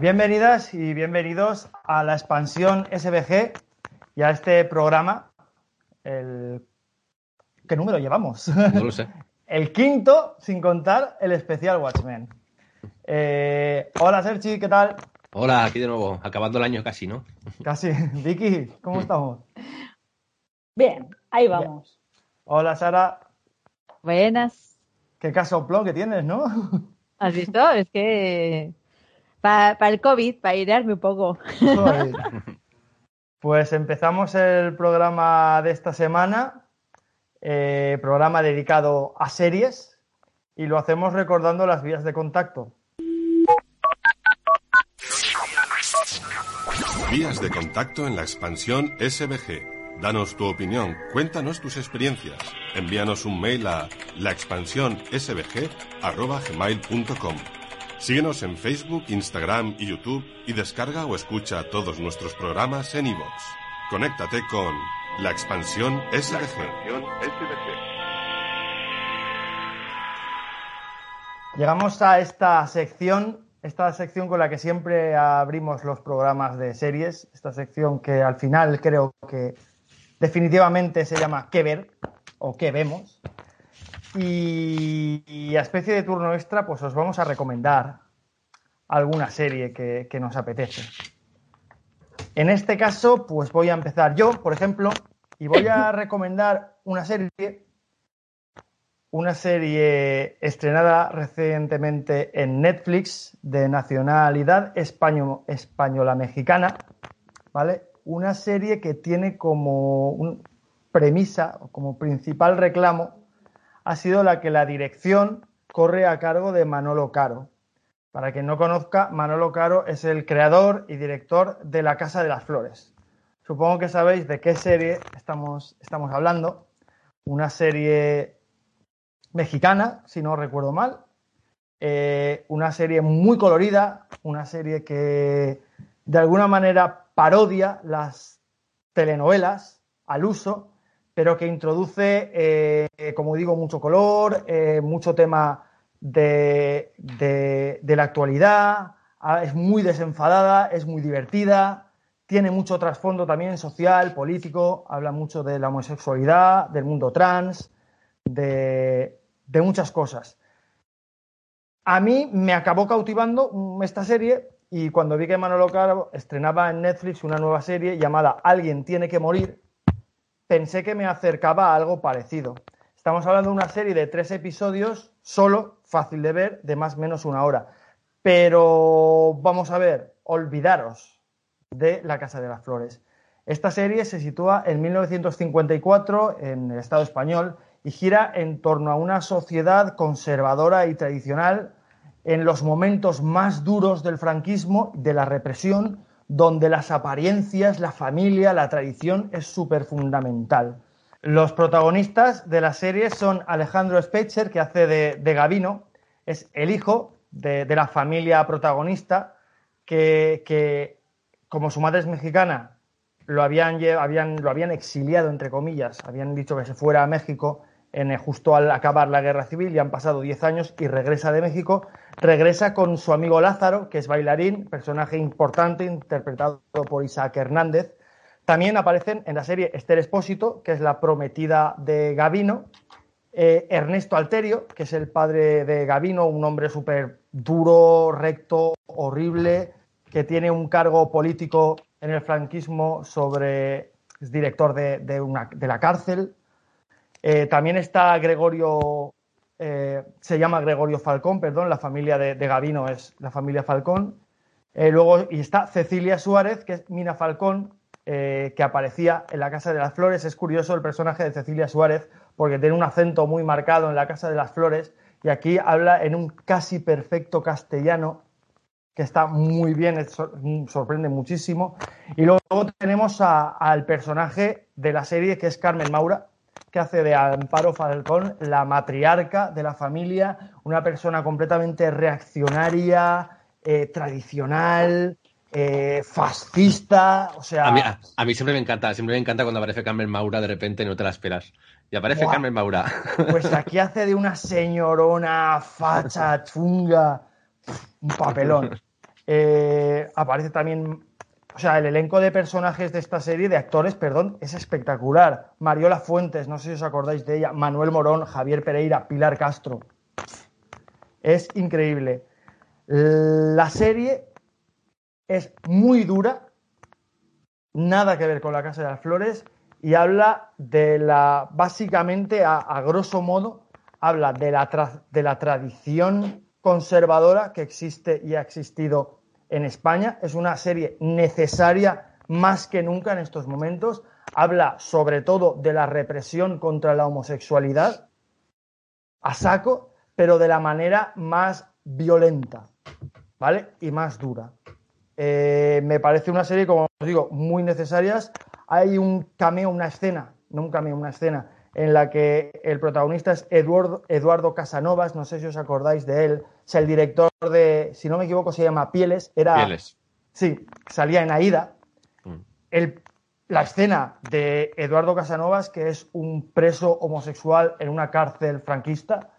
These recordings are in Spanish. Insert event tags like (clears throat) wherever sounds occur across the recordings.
Bienvenidas y bienvenidos a la expansión SBG y a este programa. El... ¿Qué número llevamos? No lo sé. (laughs) el quinto, sin contar el especial Watchmen. Eh, hola Sergi, ¿qué tal? Hola, aquí de nuevo, acabando el año casi, ¿no? Casi. (laughs) Vicky, ¿cómo estamos? Bien, ahí vamos. Hola Sara. Buenas. Qué casoplón que tienes, ¿no? (laughs) ¿Has visto? Es que para el COVID, para irarme un poco. Joder. (laughs) Pues empezamos el programa de esta semana, eh, programa dedicado a series, y lo hacemos recordando las vías de contacto. Vías de contacto en la expansión SBG. Danos tu opinión, cuéntanos tus experiencias. Envíanos un mail a laexpansionsbg.gmail.com Síguenos en Facebook, Instagram y YouTube y descarga o escucha todos nuestros programas en iVoox. Conéctate con la expansión SBG. Llegamos a esta sección, esta sección con la que siempre abrimos los programas de series, esta sección que al final creo que definitivamente se llama ¿Qué ver? o ¿Qué vemos? Y, a especie de turno extra, pues os vamos a recomendar alguna serie que, que nos apetece. En este caso, pues voy a empezar yo, por ejemplo, y voy a (laughs) recomendar una serie, una serie estrenada recientemente en Netflix de nacionalidad español, española mexicana, ¿vale? Una serie que tiene como un premisa o como principal reclamo ha sido la que la dirección corre a cargo de Manolo Caro. Para quien no conozca, Manolo Caro es el creador y director de La Casa de las Flores. Supongo que sabéis de qué serie estamos, estamos hablando. Una serie mexicana, si no recuerdo mal. Eh, una serie muy colorida, una serie que de alguna manera parodia las telenovelas al uso pero que introduce, eh, como digo, mucho color, eh, mucho tema de, la actualidad, ah, es muy desenfadada, es muy divertida, tiene mucho trasfondo también social, político, habla mucho de la homosexualidad, del mundo trans, de, de muchas cosas. A mí me acabó cautivando esta serie y cuando vi que Manolo Caro estrenaba en Netflix una nueva serie llamada Alguien tiene que morir, pensé que me acercaba a algo parecido. Estamos hablando de una serie de tres episodios, solo, fácil de ver, de más o menos una hora. Pero vamos a ver, olvidaros de La Casa de las Flores. Esta serie se sitúa en 1954 en el Estado español y gira en torno a una sociedad conservadora y tradicional en los momentos más duros del franquismo, de la represión, donde las apariencias, la familia, la tradición es súper fundamental. Los protagonistas de la serie son Alejandro Specher, que hace de, Gavino, es el hijo de, la familia protagonista, que, como su madre es mexicana, lo habían, habían, lo habían exiliado, entre comillas, habían dicho que se fuera a México en, justo al acabar la guerra civil, ya han pasado 10 años y regresa de México, regresa con su amigo Lázaro, que es bailarín, personaje importante, interpretado por Isaac Hernández. También aparecen en la serie Esther Espósito, que es la prometida de Gavino, eh, Ernesto Alterio, que es el padre de Gavino, un hombre súper duro, recto, horrible, que tiene un cargo político en el franquismo sobre, es director de, una, de la cárcel, eh, también está Gregorio, eh, se llama Gregorio Falcón, perdón, la familia de, Gavino es la familia Falcón. Eh, luego, y está Cecilia Suárez, que es Mina Falcón, que aparecía en la Casa de las Flores. Es curioso el personaje de Cecilia Suárez, porque tiene un acento muy marcado en la Casa de las Flores, y aquí habla en un casi perfecto castellano, que está muy bien, sorprende muchísimo. Y luego tenemos al personaje de la serie, que es Carmen Maura, que hace de Amparo Falcón la matriarca de la familia, una persona completamente reaccionaria, eh, tradicional, eh, fascista, o sea... A mí, siempre me encanta, siempre me encanta cuando aparece Carmen Maura de repente no te la esperas. Y aparece Carmen Maura. Pues aquí hace de una señorona facha, chunga, un papelón. (laughs) Eh, aparece también, o sea, el elenco de personajes de esta serie, de actores, perdón, es espectacular. Mariola Fuentes, no sé si os acordáis de ella, Manuel Morón, Javier Pereira, Pilar Castro. Es increíble. La serie es muy dura, nada que ver con la Casa de las Flores, y habla de la, básicamente, a, a grosso modo, habla de la, tra- de la tradición conservadora que existe y ha existido en España. Es una serie necesaria más que nunca en estos momentos. Habla sobre todo de la represión contra la homosexualidad a saco, pero de la manera más violenta, ¿vale? Y más dura. Eh, me parece una serie, como os digo, muy necesarias. Hay un cameo, una escena, no un cameo, una escena, en la que el protagonista es Eduardo, Eduardo Casanovas, no sé si os acordáis de él, es el director de, si no me equivoco, se llama Pieles, era, Pieles. sí, salía en Aida. Mm. El- la escena de Eduardo Casanovas, que es un preso homosexual en una cárcel franquista,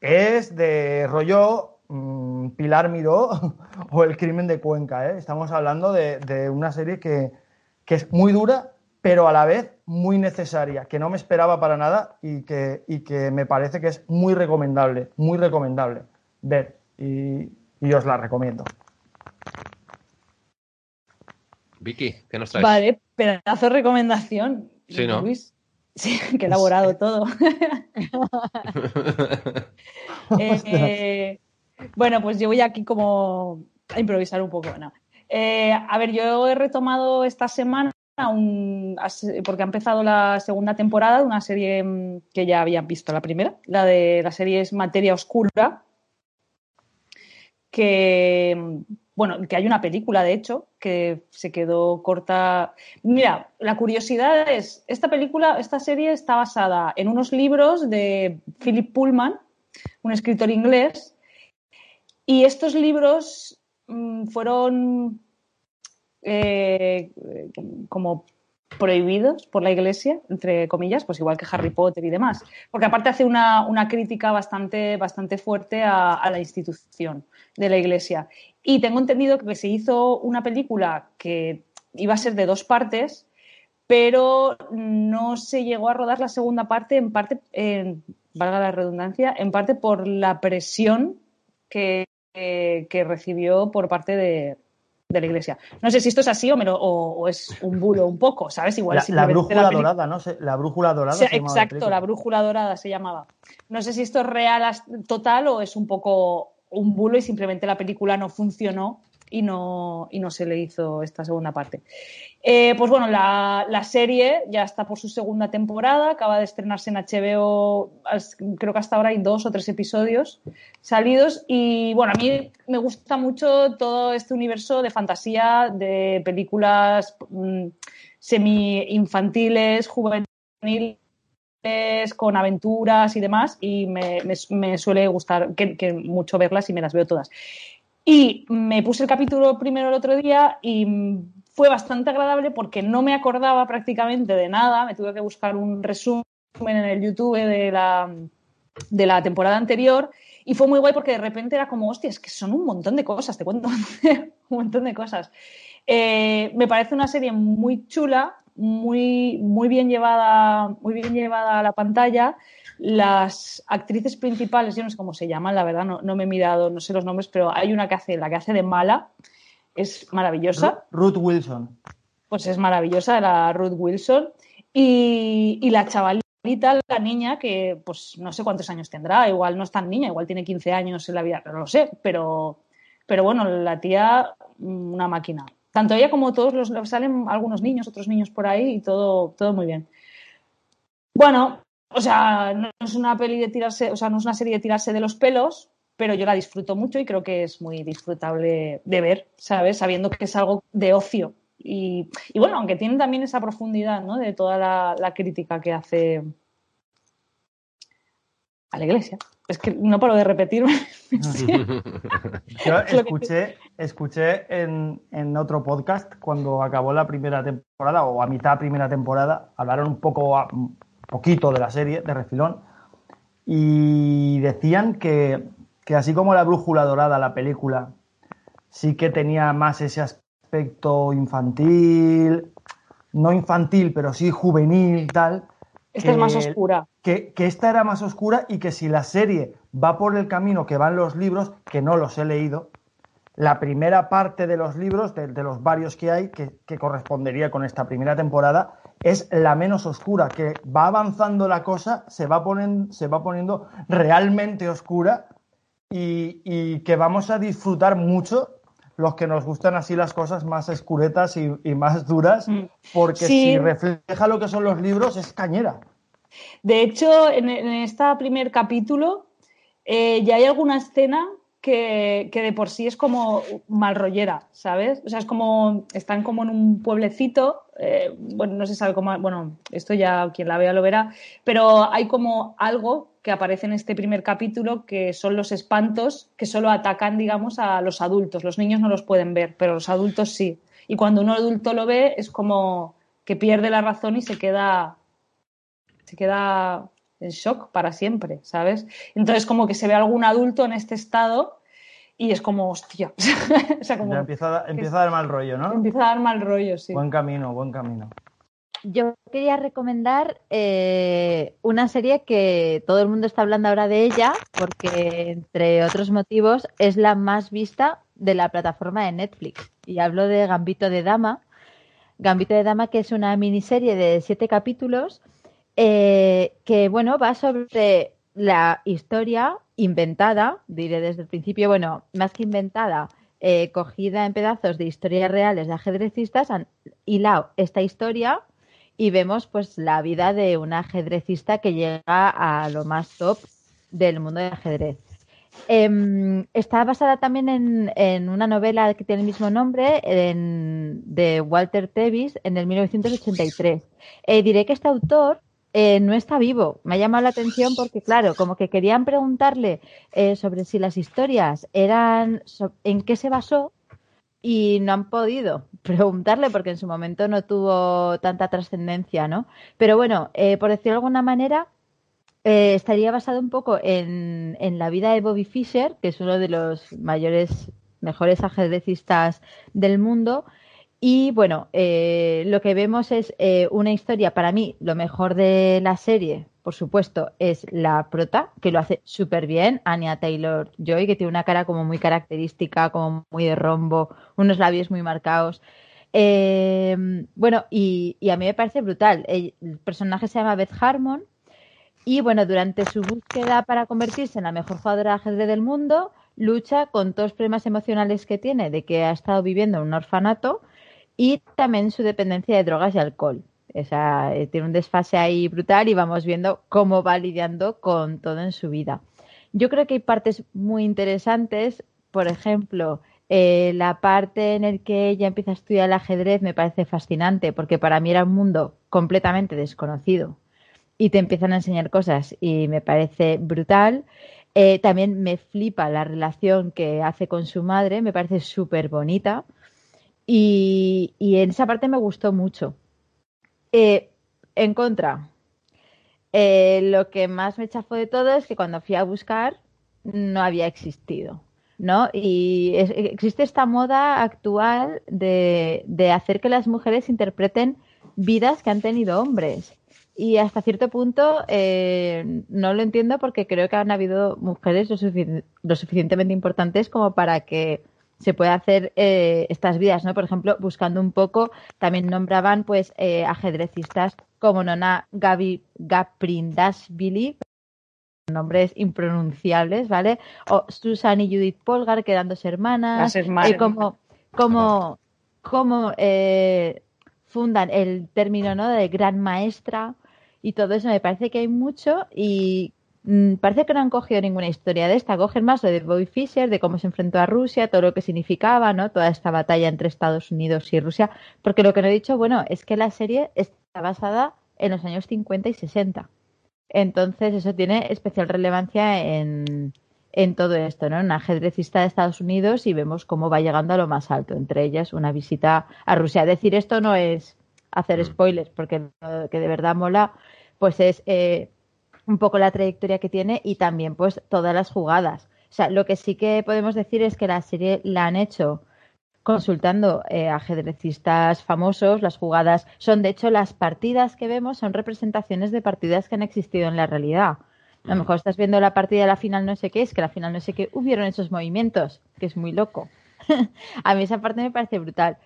es de rollo mm, Pilar Miró (laughs) o El crimen de Cuenca. ¿eh? Estamos hablando de, de una serie que, que es muy dura, pero a la vez muy necesaria, que no me esperaba para nada y que, y que me parece que es muy recomendable, muy recomendable ver. Y, y os la recomiendo. Vicky, ¿qué nos traes? Vale, pedazo de recomendación. Sí, ¿no? Luis. Sí, que elaborado todo. (laughs) Eh, bueno, pues yo voy aquí como a improvisar un poco. no. Eh, a ver, yo he retomado esta semana porque ha empezado la segunda temporada de una serie mm, que ya habían visto la primera. La de la serie es Materia Oscura. Que mm, bueno, que hay una película, de hecho, que se quedó corta. Mira, la curiosidad es, esta película, esta serie está basada en unos libros de Philip Pullman, un escritor inglés, y estos libros mm, fueron eh, como prohibidos por la Iglesia, entre comillas, pues igual que Harry Potter y demás, porque aparte hace una, una crítica bastante, bastante fuerte a, la institución de la Iglesia. Y tengo entendido que se hizo una película que iba a ser de dos partes, pero no se llegó a rodar la segunda parte, en parte, valga la redundancia, en parte por la presión que- que recibió por parte de, de la Iglesia. No sé si esto es así o, me lo- o- o es un bulo un poco, ¿sabes? Igual La, la brújula dorada, ¿no? La brújula dorada. Se la exacto, película. la brújula dorada se llamaba. No sé si esto es real total o es un poco un bulo y simplemente la película no funcionó y no, y no se le hizo esta segunda parte. Eh, pues bueno, la, la serie ya está por su segunda temporada, acaba de estrenarse en HBO, creo que hasta ahora hay dos o tres episodios salidos y bueno, a mí me gusta mucho todo este universo de fantasía, de películas mm, semi-infantiles, juveniles, con aventuras y demás y me, me- suele gustar que mucho verlas y me las veo todas. Y me puse el capítulo primero el otro día y fue bastante agradable porque no me acordaba prácticamente de nada. Me tuve que buscar un resumen en el YouTube de la, de la temporada anterior y fue muy guay porque de repente era como, hostia, es que son un montón de cosas, te cuento (laughs) un montón de cosas. Eh, me parece una serie muy chula, muy, muy bien llevada, muy bien llevada a la pantalla. Las actrices principales, yo no sé cómo se llaman, la verdad, no, no me he mirado, no sé los nombres, pero hay una que hace, la que hace de mala, es maravillosa Ruth Wilson. pues es maravillosa, la Ruth Wilson. Y, y la chavalita, la niña, que pues no sé cuántos años tendrá, igual no es tan niña, igual tiene 15 años en la vida, no lo sé, pero, pero bueno, la tía, mm, una máquina. Tanto ella como todos los, salen algunos niños, otros niños por ahí y todo, todo muy bien. Bueno, o sea, no es una peli de tirarse, o sea, no es una serie de tirarse de los pelos, pero yo la disfruto mucho y creo que es muy disfrutable de ver, ¿sabes? Sabiendo que es algo de ocio. Y, y bueno, aunque tiene también esa profundidad, ¿no? De toda la, la crítica que hace a la iglesia. Es que no paro de repetirme. (laughs) (laughs) Yo escuché, escuché en, en otro podcast cuando acabó la primera temporada o a mitad primera temporada, hablaron un poco, a- poquito de la serie, de refilón, y decían que, que así como la brújula dorada, la película, sí que tenía más ese aspecto infantil, no infantil, pero sí juvenil, tal. Esta es más oscura. Que, que esta era más oscura y que si la serie va por el camino que van los libros, que no los he leído, la primera parte de los libros, de, de los varios que hay, que, que correspondería con esta primera temporada, es la menos oscura, que va avanzando la cosa, se va, ponen- se va poniendo realmente oscura y, y que vamos a disfrutar mucho los que nos gustan así las cosas más escuretas y, y más duras, Mm. porque Sí. si refleja lo que son los libros, es cañera. De hecho, en, en este primer capítulo eh, ya hay alguna escena que, que de por sí es como malrollera, ¿sabes? O sea, es como, están como en un pueblecito, eh, bueno, no se sabe cómo, bueno, esto ya quien la vea lo verá, pero hay como algo que aparece en este primer capítulo que son los espantos que solo atacan, digamos, a los adultos. Los niños no los pueden ver, pero los adultos sí. Y cuando un adulto lo ve es como que pierde la razón y se queda se queda en shock para siempre, ¿sabes? Entonces como que se ve algún adulto en este estado y es como, hostia, (laughs) o sea, como Ya empieza, a dar- empieza a dar mal rollo, ¿no? empieza a dar mal rollo, sí. Buen camino, buen camino. Yo quería recomendar eh, una serie que todo el mundo está hablando ahora de ella, porque entre otros motivos es la más vista de la plataforma de Netflix. Y hablo de Gambito de Dama. Gambito de Dama, que es una miniserie de siete capítulos, eh, que bueno, va sobre la historia inventada, diré desde el principio, bueno, más que inventada, eh, cogida en pedazos de historias reales de ajedrecistas, han hilado esta historia y vemos pues la vida de un ajedrecista que llega a lo más top del mundo del ajedrez. Em, está basada también en, en una novela que tiene el mismo nombre en- de Walter Tevis en el 1983. Eh, diré que este autor eh, no está vivo. Me ha llamado la atención porque, claro, como que querían preguntarle eh, sobre si las historias eran, so- en qué se basó y no han podido (laughs) preguntarle porque en su momento no tuvo tanta trascendencia, ¿no? Pero bueno, eh, por decirlo de alguna manera, eh, estaría basado un poco en, en la vida de Bobby Fischer, que es uno de los mayores, mejores ajedrecistas del mundo. Y bueno, eh, lo que vemos es eh, una historia, para mí, lo mejor de la serie, por supuesto, es la prota, que lo hace súper bien, Anya Taylor Joy, que tiene una cara como muy característica, como muy de rombo, unos labios muy marcados. Eh, bueno, y, y a mí me parece brutal. El, el personaje se llama Beth Harmon y bueno, durante su búsqueda para convertirse en la mejor jugadora de ajedrez del mundo, lucha con todos los problemas emocionales que tiene de que ha estado viviendo en un orfanato y también su dependencia de drogas y alcohol. O eh, tiene un desfase ahí brutal y vamos viendo cómo va lidiando con todo en su vida. Yo creo que hay partes muy interesantes, por ejemplo, eh, la parte en la que ella empieza a estudiar el ajedrez me parece fascinante porque para mí era un mundo completamente desconocido y te empiezan a enseñar cosas y me parece brutal. Eh, también me flipa la relación que hace con su madre, me parece súper bonita y, en esa parte me gustó mucho. Eh, en contra, eh, lo que más me chafó de todo es que cuando fui a buscar no había existido. ¿no? Y existe esta moda actual de, hacer que las mujeres interpreten vidas que han tenido hombres. Y hasta cierto punto eh, no lo entiendo porque creo que han habido mujeres lo suficientemente importantes como para que se pueda hacer eh, estas vidas, ¿no? Por ejemplo, buscando un poco, también nombraban pues eh, ajedrecistas como Nona Gabi Gaprindashvili, nombres impronunciables, ¿vale? O Susan y Judith Polgar, que eran dos hermanas. Las hermanas. eh, como, como, como eh, fundan el término ¿no? de gran maestra y todo eso. Me parece que hay mucho y parece que no han cogido ninguna historia de esta. Cogen más lo de Bobby Fischer, de cómo se enfrentó a Rusia, todo lo que significaba, ¿no? Toda esta batalla entre Estados Unidos y Rusia. Porque lo que no he dicho, bueno, es que la serie está basada en los años 50 y 60. Entonces, eso tiene especial relevancia en, en todo esto, ¿no? Un ajedrecista de Estados Unidos y vemos cómo va llegando a lo más alto, entre ellas una visita a Rusia. Decir esto no es hacer spoilers, porque lo que de verdad mola, pues es eh, un poco la trayectoria que tiene y también pues todas las jugadas. O sea, lo que sí que podemos decir es que la serie la han hecho consultando eh, ajedrecistas famosos, las jugadas son, de hecho, las partidas que vemos son representaciones de partidas que han existido en la realidad. A lo mejor estás viendo la partida de la final no sé qué, es que la final no sé qué hubieron esos movimientos, que es muy loco. (laughs) a mí esa parte me parece brutal.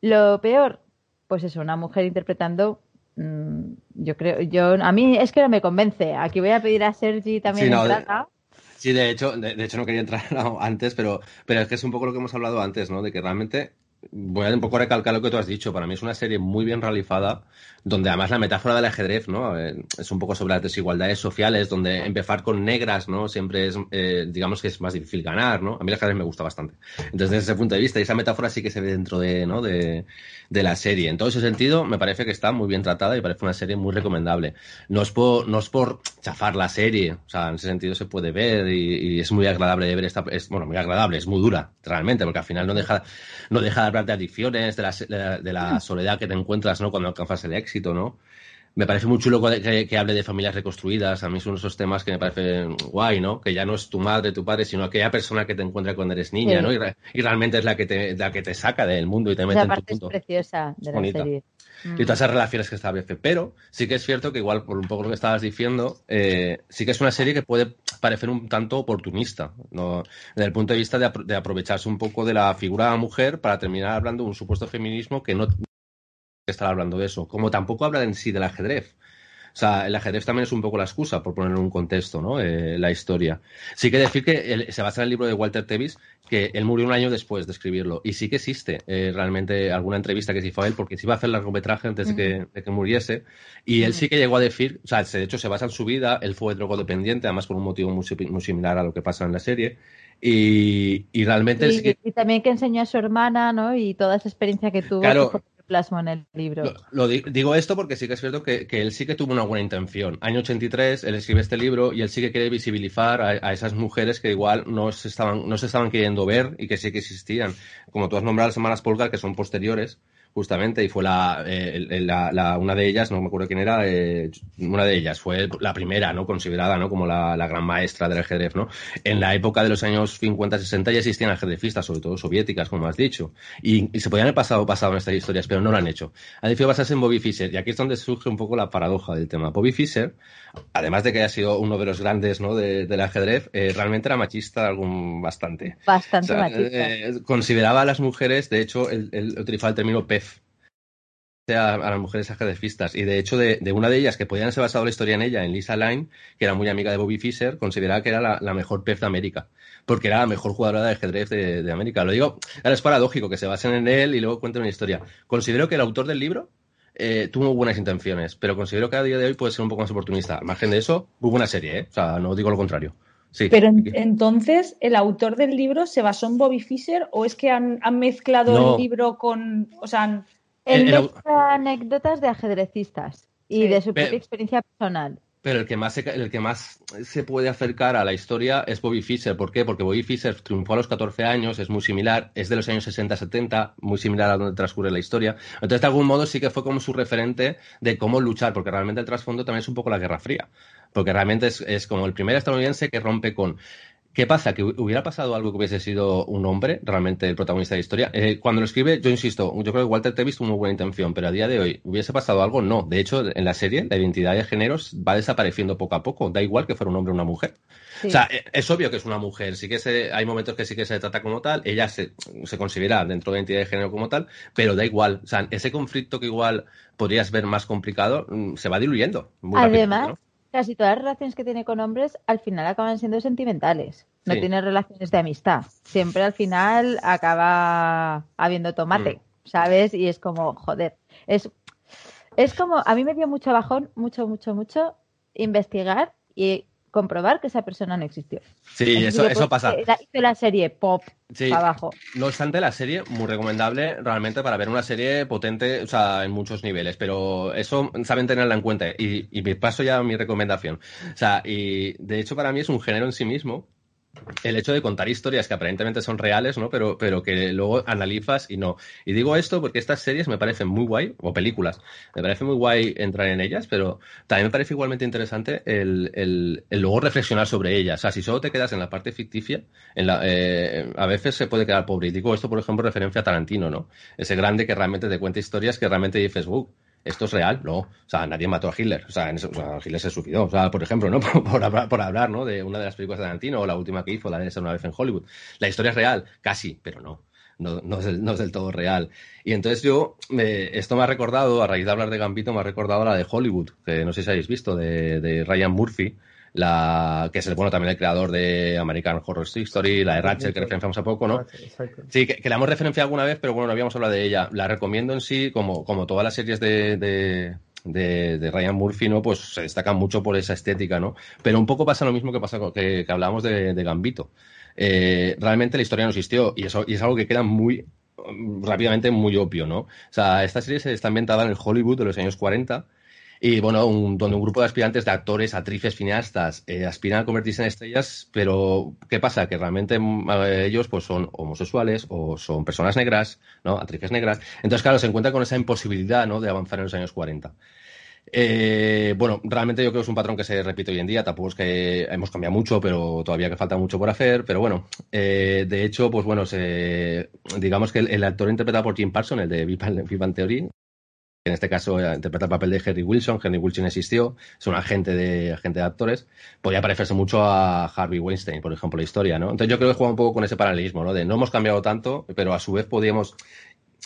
Lo peor, pues eso, una mujer interpretando mm, yo creo, yo a mí es que no me convence. Aquí voy a pedir a Sergi también Sí, no, entrada. Sí, de hecho, de, de hecho no quería entrar (laughs) antes, pero, pero es que es un poco lo que hemos hablado antes, ¿no? De que realmente voy a un poco recalcar lo que tú has dicho. Para mí es una serie muy bien realizada, donde además la metáfora del ajedrez, ¿no? Eh, es un poco sobre las desigualdades sociales, donde empezar con negras, ¿no? Siempre es, eh, digamos que es más difícil ganar, ¿no? A mí el ajedrez me gusta bastante. Entonces, desde ese punto de vista, y esa metáfora sí que se ve dentro de, ¿no? de, de la serie. En todo ese sentido, me parece que está muy bien tratada y parece una serie muy recomendable. No es por, no es por chafar la serie, o sea, en ese sentido se puede ver y, es muy agradable de ver esta, es, bueno, muy agradable, es muy dura, realmente, porque al final no deja, no deja de hablar de adicciones, de la, de la, de la soledad que te encuentras, ¿no? Cuando alcanzas el éxito, ¿no? Me parece muy chulo que, que, que, hable de familias reconstruidas. A mí son esos temas que me parecen guay, ¿no? Que ya no es tu madre, tu padre, sino aquella persona que te encuentra cuando eres niña, sí. ¿no? Y, re, y, realmente es la que te, la que te saca del mundo y te mete Esa en parte tu mundo. es preciosa de la bonita. serie. Y todas esas relaciones que establece. Pero sí que es cierto que igual, por un poco lo que estabas diciendo, eh, sí que es una serie que puede parecer un tanto oportunista, ¿no? Desde el punto de vista de aprovecharse un poco de la figura de la mujer para terminar hablando de un supuesto feminismo que no estar hablando de eso. Como tampoco habla en sí del ajedrez. O sea, el ajedrez también es un poco la excusa, por poner en un contexto, ¿no? Eh, la historia. Sí que decir que el, se basa en el libro de Walter Tevis, que él murió un año después de escribirlo. Y sí que existe eh, realmente alguna entrevista que se hizo a él, porque se iba a hacer largometraje antes de que, de que muriese. Y él sí que llegó a decir, o sea, de hecho se basa en su vida, él fue drogodependiente, además por un motivo muy, muy similar a lo que pasa en la serie. Y, y realmente... Y, sí que... y, también que enseñó a su hermana, ¿no? Y toda esa experiencia que tuvo. Claro, plasmo en el libro. Lo, digo esto porque sí que es cierto que, que, él sí que tuvo una buena intención. Año 83, él escribe este libro y él sí que quiere visibilizar a, a esas mujeres que igual no se, estaban, no se estaban queriendo ver y que sí que existían. Como tú has nombrado las semanas Polgar, que son posteriores, justamente, y fue la, eh, la, la, una de ellas, no me acuerdo quién era, eh, una de ellas, fue la primera, ¿no? Considerada, ¿no? Como la, la, gran maestra del ajedrez, ¿no? En la época de los años 50-60 ya existían ajedrecistas, sobre todo soviéticas, como has dicho, y, y, se podían haber pasado, pasado en estas historias, pero no lo han hecho. Han decidido basarse en Bobby Fischer, y aquí es donde surge un poco la paradoja del tema. Bobby Fischer, además de que haya sido uno de los grandes, ¿no? De, del ajedrez, eh, realmente era machista algún bastante. Bastante o sea, machista. consideraba a las mujeres, de hecho, él utilizaba el término pez a, a, las mujeres ajedrecistas. Y de hecho, de, de, una de ellas, que podían ser basado la historia en ella, en Lisa Line, que era muy amiga de Bobby Fischer, consideraba que era la, la mejor pez de América. Porque era la mejor jugadora de ajedrez de, de, América. Lo digo, ahora es paradójico que se basen en él y luego cuenten una historia. Considero que el autor del libro eh, tuvo buenas intenciones, pero considero que a día de hoy puede ser un poco más oportunista. Al margen de eso, muy buena serie, ¿eh? O sea, no digo lo contrario. Sí. Pero en, entonces, ¿el autor del libro se basó en Bobby Fischer o es que han, han mezclado no. el libro con. O sea, han... Él mezcla anécdotas de ajedrecistas y sí. de su propia experiencia personal. Pero el que, más se, el que más se puede acercar a la historia es Bobby Fischer. ¿Por qué? Porque Bobby Fischer triunfó a los 14 años, es muy similar, es de los años 60-70, muy similar a donde transcurre la historia. Entonces, de algún modo, sí que fue como su referente de cómo luchar, porque realmente el trasfondo también es un poco la Guerra Fría. Porque realmente es, es como el primer estadounidense que rompe con ¿Qué pasa? Que hubiera pasado algo que hubiese sido un hombre, realmente el protagonista de la historia. Eh, cuando lo escribe, yo insisto, yo creo que Walter Tevis tuvo muy buena intención, pero a día de hoy, ¿hubiese pasado algo? No. De hecho, en la serie, la identidad de géneros va desapareciendo poco a poco. Da igual que fuera un hombre o una mujer. Sí. O sea, eh, es obvio que es una mujer. Sí que se, hay momentos que sí que se trata como tal. Ella se, se considera dentro de la identidad de género como tal, pero da igual. O sea, ese conflicto que igual podrías ver más complicado mm, se va diluyendo. Muy Además, rápido, ¿no? Casi todas las relaciones que tiene con hombres al final acaban siendo sentimentales. No sí. tiene relaciones de amistad. Siempre al final acaba habiendo tomate, mm. ¿sabes? Y es como, joder. Es, es como, a mí me dio mucho bajón, mucho, mucho, mucho, investigar y comprobar que esa persona no existió. Sí, eso, eso pasa. La, hice la serie pop sí. abajo. No obstante, la serie, muy recomendable realmente para ver una serie potente, o sea, en muchos niveles, pero eso saben tenerla en cuenta. Y, y paso ya a mi recomendación. O sea, y de hecho para mí es un género en sí mismo el hecho de contar historias que aparentemente son reales, ¿no? Pero, pero que luego analizas y no. Y digo esto porque estas series me parecen muy guay, o películas, me parece muy guay entrar en ellas, pero también me parece igualmente interesante el, el, el luego reflexionar sobre ellas. O sea, si solo te quedas en la parte ficticia, en la, eh, a veces se puede quedar pobre. Y digo esto, por ejemplo, referencia a Tarantino, ¿no? Ese grande que realmente te cuenta historias que realmente dices, uh, esto es real, no. O sea, nadie mató a Hitler. O sea, en o sea Hitler se suicidó. O sea, por ejemplo, ¿no? (laughs) Por, por, hablar, por, hablar, ¿no? De una de las películas de Tarantino o la última que hizo, la de una vez en Hollywood. La historia es real, casi, pero no. No, es, del, todo real. Y entonces yo, esto me ha recordado, a raíz de hablar de Gambito, me ha recordado la de Hollywood, que no sé si habéis visto, de, de Ryan Murphy, la que es el bueno también el creador de American Horror Story, la de Ratchet, que referenciamos a poco, ¿no? Sí, que, que, la hemos referenciado alguna vez, pero bueno, no habíamos hablado de ella. La recomiendo en sí, como, como todas las series de, de de, de, Ryan Murphy, ¿no? Pues se destacan mucho por esa estética, ¿no? Pero un poco pasa lo mismo que pasa con, que, que hablábamos de, de Gambito. Eh, realmente la historia no existió y, eso, y es algo que queda muy rápidamente muy obvio, ¿no? O sea, esta serie está ambientada en el Hollywood de los años 40 y bueno, un, donde un grupo de aspirantes de actores, actrices, cineastas eh, aspiran a convertirse en estrellas, pero ¿qué pasa? Que realmente eh, ellos pues son homosexuales o son personas negras, ¿no? Actrices negras. Entonces, claro, se encuentran con esa imposibilidad, ¿no? De avanzar en los años 40. Eh, bueno, realmente yo creo que es un patrón que se repite hoy en día. Tampoco es que hemos cambiado mucho, pero todavía que falta mucho por hacer. Pero bueno, eh, de hecho, pues bueno, se, digamos que el, actor interpretado por Jim Parsons, el de Big Bang En este caso eh, interpreta el papel de Henry Wilson. Henry Wilson existió, es un agente de, agente de actores. Podría parecerse mucho a Harvey Weinstein, por ejemplo, la historia, ¿no? Entonces yo creo que juega un poco con ese paralelismo, ¿no? De no hemos cambiado tanto, pero a su vez podíamos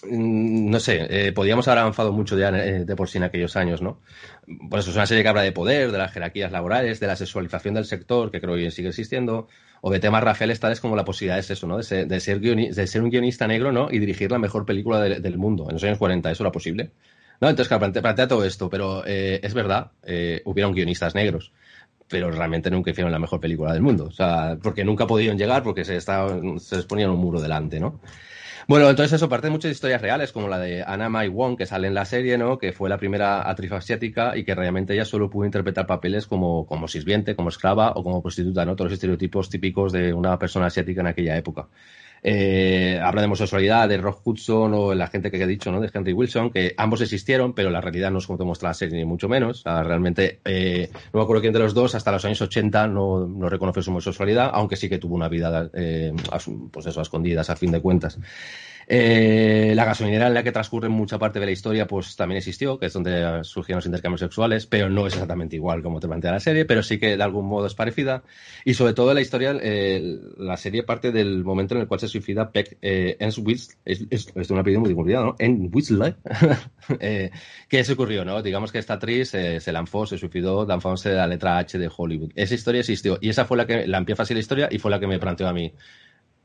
no sé, eh, podíamos haber avanzado mucho ya eh, de por sí en aquellos años, ¿no? Por eso es una serie que habla de poder, de las jerarquías laborales, de la sexualización del sector, que creo que sigue existiendo, o de temas raciales tales como la posibilidad es eso, ¿no? De ser, de ser, un guionista negro, ¿no? Y dirigir la mejor película de, del mundo. En los años 40, ¿eso era posible? No, entonces, claro, plantea, plantea todo esto, pero eh, es verdad, eh, hubieron guionistas negros, pero realmente nunca hicieron la mejor película del mundo. O sea, porque nunca podían llegar porque se, estaba, se les ponían un muro delante, ¿no? Bueno, entonces eso parte de muchas historias reales, como la de Anna Mai Wong, que sale en la serie, ¿no? Que fue la primera actriz asiática y que realmente ella solo pudo interpretar papeles como, como sirviente, como esclava o como prostituta, ¿no? Todos los estereotipos típicos de una persona asiática en aquella época. Eh, habla de homosexualidad, de Rock Hudson o la gente que he dicho, ¿no? De Henry Wilson, que ambos existieron, pero la realidad no es como te muestra la serie, ni mucho menos. O sea, realmente, eh, no me acuerdo quién de los dos, hasta los años 80 no, no reconoció su homosexualidad, aunque sí que tuvo una vida, eh, pues eso, a escondidas, a fin de cuentas. Eh, la gasolinera en la que transcurre mucha parte de la historia, pues también existió, que es donde surgieron los intercambios sexuales, pero no es exactamente igual como te plantea la serie, pero sí que de algún modo es parecida. Y sobre todo la historia, eh, la serie parte del momento en el cual se suicida Peck eh, Enswitz, es, es, es un apellido muy divulgado, ¿no? En Whistler, (laughs) eh, ¿Qué se ocurrió, no? Digamos que esta actriz eh, se lanzó, se suicidó lanzándose la letra H de Hollywood. Esa historia existió y esa fue la que la empieza así la historia y fue la que me planteó a mí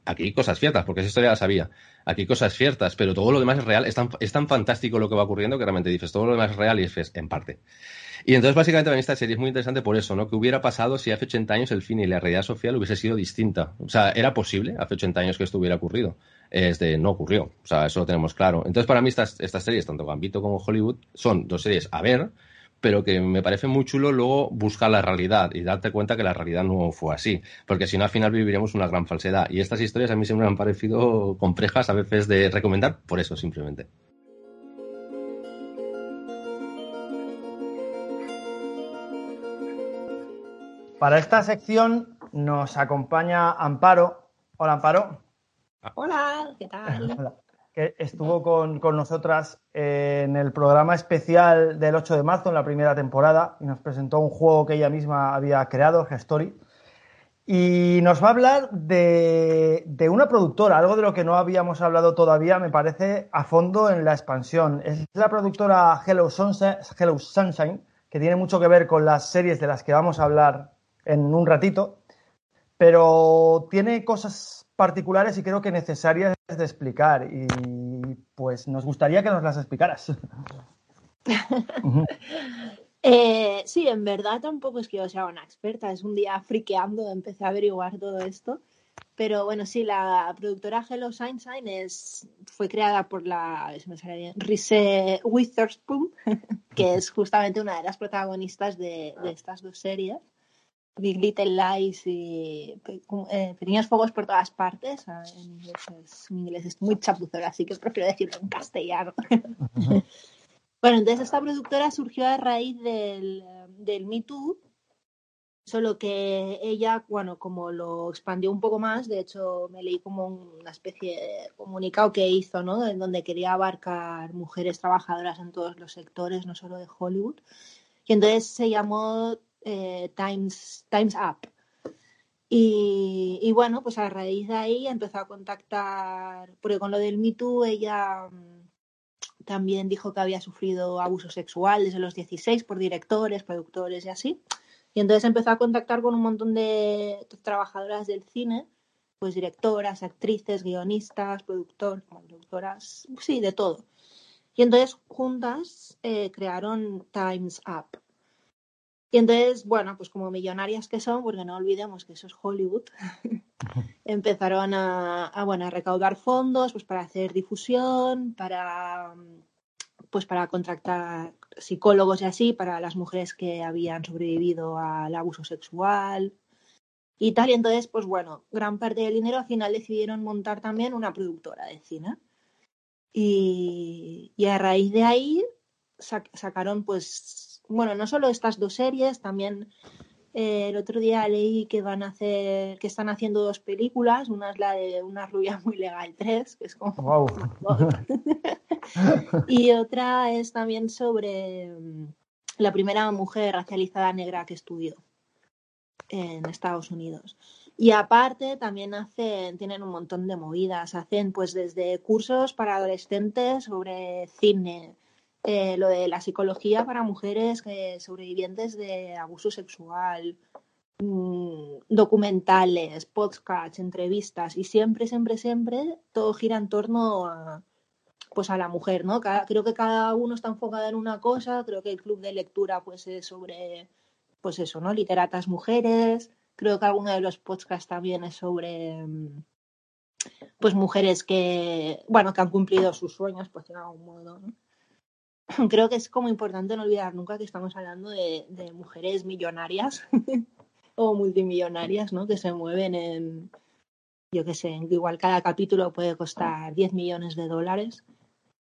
aquí hay cosas ciertas, porque esa historia la sabía. Aquí hay cosas ciertas, pero todo lo demás es real. Es tan, es tan fantástico lo que va ocurriendo que realmente dices, todo lo demás es real y es en parte. Y entonces, básicamente, esta serie es muy interesante por eso, ¿no? Que hubiera pasado si hace 80 años el cine y la realidad social hubiese sido distinta. O sea, era posible hace 80 años que esto hubiera ocurrido. Es de, no ocurrió. O sea, eso lo tenemos claro. Entonces, para mí, estas, estas series, tanto Gambito como Hollywood, son dos series a ver, pero que me parece muy chulo luego buscar la realidad y darte cuenta que la realidad no fue así, porque si no al final viviríamos una gran falsedad. Y estas historias a mí siempre me han parecido complejas a veces de recomendar, por eso simplemente. Para esta sección nos acompaña Amparo. Hola Amparo. Hola, ¿qué tal? (laughs) Hola que estuvo con, con, nosotras en el programa especial del 8 de marzo, en la primera temporada, y nos presentó un juego que ella misma había creado, Gestory. Y nos va a hablar de, de, una productora, algo de lo que no habíamos hablado todavía, me parece, a fondo en la expansión. Es la productora Hello Sunshine que tiene mucho que ver con las series de las que vamos a hablar en un ratito, pero tiene cosas particulares y creo que necesarias de explicar. Y pues nos gustaría que nos las explicaras. (laughs) eh, sí, en verdad tampoco es que yo sea una experta, es un día friqueando, empecé a averiguar todo esto. Pero bueno, sí, la productora Hello Sunshine es, fue creada por la, Reese Witherspoon, (laughs) que es justamente una de las protagonistas de, de estas dos series Big Little Lies y eh, Pequeños Fuegos por todas partes. Ah, en inglés, es, en inglés es muy chapuzo, así que prefiero decirlo en castellano. (laughs) bueno, entonces esta productora surgió a raíz del, del Me Too Solo que ella, bueno, como lo expandió un poco más, de hecho me leí como una especie de comunicado que hizo, ¿no? En donde quería abarcar mujeres trabajadoras en todos los sectores, no solo de Hollywood. Y entonces se llamó eh, Times, Times Up. Y, bueno, pues a raíz de ahí empezó a contactar, porque con lo del Me Too ella mm, también dijo que había sufrido abuso sexual desde los 16 por directores, productores y así. Y entonces empezó a contactar con un montón de trabajadoras del cine, pues directoras, actrices, guionistas, productor, productoras, sí, de todo. Y entonces juntas eh, crearon Times Up. Y entonces, bueno, pues como millonarias que son, porque no olvidemos que eso es Hollywood, (laughs) empezaron a, a, bueno, a recaudar fondos pues para hacer difusión, para pues para contratar psicólogos y así para las mujeres que habían sobrevivido al abuso sexual y tal. Y entonces, pues bueno, gran parte del dinero al final decidieron montar también una productora de cine. Y, y a raíz de ahí sacaron, pues, bueno, no solo estas dos series, también eh, el otro día leí que van a hacer, que están haciendo dos películas. Una es la de Una rubia muy legal 3, que es como. Wow. (laughs) y otra es también sobre mm, la primera mujer racializada negra que estudió en Estados Unidos. Y aparte también hacen, tienen un montón de movidas, hacen pues desde cursos para adolescentes sobre cine, eh, lo de la psicología para mujeres que, sobrevivientes de abuso sexual, mmm, documentales, podcasts, entrevistas y siempre, siempre, siempre todo gira en torno a, pues a la mujer, ¿no? Creo que cada uno está enfocado en una cosa, creo que el club de lectura pues es sobre, pues eso, ¿no? Literatas mujeres, creo que alguno de los podcasts también es sobre, pues mujeres que, bueno, que han cumplido sus sueños, pues de algún modo, ¿no? (clears throat) creo que es como importante no olvidar nunca que estamos hablando de, de mujeres millonarias (laughs) o multimillonarias, ¿no? Que se mueven en, yo qué sé, igual cada capítulo puede costar 10 millones de dólares.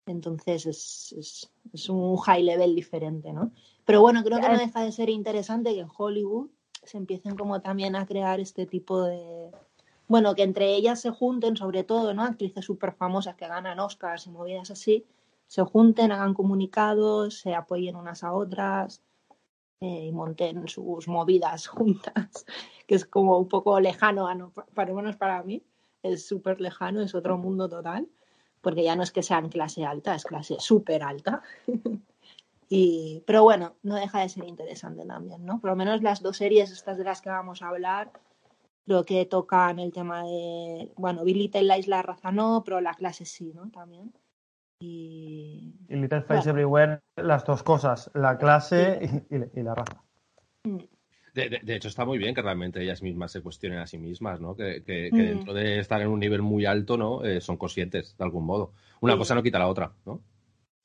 Entonces es, es, es, un high level diferente, ¿no? Pero bueno, creo que no deja de ser interesante que en Hollywood se empiecen como también a crear este tipo de... Bueno, que entre ellas se junten, sobre todo, ¿no? Actrices súper famosas que ganan Oscars y movidas así, se junten, hagan comunicados, se apoyen unas a otras eh, y monten sus movidas (laughs) juntas, que es como un poco lejano, para menos para mí, es súper lejano, es otro mundo total, porque ya no es que sean clase alta, es clase súper alta. (laughs) y, pero bueno, no deja de ser interesante también, ¿no? Por lo menos las dos series estas de las que vamos a hablar, creo que tocan el tema de, bueno, Billy la isla raza no, pero la clase sí, ¿no? También. Y, y Little Face Everywhere, las dos cosas, la clase y, y, y la raza. Mm. De, de, de, hecho, está muy bien que realmente ellas mismas se cuestionen a sí mismas, ¿no? Que, que, que mm. dentro de estar en un nivel muy alto, ¿no? Eh, son conscientes, de algún modo. Una sí. cosa no quita la otra, ¿no?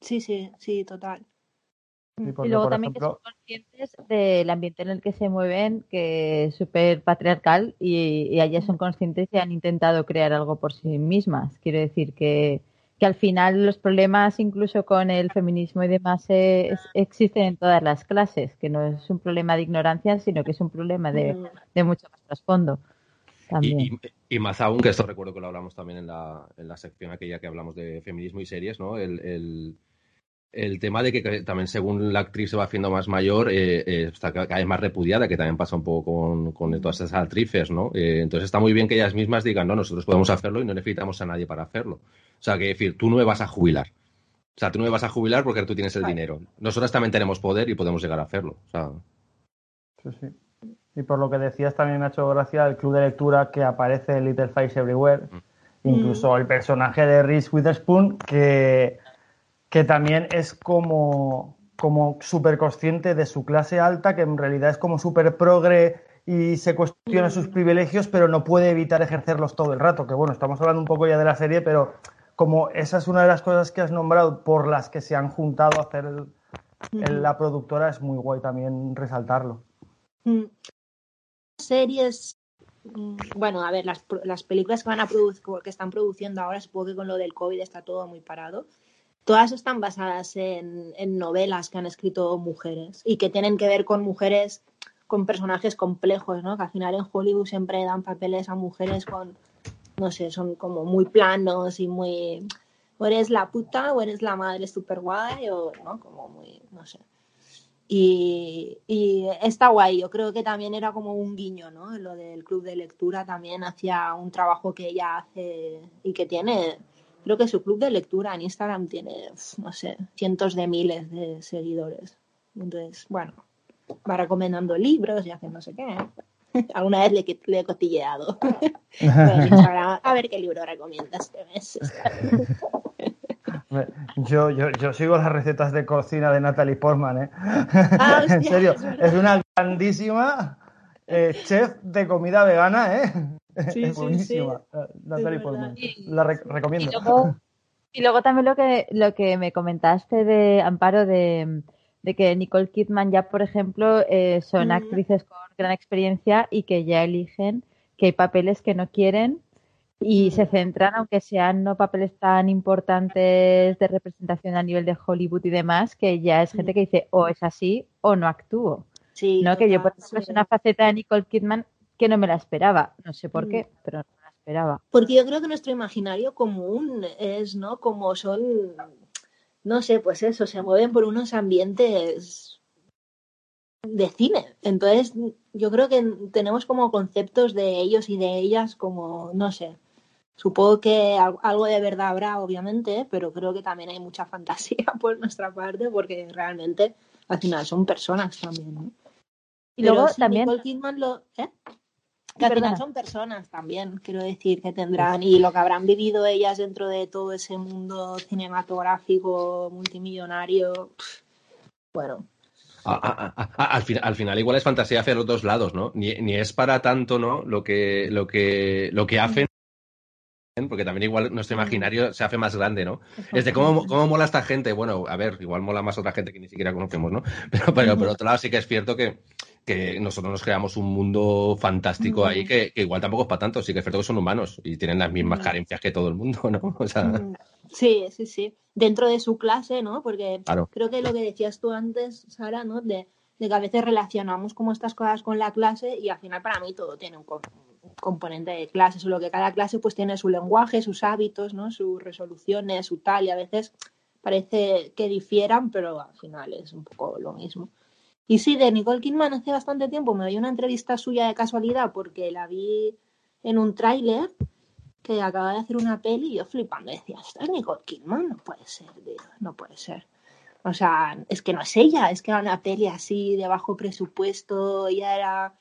Sí, sí, sí, total. Sí, y luego también ejemplo... que son conscientes del ambiente en el que se mueven, que es súper patriarcal, y, y ellas son conscientes y han intentado crear algo por sí mismas. Quiero decir que, que al final los problemas incluso con el feminismo y demás es, existen en todas las clases, que no es un problema de ignorancia, sino que es un problema de, de mucho más trasfondo. Y, y, y, más aún, que esto recuerdo que lo hablamos también en la, en la sección aquella que hablamos de feminismo y series, ¿no? El, el, el tema de que también según la actriz se va haciendo más mayor, eh, eh, está cada vez más repudiada, que también pasa un poco con, con todas esas actrices, ¿no? Eh, entonces está muy bien que ellas mismas digan, no, nosotros podemos hacerlo y no necesitamos a nadie para hacerlo. O sea, que decir, tú no me vas a jubilar. O sea, tú no me vas a jubilar porque tú tienes el Ay. dinero. Nosotras también tenemos poder y podemos llegar a hacerlo. O sea... Sí, sí. Y por lo que decías, también me ha hecho gracia el club de lectura que aparece en Little Face Everywhere. Mm. Incluso el personaje de Reese Witherspoon, que, que también es como, como súper consciente de su clase alta, que en realidad es como súper progre y se cuestiona sus privilegios, pero no puede evitar ejercerlos todo el rato. Que bueno, estamos hablando un poco ya de la serie, pero como esa es una de las cosas que has nombrado por las que se han juntado a hacer el, el, la productora, es muy guay también resaltarlo. Mm. series, mm, bueno, a ver, las, las películas que van a producir, que están produciendo ahora, supongo que con lo del COVID está todo muy parado. Todas están basadas en, novelas que han escrito mujeres y que tienen que ver con mujeres con personajes complejos, ¿no? Que al final en Hollywood siempre dan papeles a mujeres con, no sé, son como muy planos y muy, o eres la puta o eres la madre super guay o, ¿no? Como muy, no sé. Y, y está guay, yo creo que también era como un guiño, ¿no? Lo del club de lectura también hacía un trabajo que ella hace y que tiene, creo que su club de lectura en Instagram tiene, no sé, cientos de miles de seguidores. Entonces, bueno, va recomendando libros y hace no sé qué. (laughs) Alguna vez le, le he cotilleado (laughs) Instagram, a ver qué libro recomienda este mes. (laughs) Yo, yo, yo sigo las recetas de cocina de Natalie Portman, ¿eh? Ah, en hostia, serio, es es una grandísima eh, chef de comida vegana, ¿eh? Sí, es sí, buenísima, eh, Natalie. Portman. La re- Y recomiendo. luego, y luego también lo que, lo que me comentaste de Amparo, de, de que Nicole Kidman ya, por ejemplo, eh, son Mm. actrices con gran experiencia y que ya eligen que hay papeles que no quieren y Mm. se centran, aunque sean no papeles tan importantes de representación a nivel de Hollywood y demás, que ya es gente que dice o es así o no actúo. Sí, ¿no? Que yo, por total, ejemplo, es una faceta de Nicole Kidman que no me la esperaba. No sé por Mm. qué, pero no me la esperaba. Porque yo creo que nuestro imaginario común es, ¿no? Como son, no sé, pues eso, se mueven por unos ambientes de cine. Entonces, yo creo que tenemos como conceptos de ellos y de ellas como, no sé. Supongo que al- algo de verdad habrá, obviamente, pero creo que también hay mucha fantasía (laughs) por nuestra parte, porque realmente al final son personas también, ¿no? Y Pero luego también, Nicole Kidman lo, ¿eh? Que al final son personas también, quiero decir, que tendrán y lo que habrán vivido ellas dentro de todo ese mundo cinematográfico multimillonario. Bueno, A- a- a- a- al, fin- al final igual es fantasía hacia los dos lados, ¿no? Ni, ni es para tanto, ¿no? Lo que, lo que, lo que hacen, porque también igual nuestro imaginario se hace más grande, ¿no? Es de cómo, cómo mola esta gente. Bueno, a ver, igual mola más otra gente que ni siquiera conocemos, ¿no? (laughs) Pero, pero por otro lado sí que es cierto que, que nosotros nos creamos un mundo fantástico ahí que, que igual tampoco es para tanto. Sí que es cierto que son humanos y tienen las mismas carencias que todo el mundo, ¿no? (laughs) O sea, Sí, sí, sí. Dentro de su clase, ¿no? Porque Claro. creo que lo que decías tú antes, Sara, ¿no? De, de que a veces relacionamos como estas cosas con la clase y al final para mí todo tiene un, co- un componente de clase, solo que cada clase pues tiene su lenguaje, sus hábitos, ¿no? Sus resoluciones, su tal, y a veces parece que difieran, pero al final es un poco lo mismo. Y sí, de Nicole Kidman hace bastante tiempo me vi una entrevista suya de casualidad porque la vi en un tráiler que acaba de hacer una peli y yo flipando decía, ¿esta es Nicole Kidman? No puede ser, tío, no puede ser. O sea, es que no es ella, es que era una peli así de bajo presupuesto, ella era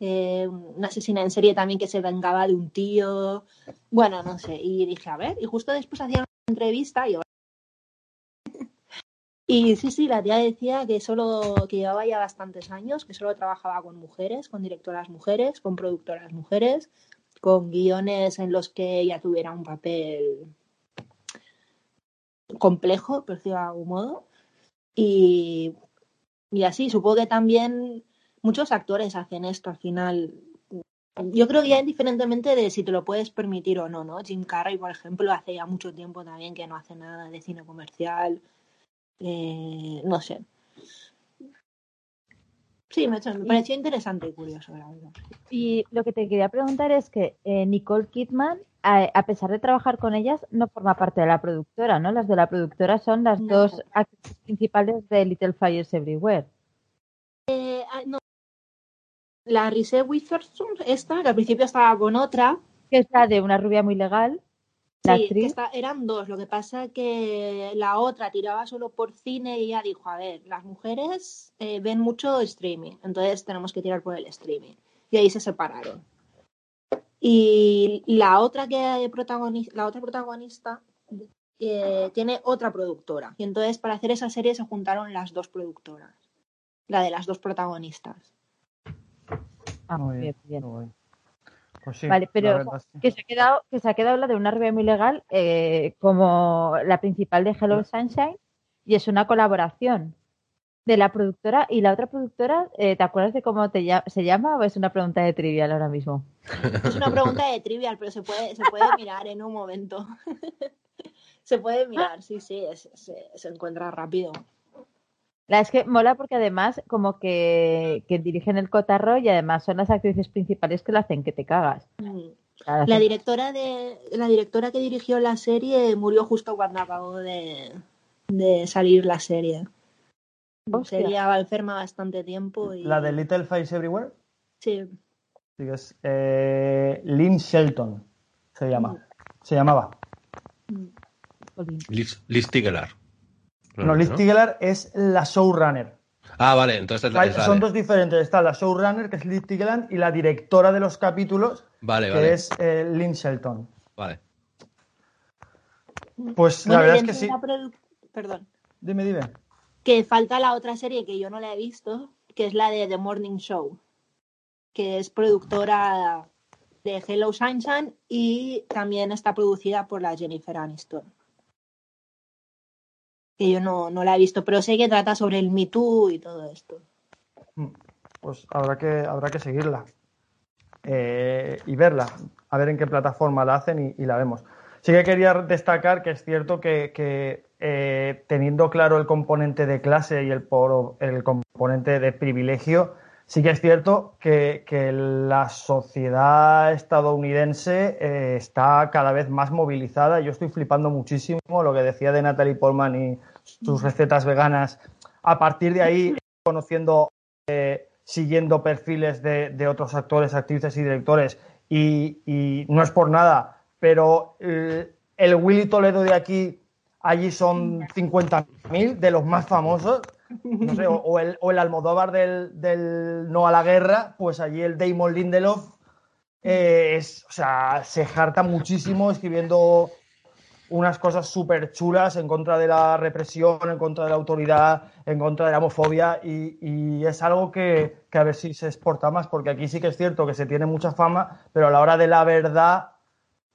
eh, una asesina en serie también que se vengaba de un tío, bueno, no sé, y dije, a ver, y justo después hacía una entrevista y. Y sí, sí, la tía decía que solo, que llevaba ya bastantes años, que solo trabajaba con mujeres, con directoras mujeres, con productoras mujeres, con guiones en los que ella tuviera un papel complejo, por decirlo de algún modo. Y, y así, supongo que también muchos actores hacen esto al final. Yo creo que ya indiferentemente de si te lo puedes permitir o no, ¿no? Jim Carrey, por ejemplo, hace ya mucho tiempo también que no hace nada de cine comercial. Eh, no sé. Sí, me, me pareció interesante y curioso, la verdad. Y lo que te quería preguntar es que eh, Nicole Kidman, a, a pesar de trabajar con ellas, no forma parte de la productora, ¿no? Las de la productora son las No. dos actrices principales de Little Fires Everywhere. Eh, ah, no. La Reese Witherspoon, esta, que al principio estaba con otra, Que es la de una rubia muy legal, la Sí, actriz. eran dos. Lo que pasa que la otra tiraba solo por cine y ella dijo, a ver, las mujeres eh, ven mucho streaming, entonces tenemos que tirar por el streaming. Y ahí se separaron. Y la otra que protagoniza, la otra protagonista eh, tiene otra productora. Y entonces para hacer esa serie se juntaron las dos productoras. La de las dos protagonistas. Ah, Muy bien, bien. muy bien. Pues sí, Vale, pero la verdad sí. Que se ha quedado, que se ha quedado la de una rubia muy legal eh, como la principal de Hello Sunshine y es una colaboración. de la productora y la otra productora, eh, ¿te acuerdas de cómo te se llama o es una pregunta de trivial ahora mismo? Es una pregunta de trivial, pero se puede, se puede mirar en un momento. (laughs) se puede mirar, sí, sí, es- se, se encuentra rápido. La es que mola porque además como que, que dirigen el cotarro y además son las actrices principales que lo hacen que te cagas. Mm. La directora de la directora que dirigió la serie murió justo cuando acabó de, de salir la serie. Hostia. Sería enferma bastante tiempo y La de Little Face Everywhere, sí, sí es eh, Lynn Shelton, se llama. Se llamaba. Jolín. Liz, Liz Tigelaar. No, Liz Tigelaar es la showrunner. Ah, vale, entonces es la, Hay- es la son de- dos diferentes. Está la showrunner, que es Liz Tigelaar, y la directora de los capítulos, Vale, que vale. es eh, Lynn Shelton. Vale. Pues la Bueno, verdad es que sí. Perdón. Dime, dime. Que falta la otra serie que yo no la he visto, que es la de The Morning Show, que es productora de Hello Sunshine y también está producida por la Jennifer Aniston. Que yo no, no la he visto, pero sé que trata sobre el Me Too y todo esto. Pues habrá que, habrá que seguirla eh, y verla, a ver en qué plataforma la hacen y, y la vemos. Sí que quería destacar que es cierto que, que, eh, teniendo claro el componente de clase y el, por- el componente de privilegio, sí que es cierto que, que la sociedad estadounidense eh, está cada vez más movilizada. Yo estoy flipando muchísimo lo que decía de Natalie Portman y sus recetas veganas. A partir de ahí, conociendo eh, siguiendo perfiles de, de otros actores, actrices y directores. Y, y no es por nada, pero el, el Willy Toledo de aquí, allí son 50.000 de los más famosos. O, el, Almodóvar del, del No a la Guerra, pues allí el Damon Lindelof eh, es, o sea, se jarta muchísimo escribiendo unas cosas súper chulas en contra de la represión, en contra de la autoridad, en contra de la homofobia y, y es algo que, que a ver si se exporta más, porque aquí sí que es cierto que se tiene mucha fama, pero a la hora de la verdad,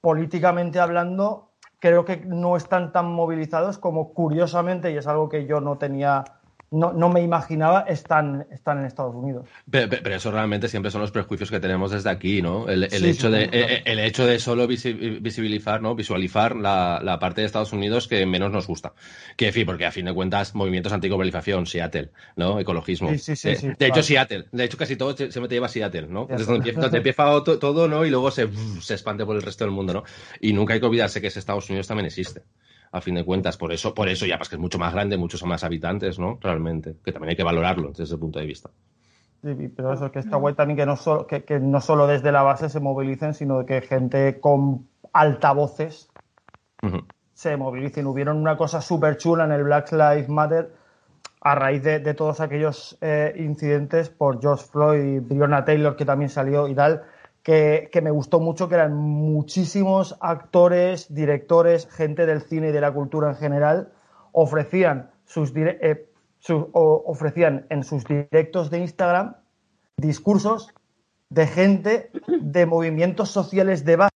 políticamente hablando, creo que no están tan movilizados como curiosamente, y es algo que yo no tenía, no, no me imaginaba, están, están en Estados Unidos. Pero, eso realmente siempre son los prejuicios que tenemos desde aquí, ¿no? El, el Sí, hecho, sí, de, claro. el hecho de solo visi- visibilizar, ¿no? Visualizar la, la parte de Estados Unidos que menos nos gusta. Que, en fin, porque a fin de cuentas, movimientos antiglobalización, Seattle, ¿no? Ecologismo. Sí, sí, sí, Eh, de claro. hecho, Seattle. De hecho, casi todo se, te lleva a Seattle, ¿no? Está. donde empieza, donde empieza todo, ¿no? Y luego se, se expande por el resto del mundo, ¿no? Y nunca hay que olvidarse que ese Estados Unidos también existe. A fin de cuentas, por eso, por eso ya, pues que es mucho más grande, muchos más habitantes, ¿no? Realmente. Que también hay que valorarlo desde ese punto de vista. Sí, pero eso, que está guay también que no, solo, que, que no solo desde la base se movilicen, sino que gente con altavoces se movilicen. Hubieron una cosa súper chula en el Black Lives Matter a raíz de, de todos aquellos eh, incidentes por George Floyd, Breonna Taylor, que también salió y tal, que, me gustó mucho, que eran muchísimos actores, directores, gente del cine y de la cultura en general, ofrecían sus eh, ofrecían en sus directos de Instagram discursos de gente de movimientos sociales de base.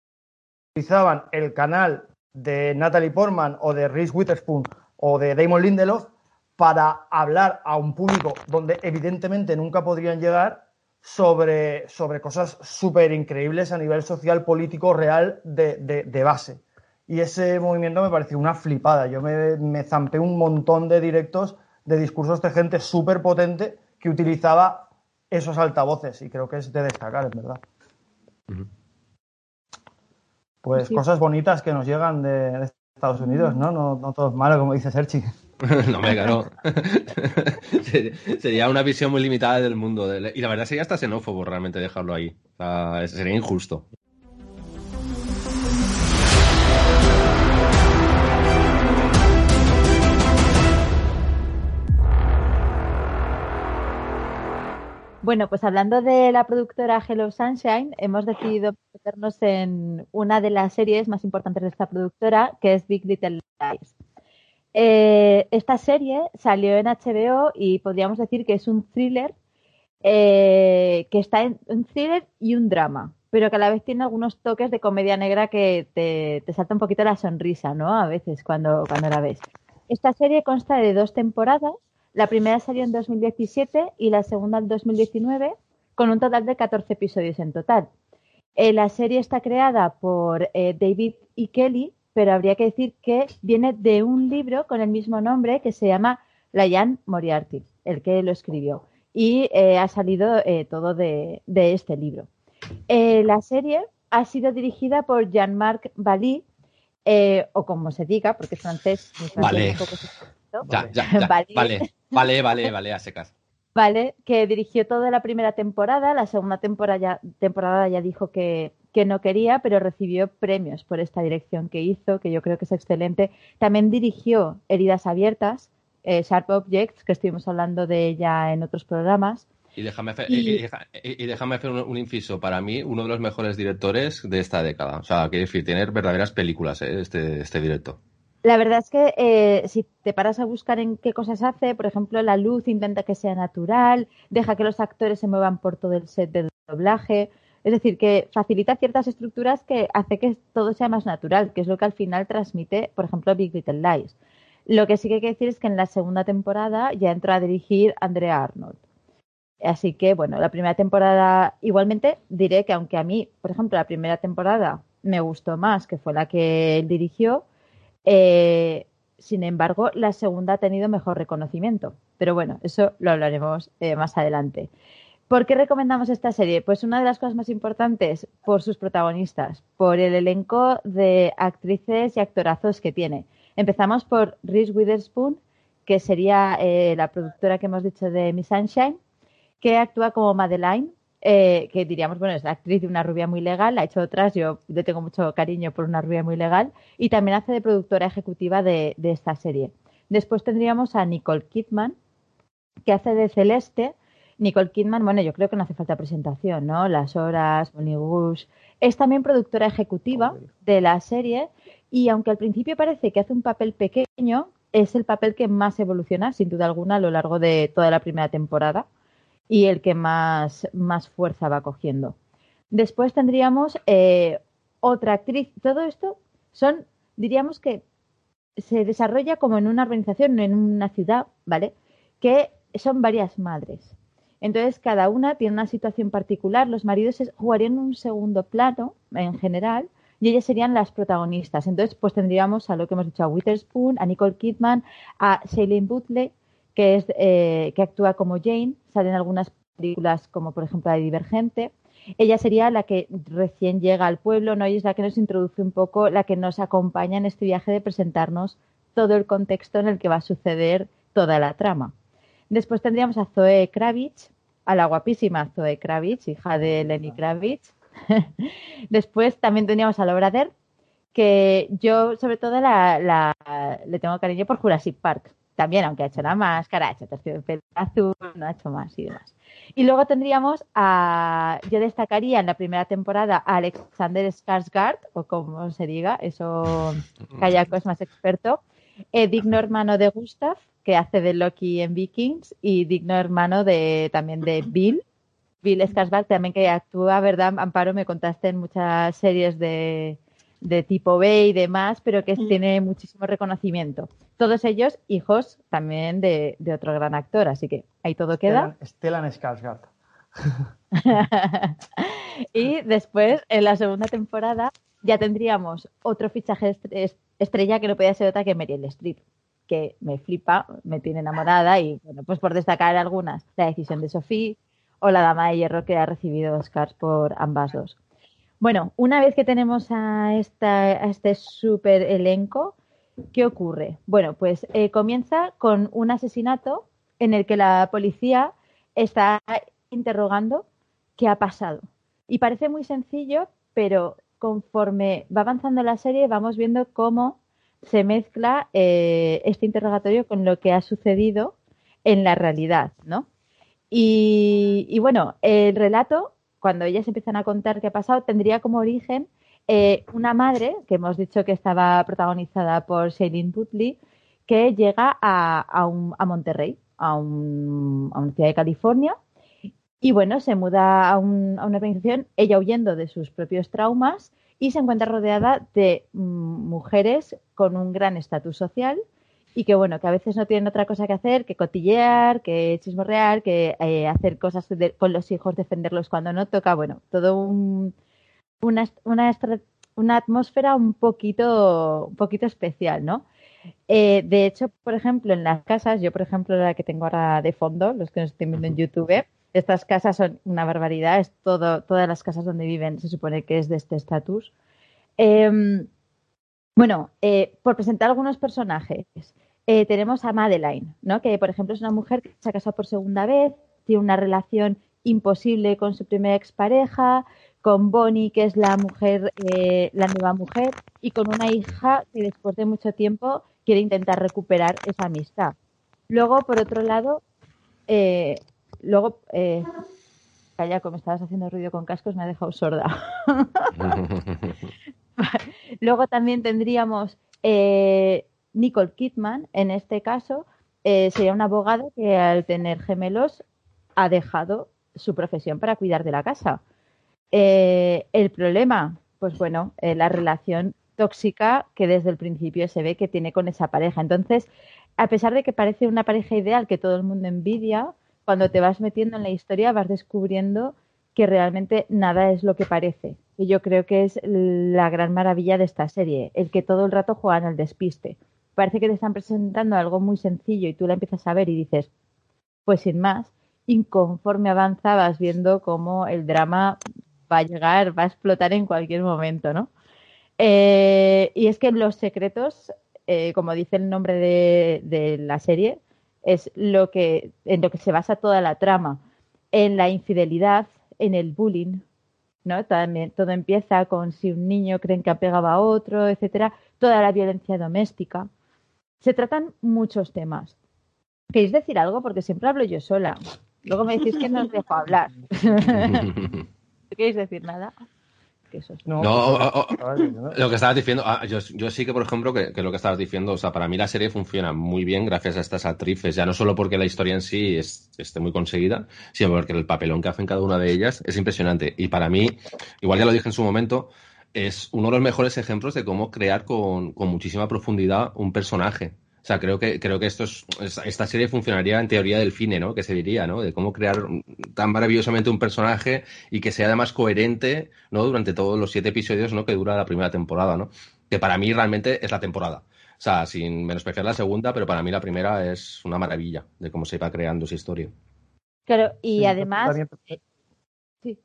Utilizaban el canal de Natalie Portman o de Reese Witherspoon o de Damon Lindelof para hablar a un público donde evidentemente nunca podrían llegar sobre, sobre cosas súper increíbles a nivel social, político, real, de, de- de base. Y ese movimiento me pareció una flipada. Yo me, me zampé un montón de directos de discursos de gente súper potente que utilizaba esos altavoces y creo que es de destacar, en verdad. Pues Sí. cosas bonitas que nos llegan de, de Estados Unidos, ¿no? ¿no? No todo es malo, como dice Serchi. (laughs) No, me claro. (laughs) Sería- una visión muy limitada del mundo. Y la verdad sería hasta xenófobo realmente dejarlo ahí. O sea, sería injusto. Bueno, pues hablando de la productora Hello Sunshine, hemos decidido meternos en una de las series más importantes de esta productora, que es Big Little Lies. Eh, esta serie salió en HBO y podríamos decir que es un thriller eh, que está en un thriller y un drama, pero que a la vez tiene algunos toques de comedia negra que te, te salta un poquito la sonrisa, ¿no? A veces cuando, cuando la ves. Esta serie consta de dos temporadas. La primera salió en 2017 y la segunda en 2019, con un total de 14 episodios en total. Eh, la serie está creada por eh, David y Kelly, pero habría que decir que viene de un libro con el mismo nombre que se llama Lion Moriarty, el que lo escribió. Y eh, ha salido todo de, este libro. la serie ha sido dirigida por Jean-Marc Bally, o como se diga, porque es francés. Vale. Ya, ya, ya. (laughs) vale. vale, vale, vale, a secas. ¿vale? Que dirigió toda la primera temporada, la segunda temporada ya, temporada ya dijo que, no quería, pero recibió premios por esta dirección que hizo, que yo creo que es excelente. También dirigió Heridas Abiertas, eh, Sharp Objects, que estuvimos hablando de ella en otros programas. Y déjame hacer, y... déjame hacer un, inciso. Para mí, uno de los mejores directores de esta década. O sea, quiero decir, tener verdaderas películas, eh, este, este directo. La verdad es que eh, si te paras a buscar en qué cosas hace, por ejemplo, la luz intenta que sea natural, deja que los actores se muevan por todo el set de doblaje, es decir, que facilita ciertas estructuras que hace que todo sea más natural, que es lo que al final transmite, por ejemplo, Big Little Lies. Lo que sí que hay que decir es que en la segunda temporada ya entró a dirigir Andrea Arnold. Así que, bueno, la primera temporada, igualmente diré que aunque a mí, por ejemplo, la primera temporada me gustó más, que fue la que él dirigió, eh, sin embargo, la segunda ha tenido mejor reconocimiento. Pero bueno, eso lo hablaremos eh, más adelante. ¿Por qué recomendamos esta serie? Pues una de las cosas más importantes, por sus protagonistas, por el elenco de actrices y actorazos que tiene. Empezamos por Reese Witherspoon, que sería eh, la productora que hemos dicho de Miss Sunshine, que actúa como Madeline, eh, que diríamos, bueno, es la actriz de una rubia muy legal, ha hecho otras, yo le tengo mucho cariño por una rubia muy legal, y también hace de productora ejecutiva de, esta serie. Después tendríamos a Nicole Kidman, que hace de Celeste. Nicole Kidman, bueno, yo creo que no hace falta presentación, ¿no? Las horas, Bonnie Bush. Es también productora ejecutiva de la serie y aunque al principio parece que hace un papel pequeño, es el papel que más evoluciona, sin duda alguna, a lo largo de toda la primera temporada y el que más, más fuerza va cogiendo. Después tendríamos eh, otra actriz. Todo esto son, diríamos que se desarrolla como en una organización, en una ciudad, ¿vale? Que son varias madres. Entonces, cada una tiene una situación particular. Los maridos jugarían un segundo plano, en general, y ellas serían las protagonistas. Entonces, pues tendríamos a lo que hemos dicho, a Witherspoon, a Nicole Kidman, a Shailene Butley, que, es, eh, que actúa como Jane, salen algunas películas como por ejemplo la Divergente. Ella sería la que recién llega al pueblo, ¿no? Y es la que nos introduce un poco, la que nos acompaña en este viaje de presentarnos todo el contexto en el que va a suceder toda la trama. Después tendríamos a Zoe Kravitz, a la guapísima Zoe Kravitz, hija de Lenny Kravitz. (laughs) Después también tendríamos a Laura Dern, que yo sobre todo la, le tengo cariño por Jurassic Park también, aunque ha hecho la máscara, ha hecho el pelo azul, no ha hecho más y demás. Y luego tendríamos a, yo destacaría en la primera temporada a Alexander Skarsgård, o como se diga, eso (laughs) Kayako es más experto, eh, digno hermano de Gustav, que hace de Loki en Vikings, y digno hermano de también de Bill, Bill Skarsgård también que actúa, ¿verdad? Amparo, me contaste en muchas series de, de tipo B y demás, pero que mm. tiene muchísimo reconocimiento. Todos ellos hijos también de, otro gran actor, así que ahí todo queda. Stellan Skarsgård. (laughs) y después, en la segunda temporada, ya tendríamos otro fichaje estrella que no podía ser otra que Meryl Streep, que me flipa, me tiene enamorada y, bueno, pues por destacar algunas, la decisión de Sophie o la Dama de Hierro que ha recibido Oscars por ambas dos. Bueno, una vez que tenemos a, este súper elenco, ¿qué ocurre? Bueno, pues eh, comienza con un asesinato en el que la policía está interrogando qué ha pasado. Y parece muy sencillo, pero conforme va avanzando la serie vamos viendo cómo se mezcla eh, este interrogatorio con lo que ha sucedido en la realidad, ¿no? y bueno, el relato cuando ellas empiezan a contar qué ha pasado, tendría como origen eh, una madre, que hemos dicho que estaba protagonizada por Shailene Woodley, que llega a, Monterrey, a, una ciudad de California, y bueno, se muda a, una organización, ella huyendo de sus propios traumas, y se encuentra rodeada de mujeres con un gran estatus social y que bueno, que a veces no tienen otra cosa que hacer que cotillear, que chismorrear, que eh, hacer cosas con los hijos, defenderlos cuando no toca, bueno, todo un, una, una, una atmósfera un poquito, un poquito especial, ¿no? Eh, de hecho, por ejemplo, en las casas, yo por ejemplo la que tengo ahora de fondo, los que nos estén viendo en YouTube, estas casas son una barbaridad, es todo, todas las casas donde viven se supone que es de este estatus. Em, bueno, eh, por presentar algunos personajes, eh, tenemos a Madeline, ¿no? que por ejemplo es una mujer que se ha casado por segunda vez, tiene una relación imposible con su primera expareja, con Bonnie, que es la mujer, la nueva mujer, y con una hija que después de mucho tiempo quiere intentar recuperar esa amistad. Luego, por otro lado, eh, luego, eh, calla, como estabas haciendo ruido con cascos, me ha dejado sorda. (laughs) luego también tendríamos eh, Nicole Kidman, en este caso, eh, sería un abogado que al tener gemelos ha dejado su profesión para cuidar de la casa. el problema, pues bueno, la relación tóxica que desde el principio se ve que tiene con esa pareja. Entonces, a pesar de que parece una pareja ideal que todo el mundo envidia, cuando te vas metiendo en la historia vas descubriendo que realmente nada es lo que parece. Y yo creo que es la gran maravilla de esta serie, el que todo el rato juegan al despiste. Parece que te están presentando algo muy sencillo y tú la empiezas a ver y dices, pues sin más, inconforme avanzabas viendo cómo el drama va a llegar, va a explotar en cualquier momento, ¿no? Eh, y es que los secretos, eh, como dice el nombre de, la serie, es lo que, en lo que se basa toda la trama. En la infidelidad, en el bullying, ¿no? También, todo empieza con si un niño creen que apegaba a otro, etcétera, toda la violencia doméstica. Se tratan muchos temas. ¿Queréis decir algo? Porque siempre hablo yo sola. Luego me decís que no os dejo hablar. (laughs) ¿No queréis decir nada? No, lo que estabas diciendo, ah, yo, sí que, por ejemplo, que, lo que estabas diciendo, o sea, para mí la serie funciona muy bien gracias a estas actrices, ya no solo porque la historia en sí es, esté muy conseguida, sino porque el papelón que hacen cada una de ellas es impresionante. Y para mí, igual ya lo dije en su momento, es uno de los mejores ejemplos de cómo crear con muchísima profundidad un personaje. O sea, creo que, creo que esto es, esta serie funcionaría en teoría del cine, ¿no? Que se diría, ¿no? De cómo crear tan maravillosamente un personaje y que sea además coherente, ¿no? Durante todos los siete episodios, ¿no? Que dura la primera temporada, ¿no? Que para mí realmente es la temporada. O sea, sin menospreciar la segunda, pero para mí la primera es una maravilla de cómo se va creando esa historia. Claro, y además. Eh, sí.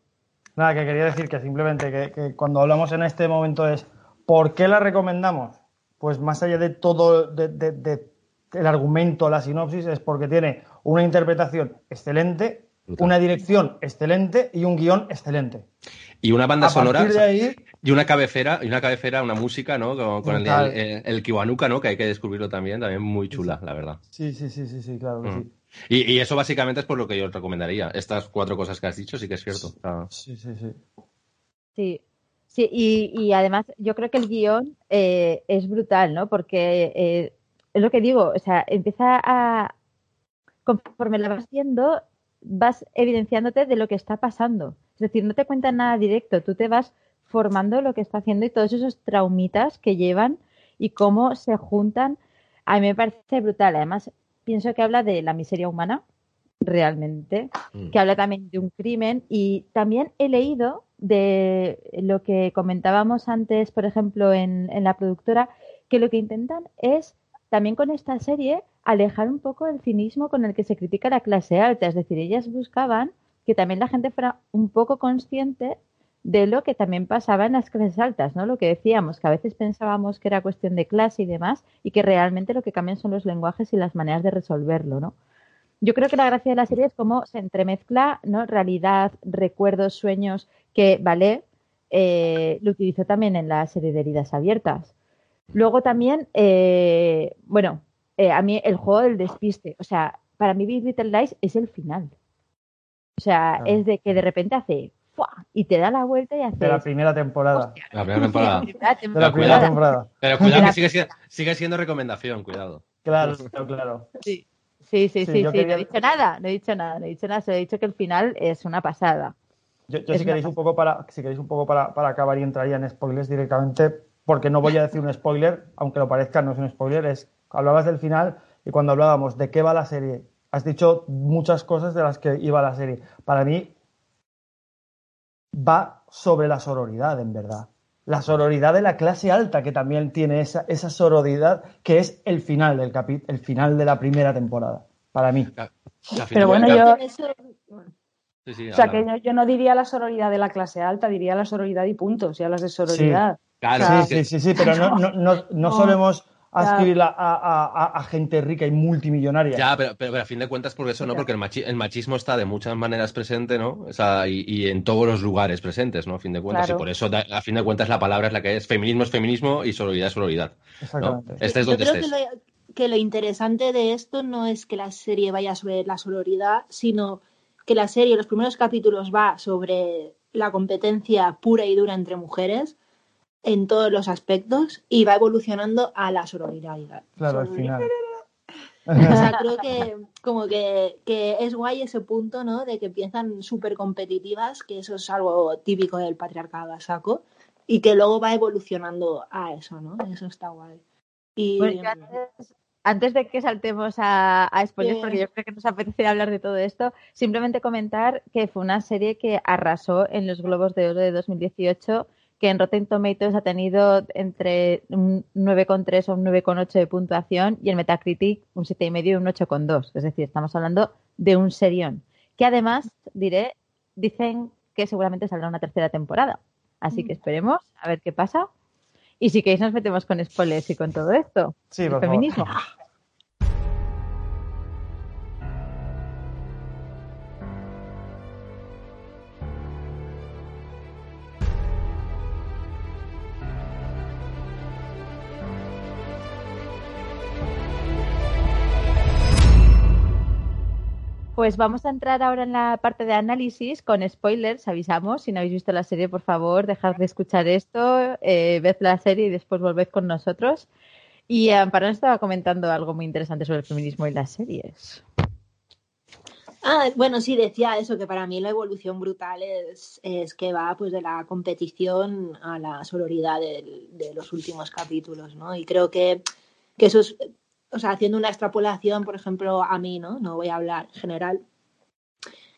Nada, que quería decir que simplemente que, que cuando hablamos en este momento es ¿por qué la recomendamos? Pues más allá de todo el argumento, la sinopsis, es porque tiene una interpretación excelente, una dirección excelente y un guion excelente. Y una banda sonora y una cabecera, y una cabecera, una música, ¿no? Con, el, el, Kiwanuka, ¿no? Que hay que descubrirlo también, también muy chula, la verdad. Sí, sí, sí, sí, sí claro mm. sí. Y, eso básicamente es por lo que yo os recomendaría. Estas cuatro cosas que has dicho sí que es cierto. Sí, sí, sí. Sí, Sí, y, además yo creo que el guion eh, es brutal, ¿no? Porque eh, es lo que digo, o sea, empieza a, conforme la vas viendo, vas evidenciándote de lo que está pasando. Es decir, no te cuentan nada directo, tú te vas formando lo que está haciendo y todos esos traumitas que llevan y cómo se juntan. A mí me parece brutal. Además, pienso que habla de la miseria humana, realmente, mm. que habla también de un crimen y también he leído de lo que comentábamos antes, por ejemplo, en, la productora, que lo que intentan es también con esta serie alejar un poco el cinismo con el que se critica la clase alta. Es decir, ellas buscaban que también la gente fuera un poco consciente de lo que también pasaba en las clases altas, ¿no? Lo que decíamos, que a veces pensábamos que era cuestión de clase y demás, y que realmente lo que cambian son los lenguajes y las maneras de resolverlo, ¿no? Yo creo que la gracia de la serie es cómo se entremezcla, ¿no? Realidad, recuerdos, sueños que Vale eh, lo utilizó también en la serie de heridas abiertas. Luego también, eh, bueno, eh, a mí el juego del despiste, o sea, para mí Big Little Lies es el final. O sea, es de que de repente hace y te da la vuelta y hace. (laughs) De la primera temporada. La primera temporada. De la primera temporada. Pero cuidado que sigue siendo, sigue siendo recomendación, cuidado. Claro, claro. Sí, sí, sí, sí, no he dicho nada, no he dicho nada, no he dicho nada, se he dicho que el final es una pasada. Yo, si, queréis un poco para, si queréis un poco para, acabar y entraría en spoilers directamente, porque no voy a decir un spoiler, aunque lo parezca, no es un spoiler, es hablabas del final y cuando hablábamos de qué va la serie, has dicho muchas cosas de las que iba la serie. Para mí va sobre la sororidad, en verdad. La sororidad de la clase alta, que también tiene esa, esa sororidad, que es el final del capi el final de la primera temporada, para mí. Pero bueno, yo... o sea, que yo, no diría la sororidad de la clase alta, diría la sororidad y punto, si hablas de sororidad. Sí, sí, sí, sí, pero no, no, no, no (laughs) solemos a escribir a, gente rica y multimillonaria. Ya, pero, pero, a fin de cuentas por eso, ¿no? Porque el, machismo está de muchas maneras presente, ¿no? O sea, y, en todos los lugares presentes, ¿no? A fin de cuentas. Y por eso, a fin de cuentas, la palabra es la que es. Feminismo es feminismo y sororidad es sororidad. Exactamente. Este es donde Yo creo Que, lo, que lo interesante de esto no es que la serie vaya sobre la sororidad, sino que la serie, los primeros capítulos, va sobre la competencia pura y dura entre mujeres en todos los aspectos y va evolucionando a la sororidad. Claro, al final. O sea, (laughs) creo que como que, es guay ese punto, ¿no? De que empiezan súper competitivas, que eso es algo típico del patriarcado a saco, y que luego va evolucionando a eso, ¿no? Eso está guay. Y... antes, de que saltemos a, a spoilers, porque yo creo que nos apetece hablar de todo esto, simplemente comentar que fue una serie que arrasó en los Globos de Oro de 2018 que en Rotten Tomatoes ha tenido entre un 9,3 o un 9,8 de puntuación y en Metacritic un 7,5 y un 8,2. Es decir, estamos hablando de un serión. Que además, diré, dicen que seguramente saldrá una tercera temporada. Así que mm. esperemos a ver qué pasa. Y si queréis nos metemos con spoilers y con todo esto. Sí, el feminismo. (laughs) Pues vamos a entrar ahora en la parte de análisis con spoilers, avisamos. Si no habéis visto la serie, por favor, dejad de escuchar esto, eh, ved la serie y después volved con nosotros. Y Amparo estaba comentando algo muy interesante sobre el feminismo y las series. Ah, bueno, sí, decía eso, que para mí la evolución brutal es, que va pues de la competición a la sororidad de, de los últimos capítulos, ¿no? Y creo que, que eso es o sea, haciendo una extrapolación, por ejemplo, a mí, ¿no? No voy a hablar en general,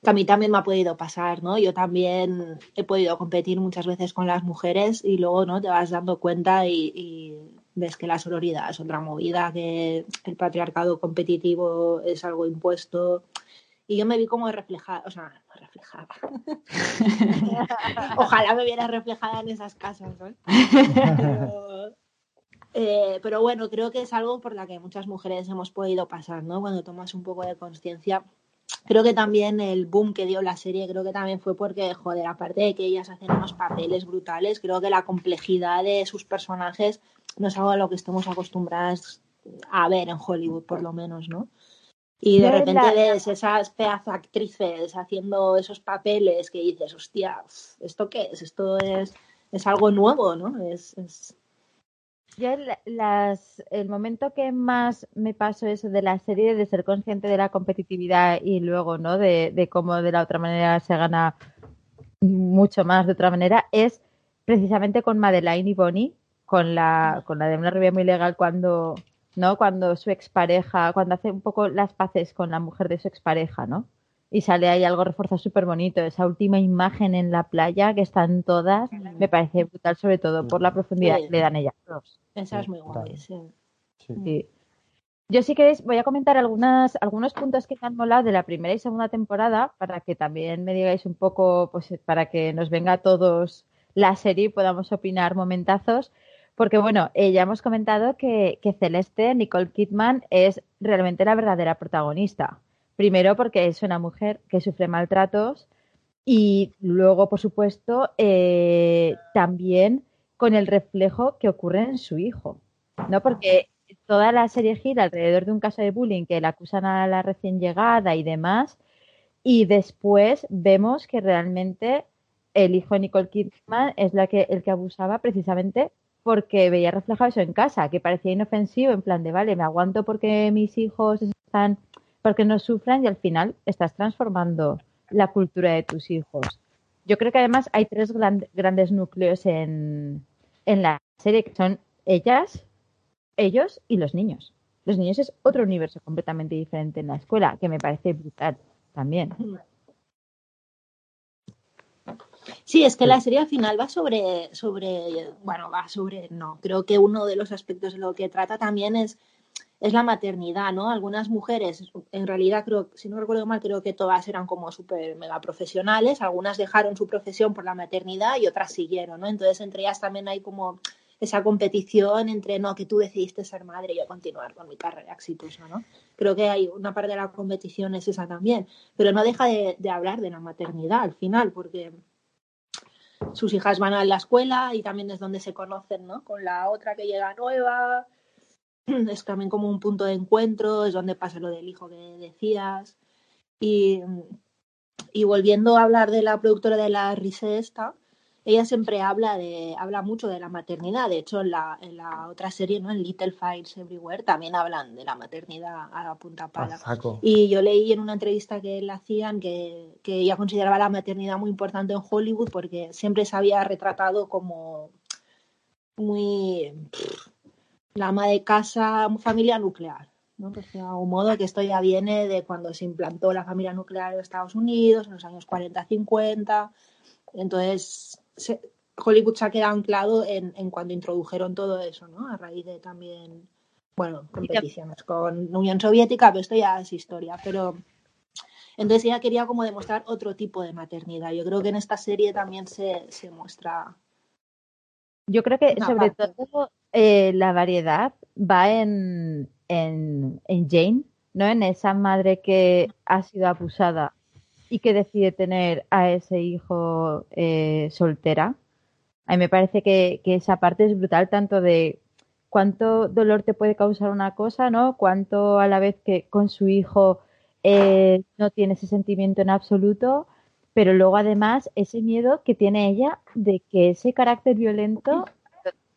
que a mí también me ha podido pasar, ¿no? Yo también he podido competir muchas veces con las mujeres y luego, ¿no? Te vas dando cuenta y, ves que la sororidad es otra movida, que el patriarcado competitivo es algo impuesto. Y yo me vi como reflejada, o sea, reflejada. (laughs) (laughs) Ojalá me viera reflejada en esas casas, ¿no? (laughs) Eh, pero bueno, creo que es algo por la que muchas mujeres hemos podido pasar, ¿no? Cuando tomas un poco de conciencia. Creo que también el boom que dio la serie, creo que también fue porque, joder, aparte de que ellas hacen unos papeles brutales, creo que la complejidad de sus personajes no es algo a lo que estemos acostumbradas a ver en Hollywood, por lo menos, ¿no? Y de repente ves esas pedazo actrices haciendo esos papeles que dices, hostia, ¿esto qué es? Esto es, es algo nuevo, ¿no? es, yo las, el momento que más me paso eso de la serie, de ser consciente de la competitividad y luego, ¿no? De, de cómo de la otra manera se gana mucho más de otra manera, es precisamente con Madeline y Bonnie, con la, con la de una rubia muy legal cuando, ¿no? Cuando su expareja, cuando hace un poco las paces con la mujer de su expareja, ¿no? Y sale ahí algo reforzado súper bonito. Esa última imagen en la playa que están todas, me parece brutal, sobre todo por la profundidad que le dan ellas dos. Esa es muy guay, sí. Yo sí que voy a comentar algunas, algunos puntos que me han molado de la primera y segunda temporada para que también me digáis un poco, pues para que nos venga a todos la serie y podamos opinar momentazos. Porque bueno, eh, ya hemos comentado que, que Celeste, Nicole Kidman, es realmente la verdadera protagonista. Primero porque es una mujer que sufre maltratos y luego, por supuesto, eh, también con el reflejo que ocurre en su hijo, ¿no? Porque toda la serie gira alrededor de un caso de bullying que le acusan a la recién llegada y demás, y después vemos que realmente el hijo de Nicole Kidman es la que, el que abusaba precisamente porque veía reflejado eso en casa, que parecía inofensivo, en plan de, vale, me aguanto porque mis hijos están porque no sufran y al final estás transformando la cultura de tus hijos. Yo creo que además hay tres grandes núcleos en, en la serie que son ellas, ellos y los niños. Los niños es otro universo completamente diferente en la escuela, que me parece brutal también. Sí, es que la serie al final va sobre, sobre, bueno, va sobre, no, creo que uno de los aspectos de lo que trata también es, es la maternidad, ¿no? Algunas mujeres, en realidad creo, si no recuerdo mal, creo que todas eran como súper mega profesionales, algunas dejaron su profesión por la maternidad y otras siguieron, ¿no? Entonces entre ellas también hay como esa competición entre, no, que tú decidiste ser madre y yo continuar con mi carrera exitosa, ¿no? Creo que hay una parte de la competición es esa también, pero no deja de, de hablar de la maternidad al final, porque sus hijas van a la escuela y también es donde se conocen, ¿no? Con la otra que llega nueva, (clears throat) es también como un punto de encuentro, es donde pasa lo del hijo que decías. Y, y volviendo a hablar de la productora de la Rise esta, ella siempre habla de habla mucho de la maternidad de hecho en la, en la otra serie no en Little Fires Everywhere también hablan de la maternidad a la punta pala Pasaco. y yo leí en una entrevista que le hacían que, que ella consideraba la maternidad muy importante en Hollywood porque siempre se había retratado como muy pff, la ama de casa familia nuclear ¿no? Pues de algún modo que esto ya viene de cuando se implantó la familia nuclear en Estados Unidos en los años 40-50 entonces se, Hollywood se ha quedado anclado en, en, cuando introdujeron todo eso, ¿no? A raíz de también, bueno, competiciones con Unión Soviética, pero esto ya es historia, pero entonces ella quería como demostrar otro tipo de maternidad. Yo creo que en esta serie también se, se muestra. Yo creo que sobre parte. todo eh, la variedad va en, en, en Jane, ¿no? En esa madre que ha sido abusada y que decide tener a ese hijo eh, soltera. A mí me parece que, que, esa parte es brutal, tanto de cuánto dolor te puede causar una cosa, ¿no? Cuánto a la vez que con su hijo eh, no tiene ese sentimiento en absoluto, pero luego además ese miedo que tiene ella de que ese carácter violento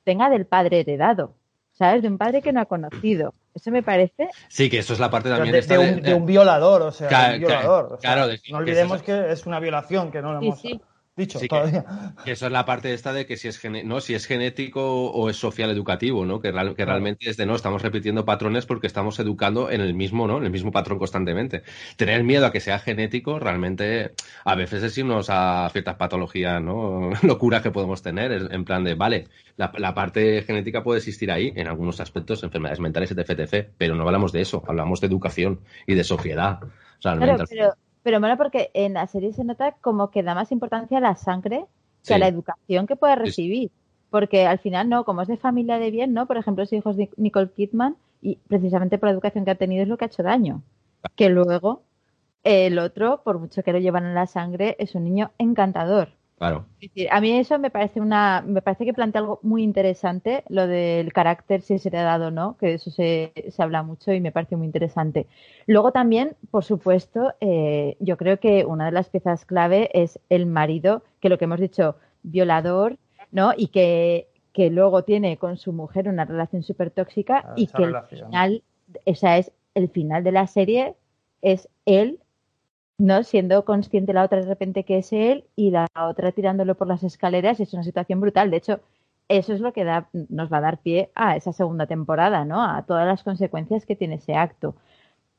tenga del padre heredado, ¿sabes? De un padre que no ha conocido. Eso me parece. Sí, que eso es la parte también de, de, un, de, de un, violador, o sea, claro, un violador. O sea, claro, no olvidemos que, que, es una violación, que no lo hemos sí, sí. Dicho sí, todavía. Que, que, eso es la parte esta de que si es, no, si es genético o es social educativo, ¿no? Que, real, que claro. realmente es de no, estamos repitiendo patrones porque estamos educando en el mismo, ¿no? En el mismo patrón constantemente. Tener miedo a que sea genético realmente a veces es irnos a ciertas patologías, ¿no? (laughs) Locuras que podemos tener, en plan de, vale, la, la, parte genética puede existir ahí en algunos aspectos, enfermedades mentales, etc, etc, pero no hablamos de eso, hablamos de educación y de sociedad. Claro, pero, pero mola porque en la serie se nota como que da más importancia a la sangre que sí. a la educación que puede recibir. Porque al final, no, como es de familia de bien, ¿no? Por ejemplo, ese hijo de Nicole Kidman y precisamente por la educación que ha tenido es lo que ha hecho daño. Que luego el otro, por mucho que lo llevan en la sangre, es un niño encantador. Claro. Es decir, a mí eso me parece una, me parece que plantea algo muy interesante, lo del carácter, si se le ha dado o no, que eso se, se, habla mucho y me parece muy interesante. Luego también, por supuesto, eh, yo creo que una de las piezas clave es el marido, que lo que hemos dicho, violador, ¿no? Y que, que luego tiene con su mujer una relación súper tóxica Ah, y que el final, esa es el final de la serie, es él no siendo consciente la otra de repente que es él y la otra tirándolo por las escaleras es una situación brutal. De hecho, eso es lo que da, nos va a dar pie a esa segunda temporada, ¿no? A todas las consecuencias que tiene ese acto.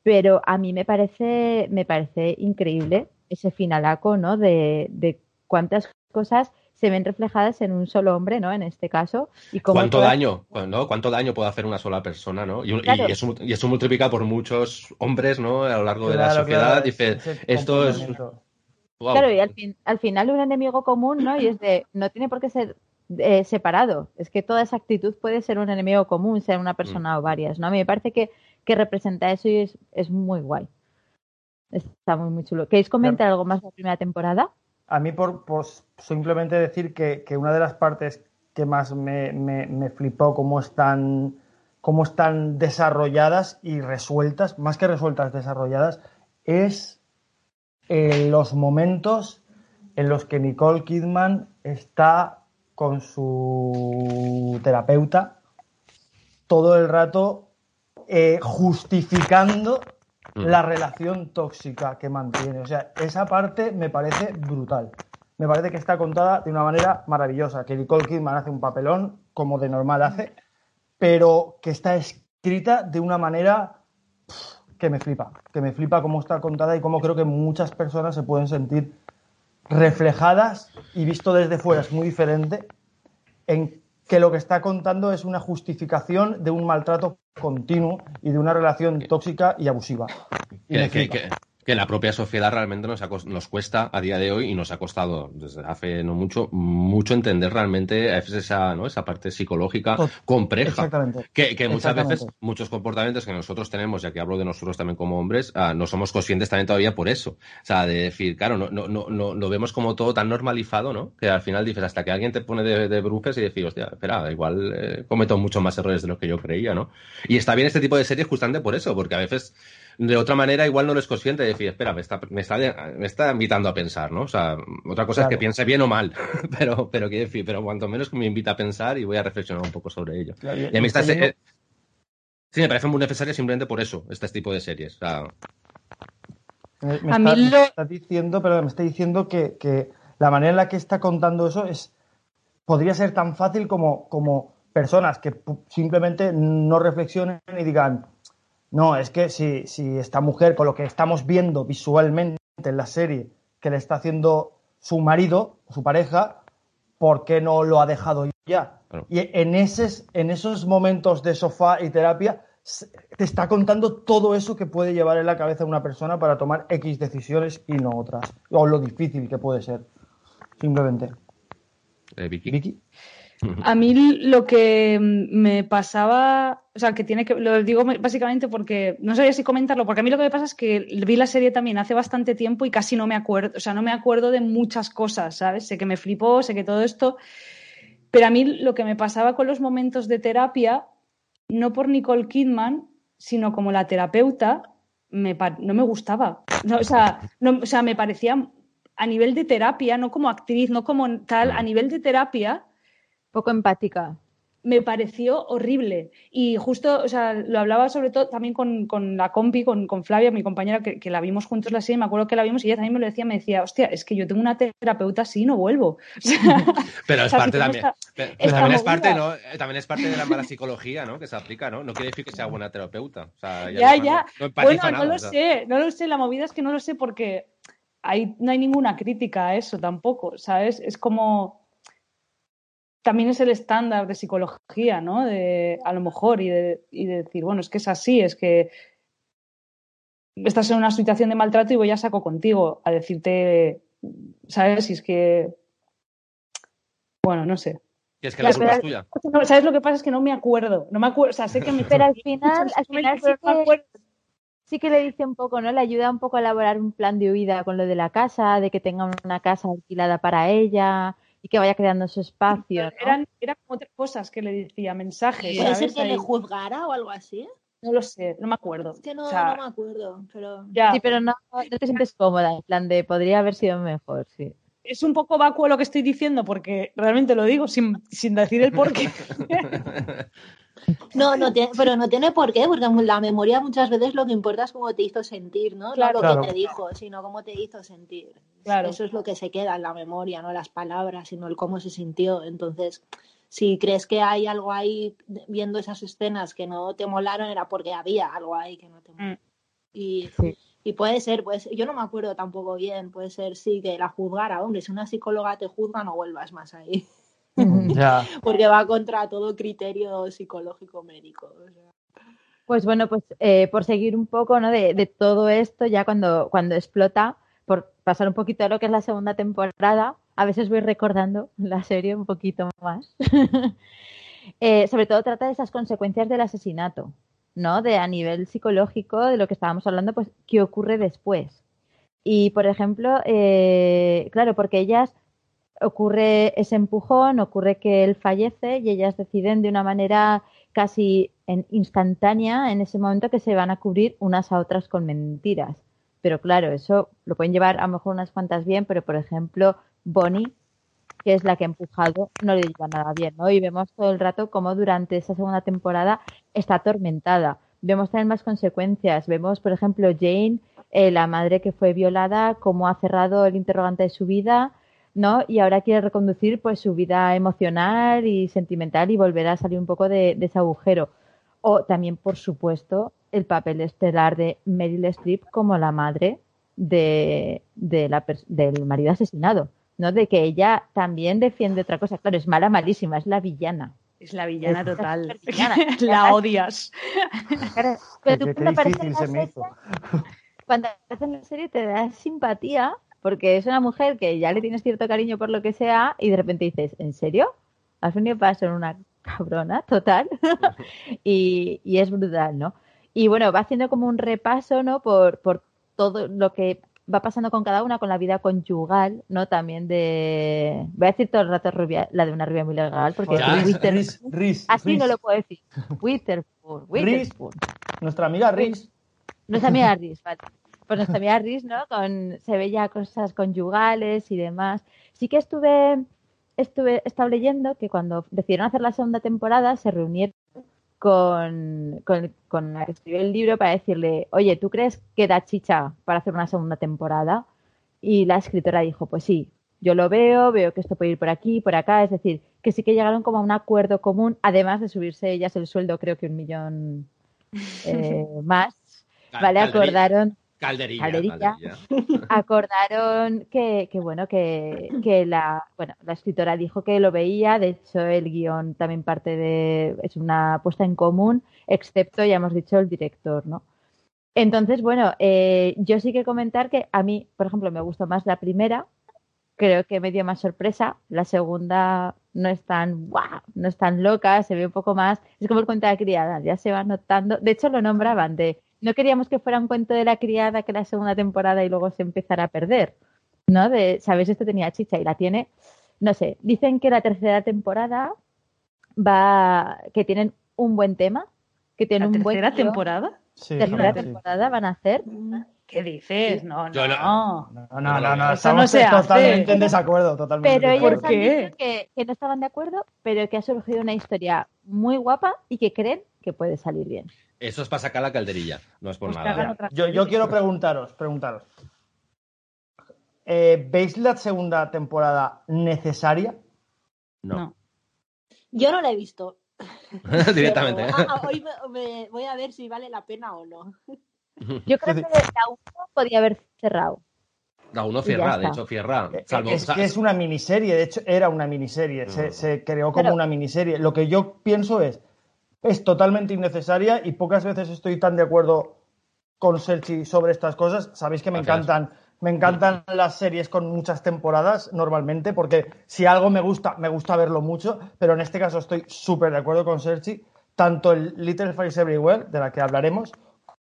Pero a mí me parece, me parece increíble ese finalaco, ¿no? De, de cuántas cosas se ven reflejadas en un solo hombre, ¿no? En este caso. Y cómo ¿Cuánto todas... daño, ¿no? ¿Cuánto daño puede hacer una sola persona, ¿no? Y, claro. y, eso, y, eso, multiplica por muchos hombres, ¿no? A lo largo claro, de la sociedad. Claro, Dice, esto es... Wow. Claro, y al, fin, al, final un enemigo común, ¿no? Y es de, no tiene por qué ser eh, separado. Es que toda esa actitud puede ser un enemigo común, ser una persona mm. o varias, ¿no? A mí me parece que, que representa eso y es, es muy guay. Está muy, muy chulo. ¿Queréis comentar algo más de la primera temporada? A mí, por, por simplemente decir que, que, una de las partes que más me, me, me, flipó cómo están, cómo están desarrolladas y resueltas, más que resueltas, desarrolladas, es eh, los momentos en los que Nicole Kidman está con su terapeuta todo el rato eh, justificando la relación tóxica que mantiene. O sea, esa parte me parece brutal. Me parece que está contada de una manera maravillosa. Que Nicole Kidman hace un papelón, como de normal hace, pero que está escrita de una manera que me flipa, que me flipa cómo está contada y cómo creo que muchas personas se pueden sentir reflejadas y visto desde fuera es muy diferente en que lo que está contando es una justificación de un maltrato continuo y de una relación tóxica y abusiva. Y Que, me que- flipa. Que- la propia sociedad realmente nos, ha nos cuesta a día de hoy y nos ha costado desde hace no mucho mucho entender realmente a veces esa, ¿no? esa parte psicológica compleja. Exactamente. Que, que muchas veces muchos comportamientos que nosotros tenemos, ya que hablo de nosotros también como hombres, ah, no somos conscientes también todavía por eso. O sea, de decir, claro, no, no, no, no, lo vemos como todo tan normalizado, ¿no? Que al final dices, hasta que alguien te pone de, de bruces y decir, hostia, espera, igual eh, cometo muchos más errores de los que yo creía, ¿no? Y está bien este tipo de series justamente por eso, porque a veces de otra manera igual no eres consciente de decir, espera, me está, me está, me está invitando a pensar, ¿no? O sea, otra cosa es que piense bien o mal, (laughs) pero, pero quiero decir, pero cuanto menos me invita a pensar y voy a reflexionar un poco sobre ello. Claro, Y a mí serie- yendo- Sí, me parece muy necesaria simplemente por eso, este tipo de series. O sea, Me, me A está, mí me lo- está diciendo, pero me está diciendo que, que la manera en la que está contando eso es podría ser tan fácil como, como personas que simplemente no reflexionen y digan, no, es que si, si esta mujer, con lo que estamos viendo visualmente en la serie, que le está haciendo su marido, su pareja, ¿por qué no lo ha dejado ya? Claro. Y en, esos, en esos momentos de sofá y terapia te está contando todo eso que puede llevar en la cabeza una persona para tomar X decisiones y no otras. O lo difícil que puede ser. Simplemente. eh, Vicky. Vicky. A mí lo que me pasaba, o sea, que tiene que, lo digo básicamente porque, no sabía si comentarlo, porque a mí lo que me pasa es que vi la serie también hace bastante tiempo y casi no me acuerdo, o sea, no me acuerdo de muchas cosas, ¿sabes? Sé que me flipó, sé que todo esto, pero a mí lo que me pasaba con los momentos de terapia, no por Nicole Kidman, sino como la terapeuta, me no me gustaba. No, o, sea, no- o sea, me parecía a nivel de terapia, no como actriz, no como tal, a nivel de terapia Poco empática. me pareció horrible. Y justo, o sea, lo hablaba sobre todo también con, con la compi, con, con Flavia, mi compañera, que, que la vimos juntos la serie, me acuerdo que la vimos y ella también me lo decía, me decía, hostia, es que yo tengo una terapeuta así y no vuelvo. O sea, (laughs) Pero es parte también. esta- pero también es parte. ¿no? Eh, También es parte de la mala psicología, ¿no? Que se aplica, ¿no? No quiere decir que sea buena terapeuta. O sea, Ya, no- ya. No, empatizo bueno, nada, no lo o sea. sé, no lo sé, la movida es que no lo sé porque ahí no hay ninguna crítica a eso tampoco, ¿sabes? Es como también es el estándar de psicología, ¿no? De, a lo mejor, y de, y de decir, bueno, es que es así, es que estás en una situación de maltrato y voy a saco contigo a decirte, ¿sabes? Si es que, bueno, no sé. Y es que la culpa es tuya. No, ¿Sabes lo que pasa? Es que no me acuerdo, no me acuerdo, o sea, sé que me... (laughs) Pero al final, (laughs) al final sí que, sí que le dice un poco, ¿no? Le ayuda un poco a elaborar un plan de huida con lo de la casa, de que tenga una casa alquilada para ella y que vaya creando su espacio. ¿no? Eran, eran como otras cosas que le decía, mensajes, ¿Puede ser que le juzgara o algo así? No lo sé, no me acuerdo. Es que no, O sea, no me acuerdo, pero... ya, Sí, pero no, no te sientes cómoda, en plan de podría haber sido mejor, sí. es un poco vacuo lo que estoy diciendo porque realmente lo digo sin, sin decir el porqué. (laughs) No, no tiene, pero no tiene por qué, porque la memoria muchas veces lo que importa es cómo te hizo sentir, ¿no? Claro. no lo Claro. que te dijo, sino cómo te hizo sentir. Claro. Eso es lo que se queda en la memoria, no las palabras, sino el cómo se sintió. Entonces, si crees que hay algo ahí viendo esas escenas que no te molaron, era porque había algo ahí que no te moló. Mm. Y, Sí. y puede ser, pues yo no me acuerdo tampoco bien, puede ser sí que la juzgara, hombre, si una psicóloga te juzga no vuelvas más ahí, (laughs) Porque va contra todo criterio psicológico médico. o sea. Pues bueno, pues eh, por seguir un poco ¿no? de, de todo esto, ya cuando, cuando explota, por pasar un poquito a lo que es la segunda temporada, a veces voy recordando la serie un poquito más. (laughs) Eh, sobre todo trata de esas consecuencias del asesinato, ¿no? De a nivel psicológico, de lo que estábamos hablando, pues, ¿qué ocurre después? Y, por ejemplo, eh, claro, porque ellas ocurre ese empujón, ocurre que él fallece y ellas deciden de una manera casi en- instantánea en ese momento que se van a cubrir unas a otras con mentiras. Pero claro, eso lo pueden llevar a lo mejor unas cuantas bien, pero por ejemplo, Bonnie, que es la que ha empujado, no le lleva nada bien, ¿no? Y vemos todo el rato cómo durante esa segunda temporada está atormentada. Vemos también más consecuencias. Vemos, por ejemplo, Jane, eh, la madre que fue violada, cómo ha cerrado el interrogante de su vida, ¿no? Y ahora quiere reconducir pues su vida emocional y sentimental y volver a salir un poco de, de ese agujero. O también, por supuesto, el papel estelar de Meryl Streep como la madre de, de la, del marido asesinado. ¿no? De que ella también defiende otra cosa. Claro, es mala, malísima, es la villana. Es la villana Es total. (laughs) la odias. Pero tú cuando aparece difícil en la serie- cuando aparece en la serie te da simpatía porque es una mujer que ya le tienes cierto cariño por lo que sea y de repente dices, ¿en serio? Has venido para ser una cabrona total (laughs) y, y es brutal, ¿no? Y bueno, va haciendo como un repaso, ¿no? Por, por todo lo que va pasando con cada una, con la vida conyugal, ¿no? También de... Voy a decir todo el rato rubia, la de una rubia muy legal, porque Ya. Riz, Witherspoon- Riz, Riz, así Riz. no lo puedo decir. Witherspoon, Witherspoon. Nuestra amiga Riz. Nuestra amiga Riz, vale. Pues nuestra amiga Riz, ¿no? Con, se ve ya cosas conyugales y demás. Sí que estuve, estuve, he estado leyendo que cuando decidieron hacer la segunda temporada se reunieron con, con, con la que escribió el libro para decirle, oye, ¿tú crees que da chicha para hacer una segunda temporada? Y la escritora dijo, pues sí, yo lo veo, veo que esto puede ir por aquí, por acá, es decir, que sí que llegaron como a un acuerdo común, además de subirse ellas el sueldo, creo que un millón eh, (laughs) más, ¿vale? Acordaron Calderilla. Calderilla. calderilla. (laughs) acordaron que, que bueno que, que la bueno la escritora dijo que lo veía de hecho el guion también parte de es una puesta en común excepto ya hemos dicho el director no entonces bueno eh, yo sí que comentar que a mí por ejemplo me gustó más la primera creo que me dio más sorpresa la segunda no es tan guau, no es tan loca se ve un poco más es como el cuento de la criada ya se va notando de hecho lo nombraban de no queríamos que fuera un cuento de la criada que la segunda temporada y luego se empezara a perder, ¿no? De, ¿sabes? Esto tenía chicha y la tiene. No sé, dicen que la tercera temporada va, que tienen un buen tema, que tienen ¿La un buen tercera temporada? Sí, Tercera sí. temporada van a hacer. ¿Qué dices? No, no. Yo No, no- no, no, no, Eso estamos no se hace. totalmente en desacuerdo, totalmente. Pero en ellos desacuerdo. ¿Por han qué? dicho que, que no estaban de acuerdo, pero que ha surgido una historia muy guapa y que creen que puede salir bien. Eso es para sacar la calderilla, no es por Pues nada. Yo, yo quiero preguntaros, preguntaros. Eh, ¿Veis la segunda temporada necesaria? No. No. Yo no la he visto. (laughs) Directamente. Pero, ah, hoy me- me- voy a ver si vale la pena o no. Yo creo que (laughs) la 1 podía haber cerrado. La uno Y ya Fierra, de hecho, Salvo, es que es una miniserie, de hecho era una miniserie, se, No. se creó como Pero- una miniserie. Lo que yo pienso es, es totalmente innecesaria y pocas veces estoy tan de acuerdo con Selchi sobre estas cosas. Sabéis que me Gracias. encantan, me encantan las series con muchas temporadas normalmente, porque si algo me gusta, me gusta verlo mucho, pero en este caso estoy súper de acuerdo con Sergi, tanto en Little Fires Everywhere, de la que hablaremos,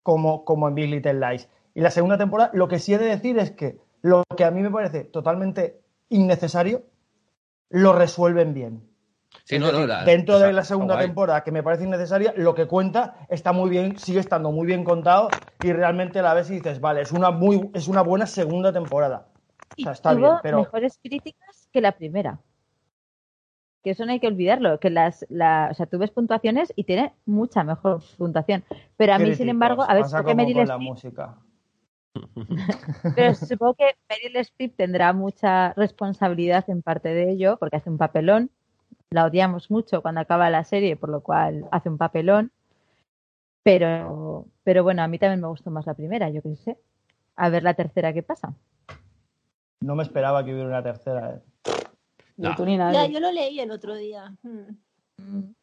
como, como en Big Little Lies. Y la segunda temporada, lo que sí he de decir es que lo que a mí me parece totalmente innecesario, lo resuelven bien. Sí, no, no, la- Dentro de la segunda guay. temporada, que me parece innecesaria, lo que cuenta está muy bien, sigue estando muy bien contado y realmente la ves y dices, vale, es una, muy, es una buena segunda temporada. O Y sea, está tuvo bien, pero mejores críticas que la primera. Que eso no hay que olvidarlo, que las, la, o sea, tú ves puntuaciones y tiene mucha mejor puntuación. Pero a mí, sin embargo, a ver, pasa supongo que como Meryl con la Streep, música. (laughs) (laughs) pero supongo que Meryl Streep tendrá mucha responsabilidad en parte de ello, porque hace un papelón. La odiamos mucho cuando acaba la serie, por lo cual hace un papelón. Pero, pero bueno, a mí también me gustó más la primera, yo qué sé. A ver la tercera qué pasa. No me esperaba que hubiera una tercera. eh. Ni No. tú ni Ya, nadie. yo lo leí el otro día. Hmm. Mm.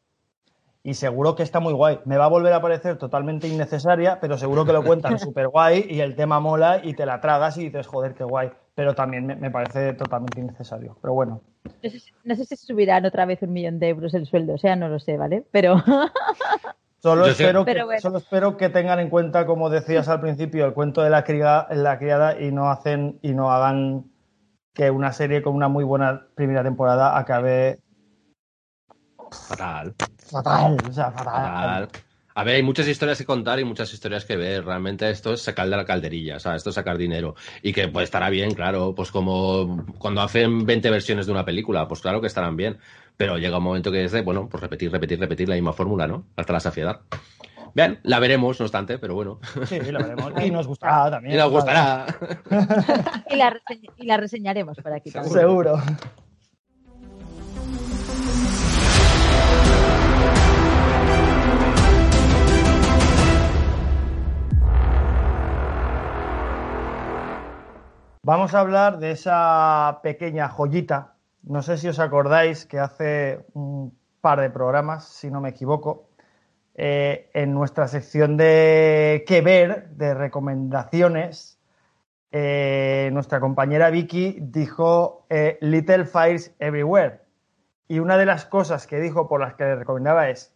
Y seguro que está muy guay. Me va a volver a parecer totalmente innecesaria, pero seguro que lo cuentan (laughs) súper guay y el tema mola y te la tragas y dices, joder, qué guay. Pero también me, me parece totalmente innecesario. Pero bueno, No sé, si- no sé si subirán otra vez un millón de euros el sueldo, o sea, no lo sé, ¿vale? Pero (laughs) solo Yo espero, que, bueno. solo espero que tengan en cuenta, como decías al principio, el cuento de la criada, la criada y no hacen y no hagan que una serie con una muy buena primera temporada acabe Fatal, fatal. O sea, fatal. fatal. A ver, hay muchas historias que contar y muchas historias que ver. Realmente esto es sacar de la calderilla, o sea, esto es sacar dinero. Y que pues estará bien, claro, pues como cuando hacen 20 versiones de una película, pues claro que estarán bien. Pero llega un momento que es de, bueno, pues repetir, repetir, repetir la misma fórmula, ¿no? Hasta la saciedad. Bien, la veremos, no obstante, pero bueno. Sí, lo veremos. (laughs) Y nos gustará también. Y nos gustará. (laughs) y la, reseñ- y la reseñaremos por aquí también. Seguro. Vamos a hablar de esa pequeña joyita. No sé si os acordáis que hace un par de programas, si no me equivoco, eh, en nuestra sección de qué ver, de recomendaciones, eh, nuestra compañera Vicky dijo eh, Little Fires Everywhere. Y una de las cosas que dijo por las que le recomendaba es,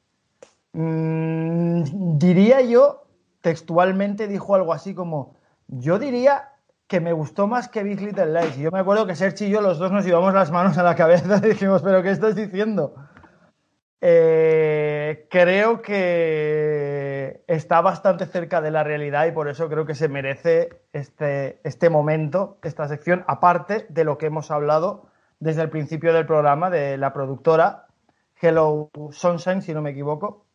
mm, diría yo, textualmente dijo algo así como, yo diría que me gustó más que Big Little Lies. Y yo me acuerdo que Sergi y yo los dos nos llevamos las manos a la cabeza y (laughs) dijimos, pero ¿qué estás diciendo? Eh, creo que está bastante cerca de la realidad y por eso creo que se merece este, este momento, esta sección, aparte de lo que hemos hablado desde el principio del programa de la productora Hello Sunshine, si no me equivoco,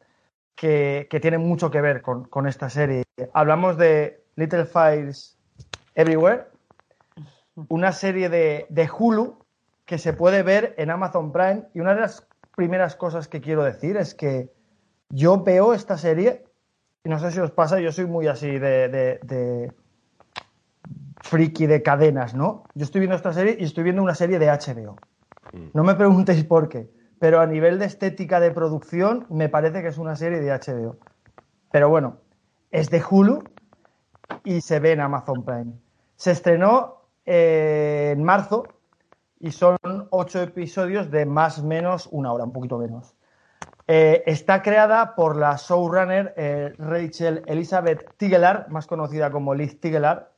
que, que tiene mucho que ver con, con esta serie. Hablamos de Little Fires Everywhere, una serie de, de, Hulu que se puede ver en Amazon Prime. Y una de las primeras cosas que quiero decir es que yo veo esta serie, y no sé si os pasa, yo soy muy así de, de, de friki de cadenas, ¿no? Yo estoy viendo esta serie y estoy viendo una serie de HBO. No me preguntéis por qué, pero a nivel de estética de producción me parece que es una serie de HBO. Pero bueno, es de Hulu y se ve en Amazon Prime. Se estrenó eh, en marzo y son ocho episodios de más o menos una hora, un poquito menos. Eh, está creada por la showrunner eh, Rachel Elizabeth Tigelar, más conocida como Liz Tigelar,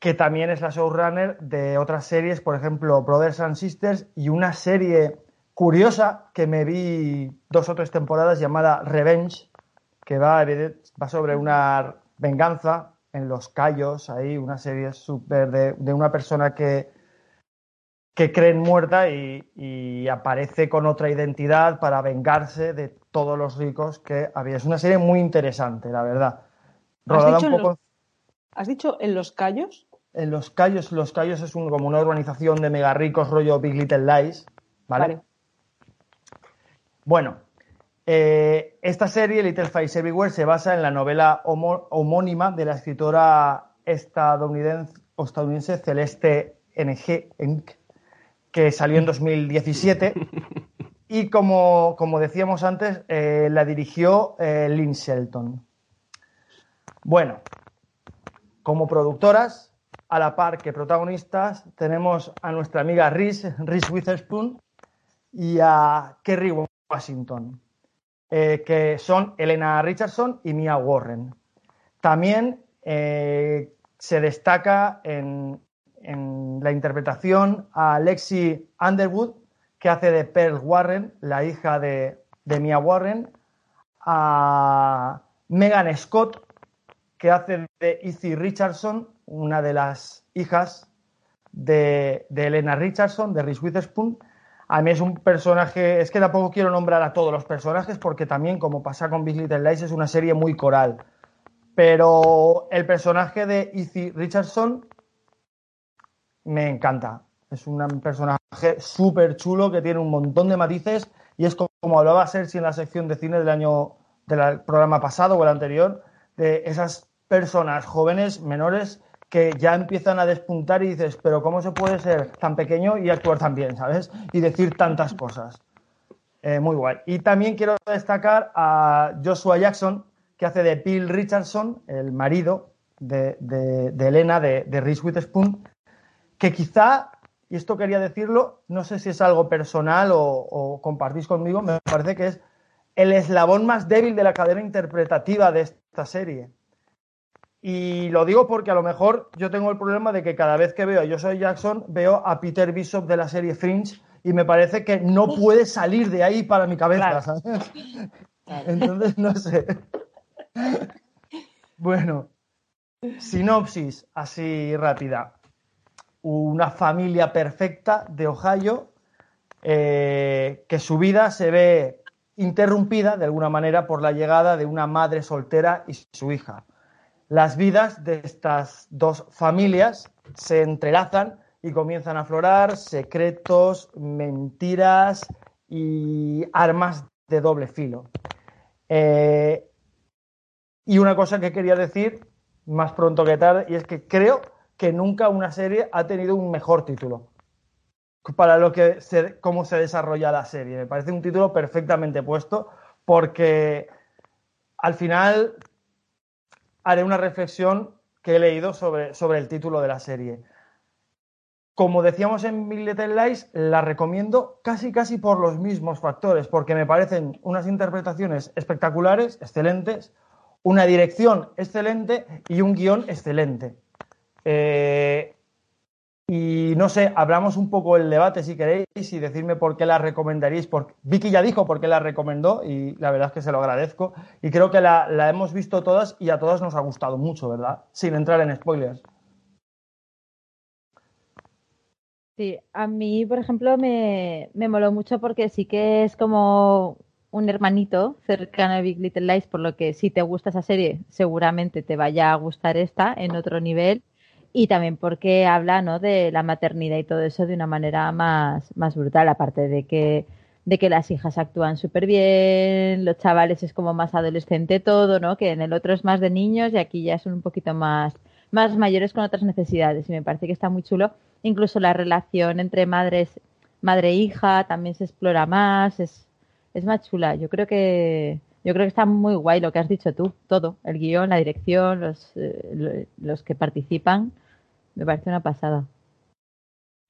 que también es la showrunner de otras series, por ejemplo, Brothers and Sisters y una serie curiosa que me vi dos o tres temporadas llamada Revenge, que va, va sobre una venganza en los callos, ahí una serie súper de, de, una persona que, que creen muerta y, y, aparece con otra identidad para vengarse de todos los ricos que había. Es una serie muy interesante, la verdad. Rodada ¿Has, dicho un poco... los, ¿Has dicho en los callos? En los callos, los callos es un, como una urbanización de mega ricos, rollo Big Little Lies, ¿vale? vale. Bueno, eh, esta serie, Little Fires Everywhere, se basa en la novela homónima de la escritora estadounidense, estadounidense Celeste Ng, que salió en 2017. (laughs) Y como, como decíamos antes, eh, la dirigió eh, Lynn Shelton. Bueno, como productoras, a la par que protagonistas, tenemos a nuestra amiga Reese, Reese Witherspoon, y a Kerry Washington eh, que son Elena Richardson y Mia Warren. También eh, se destaca en, la interpretación a Lexi Underwood, que hace de Pearl Warren, la hija de, de Mia Warren, a Megan Scott, que hace de Izzy Richardson, una de las hijas de, de Elena Richardson, de Reese Witherspoon, a mí es un personaje, es que tampoco quiero nombrar a todos los personajes porque también, como pasa con Big Little Lies, es una serie muy coral. Pero el personaje de Izzy Richardson me encanta. Es un personaje súper chulo que tiene un montón de matices y es como, como hablaba Sergi en la sección de cine del año del programa pasado o el anterior, de esas personas jóvenes, menores, que ya empiezan a despuntar y dices, pero ¿cómo se puede ser tan pequeño y actuar tan bien, ¿sabes? Y decir tantas cosas. Eh, muy guay. Y también quiero destacar a Joshua Jackson, que hace de Bill Richardson, el marido de, de, Elena, de, de Reese que quizá, y esto quería decirlo, no sé si es algo personal o, o compartís conmigo, me parece que es el eslabón más débil de la cadena interpretativa de esta serie y lo digo porque a lo mejor yo tengo el problema de que cada vez que veo a Yo soy Jackson, veo a Peter Bishop de la serie Fringe y me parece que no puede salir de ahí para mi cabeza, claro. ¿sabes? Entonces, no sé. Bueno, sinopsis así rápida. Una familia perfecta de Ohio eh, que su vida se ve interrumpida de alguna manera por la llegada de una madre soltera y su hija las vidas de estas dos familias se entrelazan y comienzan a aflorar secretos, mentiras y armas de doble filo. Eh, y una cosa que quería decir más pronto que tarde, y es que creo que nunca una serie ha tenido un mejor título para lo que cómo se desarrolla la serie. Me parece un título perfectamente puesto porque al final haré una reflexión que he leído sobre, sobre el título de la serie. Como decíamos en Big Little Lies, la recomiendo casi casi por los mismos factores, porque me parecen unas interpretaciones espectaculares, excelentes, una dirección excelente y un guion excelente. Eh, y no sé, hablamos un poco el debate si queréis y decirme por qué la recomendaríais. Porque Vicky ya dijo por qué la recomendó y la verdad es que se lo agradezco. Y creo que la, hemos visto todas y a todas nos ha gustado mucho, ¿verdad? Sin entrar en spoilers. Sí, a mí, por ejemplo, me, me moló mucho porque sí que es como un hermanito cercano a Big Little Lies, por lo que si te gusta esa serie, seguramente te vaya a gustar esta en otro nivel y también porque habla ¿no? de la maternidad y todo eso de una manera más, más brutal, aparte de que, de que las hijas actúan súper bien, los chavales es como más adolescente todo, ¿no? que en el otro es más de niños y aquí ya son un poquito más, más mayores con otras necesidades y me parece que está muy chulo. Incluso la relación entre madres, madre e hija también se explora más, es, es más chula. Yo creo que yo creo que está muy guay lo que has dicho tú, todo, el guion, la dirección, los, eh, los que participan. Me parece una pasada.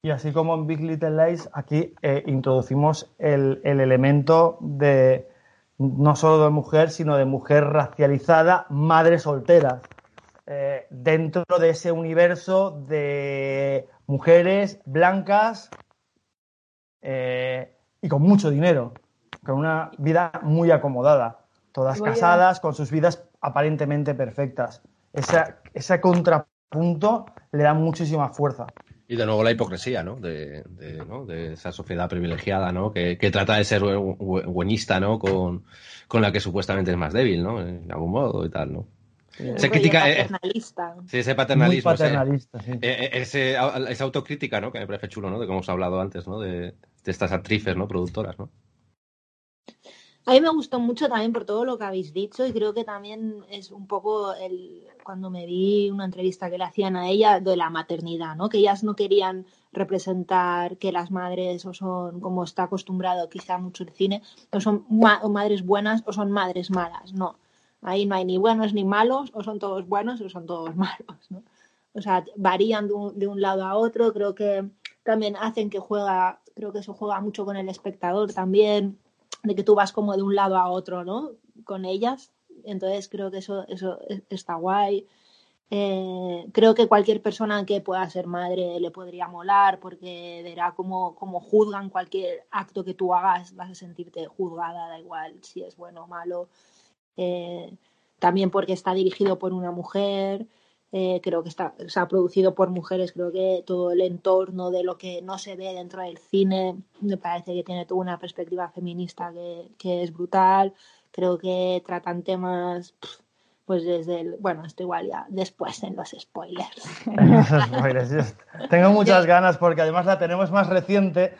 Y así como en Big Little Lies, aquí eh, introducimos el, el, elemento de no solo de mujer, sino de mujer racializada, madre soltera, eh, dentro de ese universo de mujeres blancas eh, y con mucho dinero, con una vida muy acomodada, todas casadas, con sus vidas aparentemente perfectas. Esa, ese contrapunto le da muchísima fuerza. Y de nuevo la hipocresía, ¿no? De, de, ¿no? de esa sociedad privilegiada, ¿no? Que, que trata de ser buenista, ¿no? Con, con, la que supuestamente es más débil, ¿no? En algún modo y tal, ¿no? Sí, se critica paternalista. Eh, sí, ese paternalismo. Muy paternalista, ese, sí. eh, ese, esa autocrítica, ¿no? Que me parece chulo, ¿no? De cómo hemos hablado antes, ¿no? De, de estas actrices, ¿no? Productoras, ¿no? A mí me gustó mucho también por todo lo que habéis dicho y creo que también es un poco el cuando me vi una entrevista que le hacían a ella de la maternidad, ¿no? Que ellas no querían representar que las madres o son como está acostumbrado quizá mucho el cine, o son ma o madres buenas o son madres malas, no. Ahí no hay ni buenos ni malos, o son todos buenos o son todos (laughs) malos, ¿no? O sea, varían de un, de un lado a otro, creo que también hacen que juega, creo que eso juega mucho con el espectador también de que tú vas como de un lado a otro, ¿no? Con ellas. Entonces creo que eso, eso está guay. Eh, creo que cualquier persona que pueda ser madre le podría molar porque verá cómo, cómo juzgan cualquier acto que tú hagas, vas a sentirte juzgada, da igual si es bueno o malo. Eh, también porque está dirigido por una mujer. Eh, creo que está, se ha producido por mujeres, creo que todo el entorno de lo que no se ve dentro del cine me parece que tiene toda una perspectiva feminista que, que es brutal. Creo que tratan temas, pues desde el, bueno, esto igual ya después en los spoilers. (laughs) los spoilers tengo muchas ganas porque además la tenemos más reciente.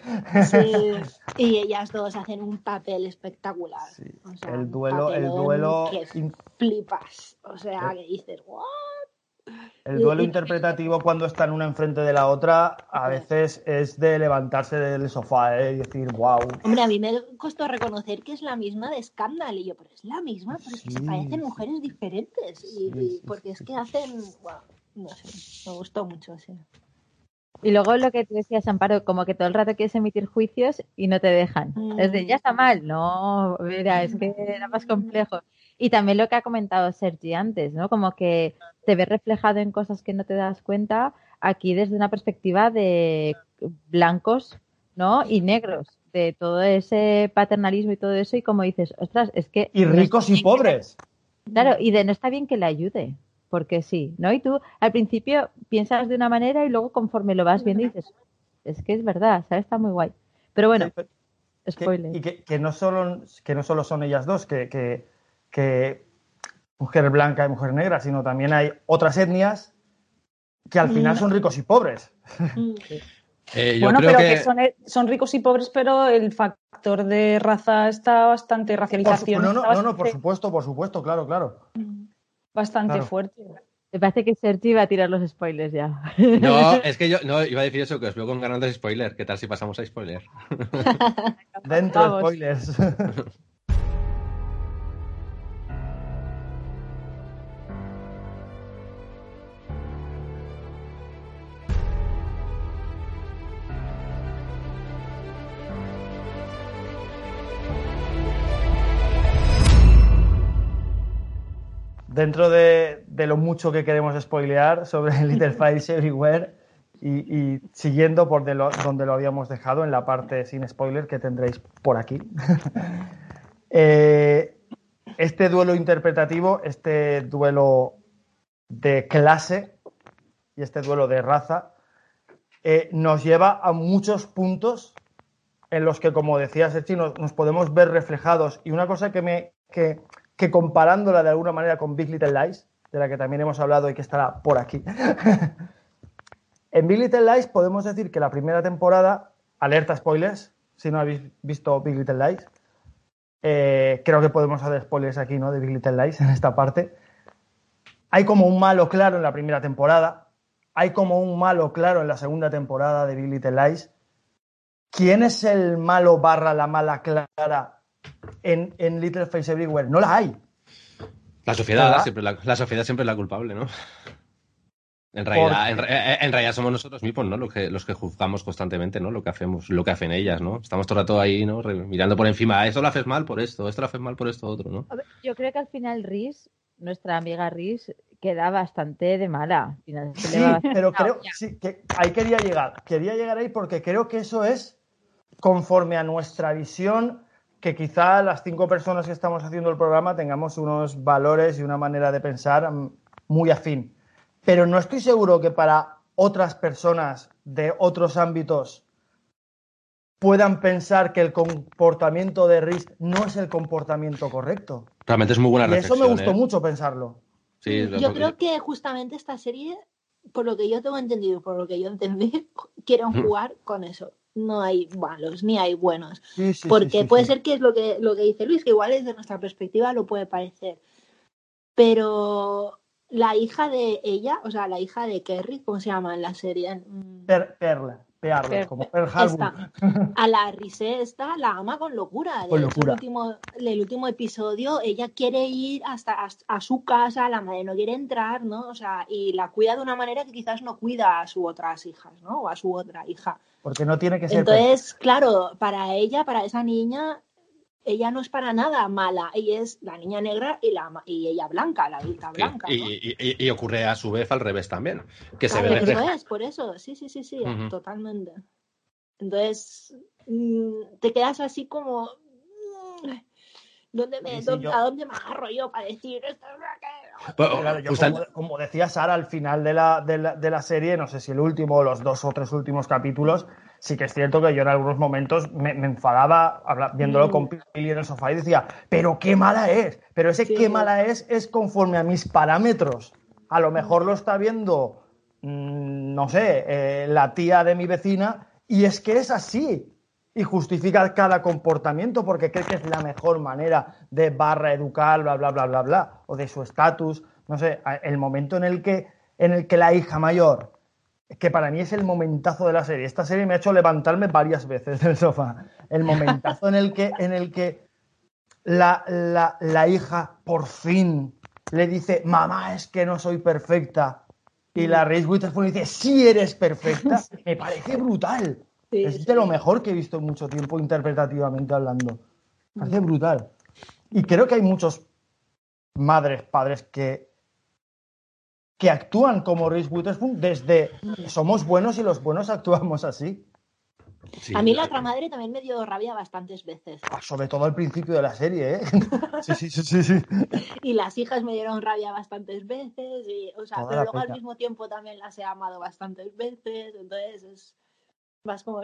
Sí, (laughs) y ellas dos hacen un papel espectacular. Sí. O sea, el duelo, el duelo. Que flipas. O sea, que dices, ¿what? El duelo interpretativo cuando están una enfrente de la otra a veces es de levantarse del sofá ¿eh? y decir, wow. Hombre, a mí me costó reconocer que es la misma de Scandal y yo, pero es la misma, pero es que sí, se parecen mujeres diferentes y, sí, sí, porque es que hacen, wow, no sé, me gustó mucho, sí. Y luego lo que te decías, Amparo, como que todo el rato quieres emitir juicios y no te dejan. Mm. Es de, ya está mal. No, mira, es que era más complejo. Y también lo que ha comentado Sergi antes, ¿no? Como que te ves reflejado en cosas que no te das cuenta aquí desde una perspectiva de blancos, ¿no? Y negros, de todo ese paternalismo y todo eso y como dices, ostras, es que... Y ricos no y pobres. Claro, y de no está bien que le ayude, porque sí, ¿no? Y tú al principio piensas de una manera y luego conforme lo vas viendo dices, es que es verdad, ¿sabes? Está muy guay. Pero bueno, sí, pero spoiler. Que, y que, que, no solo, que no solo son ellas dos, que, que, que mujer blanca y mujer negra, sino también hay otras etnias que al final son ricos y pobres. (laughs) Eh, bueno, creo pero que... que, son, son, ricos y pobres, pero el factor de raza está bastante racialización. Su, no, no, bastante, no, no, por supuesto, por supuesto, claro, claro. Bastante claro. fuerte. Me parece que Sergi iba a tirar los spoilers ya. No, (laughs) es que yo no iba a decir eso, que os veo con ganas de spoiler. ¿Qué tal si pasamos a spoiler? (laughs) Dentro Vamos. spoilers. Dentro de, lo mucho que queremos spoilear sobre (laughs) Little Fires Everywhere y, siguiendo por donde lo habíamos dejado en la parte sin spoiler que tendréis por aquí. (laughs) Eh, este duelo interpretativo, este duelo de clase y este duelo de raza eh, nos lleva a muchos puntos en los que, como decía Sergi, nos, nos podemos ver reflejados. Y una cosa que me que, que comparándola de alguna manera con Big Little Lies, de la que también hemos hablado y que estará por aquí. (laughs) en Big Little Lies podemos decir que la primera temporada, alerta spoilers, si no habéis visto Big Little Lies, eh, creo que podemos hacer spoilers aquí, ¿no? De Big Little Lies en esta parte. Hay como un malo claro en la primera temporada. Hay como un malo claro en la segunda temporada de Big Little Lies. ¿Quién es el malo barra la mala clara en, en Little Face Everywhere? No la hay. La sociedad, siempre la, la sociedad siempre es la culpable, ¿no? En realidad, en, re- en realidad somos nosotros mismos, ¿no? Los que, los que juzgamos constantemente, ¿no? Lo que hacemos, lo que hacen ellas, ¿no? Estamos todo el rato ahí, ¿no? Re- Mirando por encima, "Ah, esto lo haces mal por esto, esto lo haces mal por esto otro, ¿no? A ver, yo creo que al final Riz, nuestra amiga Riz, queda bastante de mala. Al final Sí, pero creo sí, que ahí quería llegar. Quería llegar ahí porque creo que eso es conforme a nuestra visión, que quizá las cinco personas que estamos haciendo el programa tengamos unos valores y una manera de pensar mm, muy afín. Pero no estoy seguro que para otras personas de otros ámbitos puedan pensar que el comportamiento de Riz no es el comportamiento correcto. Realmente es muy buena Y eso me gustó ¿eh? mucho pensarlo. Sí, yo creo que justamente esta serie, por lo que yo tengo entendido, por lo que yo entendí, (laughs) quieren Mm. jugar con eso. No hay malos ni hay buenos. Sí, sí, Porque sí, puede ser que es lo que, lo que dice Luis, que igual desde nuestra perspectiva lo puede parecer. Pero la hija de ella, o sea, la hija de Kerry, ¿cómo se llama en la serie? Mm, Per- Perla, Pearl, Per- como Pearl Harbor. Esta. A la Rise esta la ama con locura. Con locura. El, último, el último episodio, ella quiere ir hasta a, a su casa, la madre no quiere entrar, ¿no? O sea, y la cuida de una manera que quizás no cuida a sus otras hijas, ¿no? O a su otra hija. Porque no tiene que ser. Entonces, claro, para ella, para esa niña, ella no es para nada mala. Ella es la niña negra y, la, y ella blanca, la adulta blanca. ¿no? y, y- y ocurre a su vez al revés también, que se Claro, ve eso es, por eso, sí, sí, sí, sí, totalmente. Entonces, mm, te quedas así como, mm, ¿dónde me, dónde- yo- ¿a dónde me agarro yo para decir esto? es lo que-?" Bueno, Claro, yo como, como decía Sara, al final de la, de, la, de la serie, no sé si el último o los dos o tres últimos capítulos, sí que es cierto que yo en algunos momentos me, me enfadaba viéndolo Mm. con Pili en el sofá y decía, pero qué mala es, pero ese Sí. qué mala es es conforme a mis parámetros. A lo mejor lo está viendo, mm, no sé, eh, la tía de mi vecina y es que es así. Y justifica cada comportamiento porque cree que es la mejor manera de barra educar, bla, bla, bla, bla, bla, o de su estatus. No sé, el momento en el que, en el que la hija mayor, que para mí es el momentazo de la serie, esta serie me ha hecho levantarme varias veces del sofá, el momentazo en el que, en el que la, la, la hija por fin le dice, mamá, es que no soy perfecta. Y la Reese Witherspoon dice, sí eres perfecta. (laughs) Me parece brutal. Sí, es sí. de lo mejor que he visto en mucho tiempo interpretativamente hablando. Me parece brutal. Y creo que hay muchos madres, padres que, que actúan como Reese Witherspoon desde somos buenos y los buenos actuamos así. sí, A mí la otra madre también me dio rabia bastantes veces. Ah, Sobre todo al principio de la serie, ¿eh? (laughs) Sí, sí, sí, sí. sí. Y las hijas me dieron rabia bastantes veces, y, o sea, Toda pero luego al mismo tiempo también las he amado bastantes veces, entonces es más como...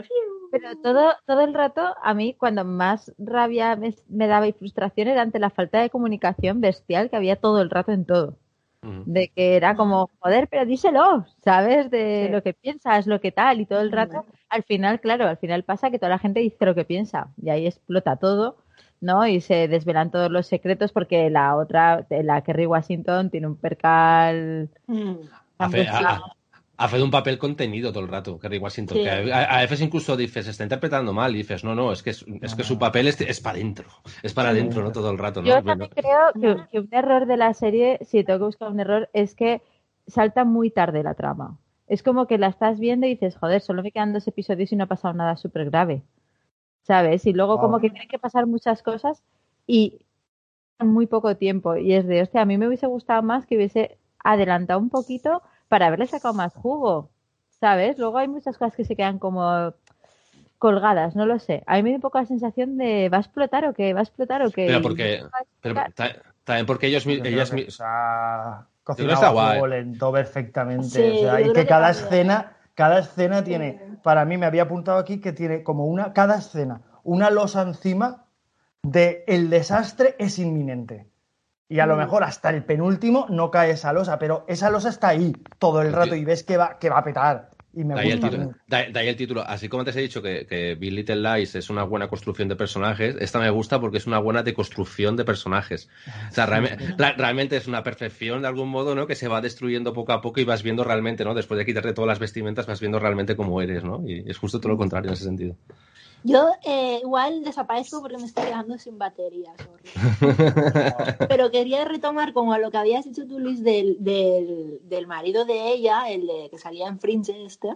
Pero todo, todo el rato, a mí, cuando más rabia me, me daba y frustración era ante la falta de comunicación bestial que había todo el rato en todo. De que era como, joder, pero díselo, ¿sabes? De Sí. lo que piensas, lo que tal, y todo el rato, al final, claro, al final pasa que toda la gente dice lo que piensa, y ahí explota todo. ¿no? Y se desvelan todos los secretos porque la otra, la Kerry Washington, tiene un percal. Mm. Hace, hace un papel contenido todo el rato, Kerry Washington. Sí. Que a, a veces incluso dices, está interpretando mal, y dices, no, no, es que, es, es que su papel es, es para adentro, es para adentro, ¿no? Todo el rato, ¿no? Yo Bueno, también creo que, que un error de la serie, si tengo que buscar un error, es que salta muy tarde la trama. Es como que la estás viendo y dices, joder, solo me quedan dos episodios y no ha pasado nada súper grave. ¿Sabes? Y luego como Wow. que tienen que pasar muchas cosas y en muy poco tiempo. Y es de, hostia, a mí me hubiese gustado más que hubiese adelantado un poquito para haberle sacado más jugo. ¿Sabes? Luego hay muchas cosas que se quedan como colgadas, no lo sé. A mí me da un poco la sensación de, ¿va a explotar o qué? ¿Va a explotar o qué? Pero porque, también porque ellos, mi- Yo ellas que creo que cocinado está a guay. fuego lento perfectamente. Sí, o sea, y que que cada escena, cada escena tiene, para mí me había apuntado aquí que tiene como una, cada escena, una losa encima de el desastre es inminente. Y a lo Mm. mejor hasta el penúltimo no cae esa losa, pero esa losa está ahí todo el rato y ves que va, que va a petar. Y me De ahí, el gusta. título, ahí- el título. Así como antes he dicho que, que Big Little Lies es una buena construcción de personajes, esta me gusta porque es una buena deconstrucción de personajes. O sea, realme- realmente es una perfección de algún modo, ¿no? Que se va destruyendo poco a poco y vas viendo realmente, ¿no? Después de quitarte todas las vestimentas, vas viendo realmente cómo eres, ¿no? Y es justo todo lo contrario en ese sentido. Yo eh, igual desaparezco porque me estoy quedando sin batería. sorry. (laughs) Pero quería retomar como a lo que habías dicho tú, Luis, del, del, del marido de ella, el de, que salía en Fringe este.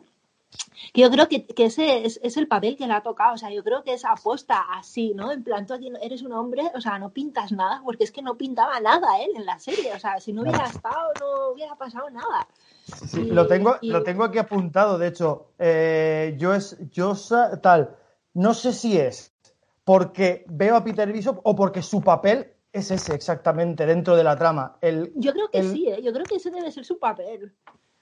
Que yo creo que, que ese es, es el papel que le ha tocado. O sea, yo creo que es aposta así, ¿no? En plan, tú aquí eres un hombre, o sea, no pintas nada, porque es que no pintaba nada él en la serie. O sea, si no hubiera estado, no hubiera pasado nada. Sí, Y- lo, tengo, y- lo tengo aquí apuntado, de hecho, eh, yo es, yo tal, no sé si es porque veo a Peter Bishop o porque su papel es ese exactamente dentro de la trama. El, Yo creo que el- sí, ¿eh? yo creo que ese debe ser su papel.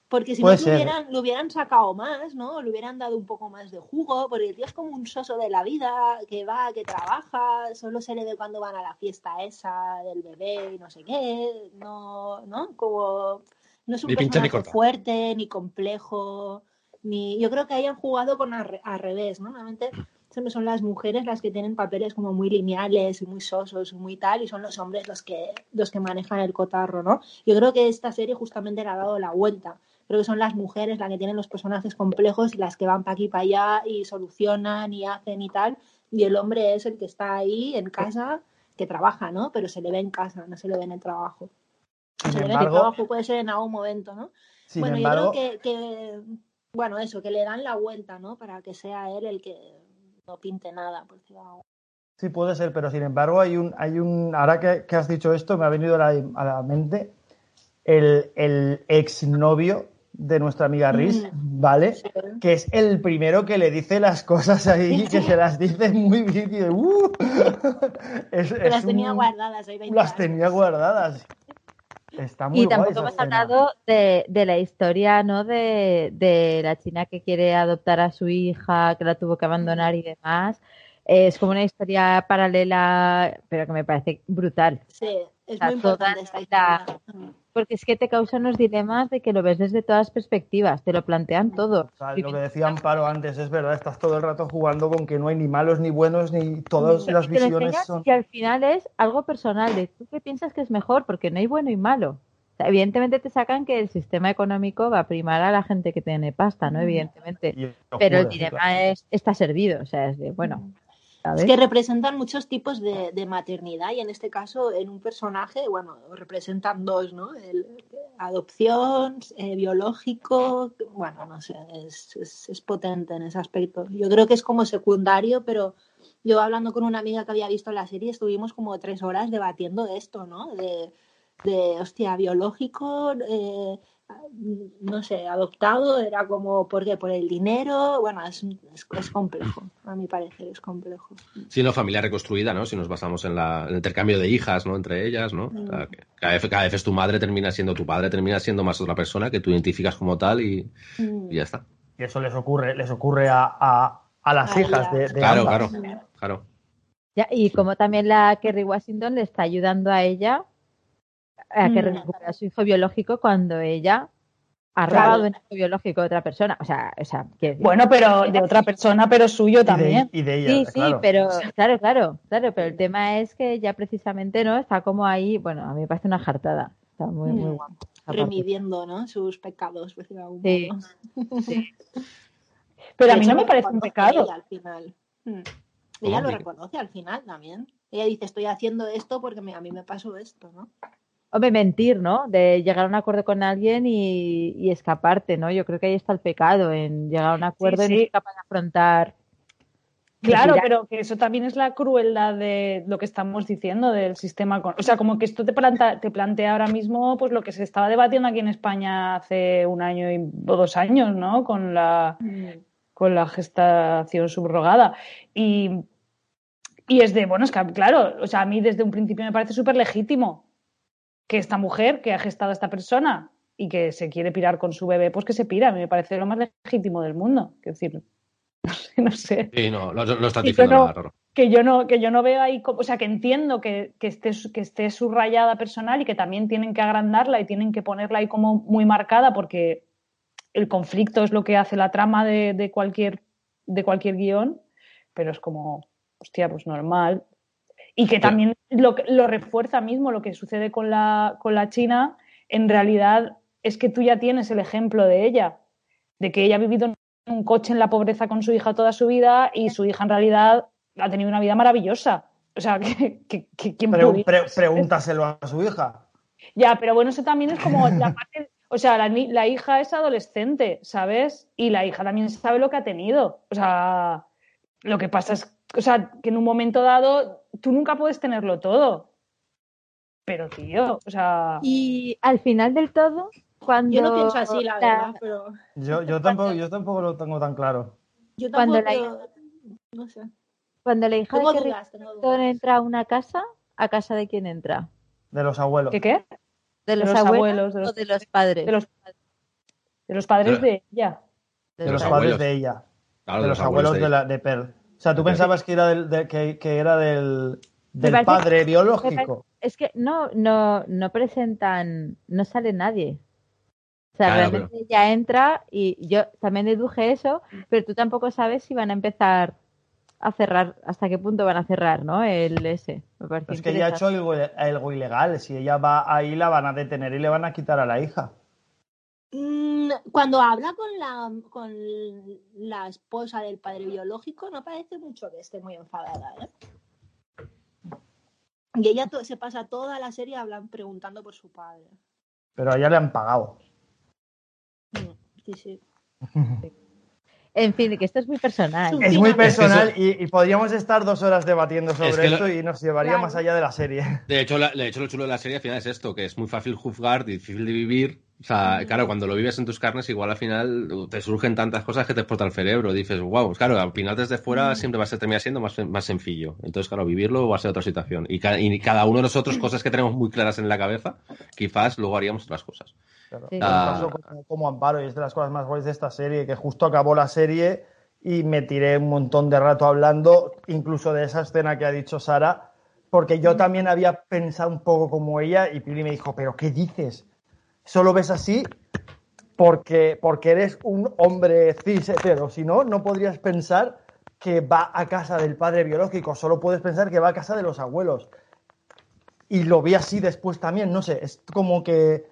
Porque si Puede no lo hubieran, lo hubieran sacado más, ¿no? Le hubieran dado un poco más de jugo, porque el tío es como un soso de la vida, que va, que trabaja, solo se le ve cuando van a la fiesta esa del bebé y no sé qué, no, ¿no? Como no es un Ni pincha ni personaje fuerte, ni complejo, ni yo creo que hayan jugado con al, re- al revés, ¿no? Normalmente siempre son las mujeres las que tienen papeles como muy lineales y muy sosos y muy tal, y son los hombres los que, los que manejan el cotarro, ¿no? Yo creo que esta serie justamente le ha dado la vuelta. Creo que son las mujeres las que tienen los personajes complejos y las que van para aquí para allá y solucionan y hacen y tal, y el hombre es el que está ahí en casa, que trabaja, ¿no? Pero se le ve en casa, no se le ve en el trabajo. Sin se le ve en el trabajo, puede ser en algún momento, ¿no? sin bueno, embargo, yo creo que, que, bueno, eso, que le dan la vuelta, ¿no? Para que sea él el que no pinte nada, por decirlo algo. sí puede ser, pero sin embargo hay un, hay un, ahora que, que has dicho esto, me ha venido a la, a la mente el, el exnovio de nuestra amiga Riz, Mm. ¿vale? Sí. que es el primero que le dice las cosas ahí, que se las dice muy bien. y de, "Uh". (laughs) Es- las tenía guardadas ahí 20 Las años. tenía guardadas. Está muy Y tampoco hemos escena. hablado de, de la historia, ¿no? De, de la china que quiere adoptar a su hija, que la tuvo que abandonar y demás. Eh, Es como una historia paralela, pero que me parece brutal. Sí, es sea, muy toda importante esta la- historia. Mm. Porque es que te causa unos dilemas de que lo ves desde todas perspectivas, te lo plantean todo. O sea, lo que decía Amparo antes es verdad, estás todo el rato jugando con que no hay ni malos ni buenos, ni todas las visiones son. Y al final es algo personal, de tú qué piensas que es mejor, porque no hay bueno y malo. O sea, evidentemente te sacan que el sistema económico va a primar a la gente que tiene pasta, ¿no? Evidentemente. Pero el dilema es, está servido, o sea, es de, bueno, ¿sabes? Es que representan muchos tipos de, de maternidad y en este caso en un personaje, bueno, representan dos, ¿no? El, adopción, eh, biológico, bueno, no sé, es, es, es potente en ese aspecto. Yo creo que es como secundario, pero yo hablando con una amiga que había visto la serie estuvimos como tres horas debatiendo de esto, ¿no? De, de hostia, biológico, eh, no sé, adoptado, era como, ¿por qué? Por el dinero, bueno, es, es, es complejo, a mi parecer es complejo. Sí, no, familia reconstruida, ¿no? Si nos basamos en la- el intercambio de hijas, ¿no? Entre ellas, ¿no? O sea, que cada, vez, cada vez tu madre termina siendo tu padre, termina siendo más otra persona que tú identificas como tal y, Mm. y ya está. Y eso les ocurre, les ocurre a, a- a las A hijas de, de Claro, ambas. claro, claro. Ya, y como también la Kerry Washington le está ayudando a ella a que Mm. recupere a su hijo biológico cuando ella Ha Claro. robado un hijo biológico de otra persona. O sea, o sea decir- Bueno, pero de otra persona, pero suyo Y de, también. y de ella, Sí, sí, pero claro, claro, claro, pero el tema es que ya precisamente no está como ahí, bueno, a mí me parece una jartada. Está muy, muy Mm. guapo. Remidiendo, ¿no? Sus pecados, por decirlo de algún Sí. modo. (laughs) Pero a mí hecho, no me parece un pecado. Ella al final. Mm. Ella lo reconoce al final también. Ella dice, estoy haciendo esto porque me- a mí me pasó esto, ¿no? Hombre, mentir, ¿no? De llegar a un acuerdo con alguien y, y escaparte, ¿no? Yo creo que ahí está el pecado, en llegar a un acuerdo y no ser capaz de afrontar. Claro, pero que eso también es la crueldad de lo que estamos diciendo del sistema. con- O sea, como que esto te, planta- te plantea ahora mismo pues lo que se estaba debatiendo aquí en España hace un año y, o dos años, ¿no? Con la, con la gestación subrogada. Y, y es de, bueno, es que claro, o sea, a mí desde un principio me parece súper legítimo que esta mujer que ha gestado a esta persona y que se quiere pirar con su bebé, pues que se pira. A mí me parece lo más legítimo del mundo. Es decir, (laughs) no sé, no sé Sí, no, no, no estás Sí, diciendo pero- nada raro. que yo no, que yo no veo ahí, como- o sea, que entiendo que, que, esté, que esté subrayada personal y que también tienen que agrandarla y tienen que ponerla ahí como muy marcada porque el conflicto es lo que hace la trama de, de cualquier, de cualquier guion, pero es como, hostia, pues normal. Y que también lo, lo refuerza mismo lo que sucede con la, con la China, en realidad es que tú ya tienes el ejemplo de ella, de que ella ha vivido en un coche en la pobreza con su hija toda su vida y su hija en realidad ha tenido una vida maravillosa. O sea, (laughs) que, que, que ¿quién pregúntaselo a su hija. Ya, pero bueno, eso también es como (laughs) la parte, o sea, la, la hija es adolescente, ¿sabes? Y la hija también sabe lo que ha tenido. O sea, lo que pasa es, o sea, que en un momento dado tú nunca puedes tenerlo todo. Pero, tío, o sea, Y al final del todo, cuando Yo no pienso así, la verdad, pero Yo, yo, tampoco, yo tampoco lo tengo tan claro. yo Cuando tampoco... la No sé. cuando la hija de dudas, entra a una casa, ¿a casa de quién entra? De los abuelos. ¿qué qué? ¿De los, los abuelos, abuelos, de los- o de los padres? De los, de los padres de ella. De De los los padres abuelos. de ella. Claro, de los abuelos de, la, de Pearl. O sea, tú pensabas que era del, de- que, que era del, del parece- padre biológico. Es que no, no, no presentan, no sale nadie. O sea, Claro, realmente ella entra y yo también deduje eso, pero tú tampoco sabes si van a empezar a cerrar, hasta qué punto van a cerrar, ¿no? El ese. Me parece Es que ella ha hecho algo, algo ilegal. Si ella va ahí, la van a detener y le van a quitar a la hija. Mm, Cuando habla con la, con la esposa del padre biológico, no parece mucho que esté muy enfadada, ¿eh? Y ella se pasa toda la serie hablan, preguntando por su padre. Pero a ella le han pagado. Mm, Sí, sí. (laughs) En fin, que esto es muy personal. Es muy Es que personal eso- y, y podríamos estar dos horas debatiendo sobre Es que lo- esto y nos llevaría Claro. más allá de la serie. (laughs) De hecho, la- de hecho, lo chulo de la serie al final es esto, que es muy fácil juzgar, difícil de vivir. O sea, claro, cuando lo vives en tus carnes, igual al final te surgen tantas cosas que te explota el cerebro. Dices, wow, claro, al final desde fuera siempre va a ser, termina siendo más, más sencillo. Entonces, claro, vivirlo va a ser otra situación. Y, ca- y cada uno de nosotros, cosas que tenemos muy claras en la cabeza, quizás luego haríamos otras cosas. Claro. Sí. Un Ah. como, como Amparo, y es de las cosas más guays de esta serie, que justo acabó la serie y me tiré un montón de rato hablando, incluso de esa escena que ha dicho Sara, porque yo también había pensado un poco como ella y Pili me dijo, pero ¿qué dices? Solo ves así porque, porque eres un hombre cis hetero, si no, no podrías pensar que va a casa del padre biológico, solo puedes pensar que va a casa de los abuelos. Y lo vi así después también, no sé, es como que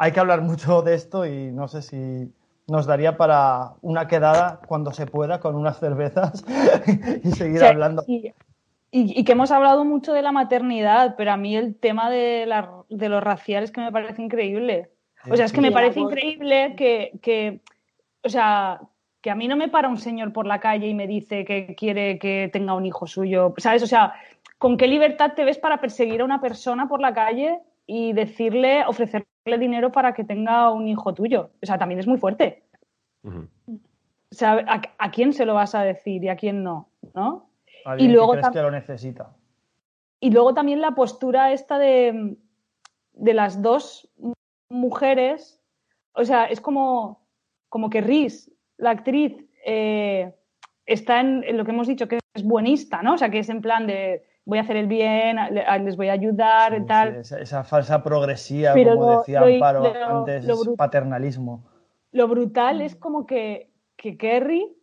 hay que hablar mucho de esto y no sé si nos daría para una quedada cuando se pueda con unas cervezas (laughs) y seguir Sí, hablando. Y, que hemos hablado mucho de la maternidad, pero a mí el tema de, la, de los raciales que me parece increíble. O sea, es que me parece increíble que, que, o sea, que a mí no me para un señor por la calle y me dice que quiere que tenga un hijo suyo, ¿sabes? O sea, ¿con qué libertad te ves para perseguir a una persona por la calle y decirle, ofrecerle dinero para que tenga un hijo tuyo? O sea, también es muy fuerte. Ujú. O sea, ¿a, a quién se lo vas a decir y a quién no? ¿No? Alguien y luego que crees tam- que lo necesita. Y luego también la postura esta de, de las dos mujeres, o sea, es como, como que Riz, la actriz, eh, está en, en lo que hemos dicho, que es buenista, ¿no? O sea, que es en plan de voy a hacer el bien, les voy a ayudar, Sí, tal. sí, esa, esa falsa progresía, Pero como lo- decía lo- Amparo lo- antes, lo es brut- paternalismo. lo brutal es como que, que Kerry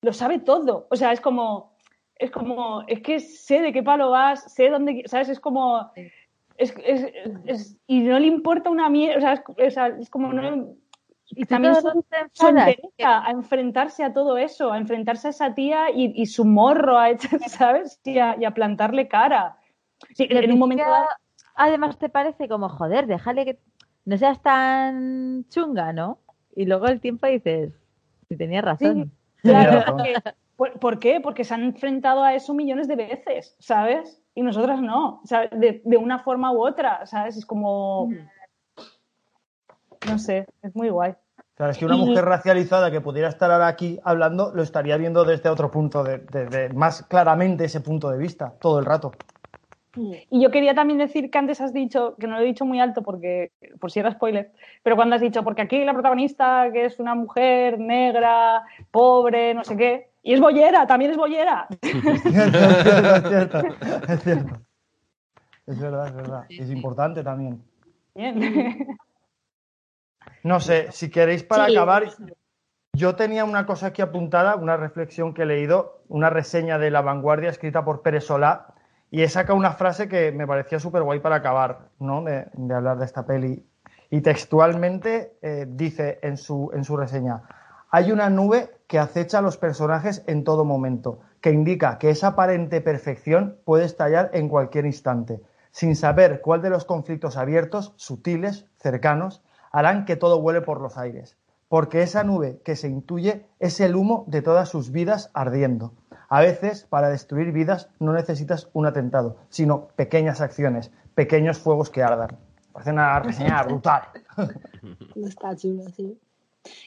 lo sabe todo. O sea, es como, es como, es que sé de qué palo vas, sé dónde, ¿sabes? Es como, es, es, es- y no le importa una mierda, o sea, es, o sea, es como, no, y también enfadas, entereza a enfrentarse a todo eso, a enfrentarse a esa tía y, y su morro, a, (laughs) (laughs) ¿sabes? Y a, y a plantarle cara. Sí, en un momento dado- Además te parece como, joder, déjale que no seas tan chunga, ¿no? Y luego el tiempo dices, si tenía razón. Claro, razón. porque- ¿por, por qué? Porque se han enfrentado a eso millones de veces, ¿sabes? Y nosotras no, ¿sabes? De, de una forma u otra, ¿sabes? Es como... No sé, es muy guay. Claro, es que una Y- mujer racializada que pudiera estar ahora aquí hablando lo estaría viendo desde otro punto, de, de- de- más claramente ese punto de vista, todo el rato. Y yo quería también decir que antes has dicho, que no lo he dicho muy alto porque, por si era spoiler, pero cuando has dicho, porque aquí la protagonista, que es una mujer negra, pobre, no sé qué, y es bollera, también es bollera. Es (laughs) cierto, es cierto, es cierto, es cierto. Es verdad, es verdad. Es importante también. Bien. (laughs) No sé, si queréis para Sí. acabar, yo tenía una cosa aquí apuntada, una reflexión que he leído, una reseña de La Vanguardia escrita por Pérez Solá, y he sacado una frase que me parecía súper guay para acabar, ¿no? De, de hablar de esta peli. Y textualmente eh, dice en su, en su reseña, hay una nube que acecha a los personajes en todo momento, que indica que esa aparente perfección puede estallar en cualquier instante, sin saber cuál de los conflictos abiertos, sutiles, cercanos, harán que todo vuele por los aires. Porque esa nube que se intuye es el humo de todas sus vidas ardiendo. A veces, para destruir vidas, no necesitas un atentado, sino pequeñas acciones, pequeños fuegos que ardan. Parece una reseña (laughs) brutal. Está chulo, sí.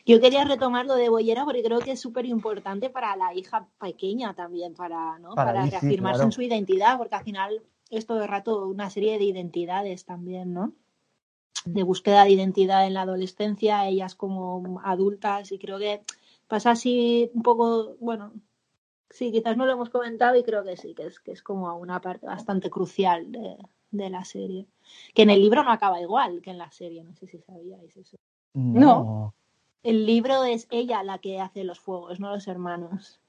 Yo quería retomar lo de Bollera porque creo que es súper importante para la hija pequeña también, para, ¿no? Para reafirmarse claro. en su identidad, porque al final es todo el rato una serie de identidades también, ¿no? De búsqueda de identidad en la adolescencia, ellas como adultas, y creo que pasa así un poco, bueno, sí, quizás no lo hemos comentado y creo que sí, que es, que es como una parte bastante crucial de, de la serie. Que en el libro no acaba igual que en la serie, no sé si sabíais eso. No. El libro es ella la que hace los fuegos, no los hermanos.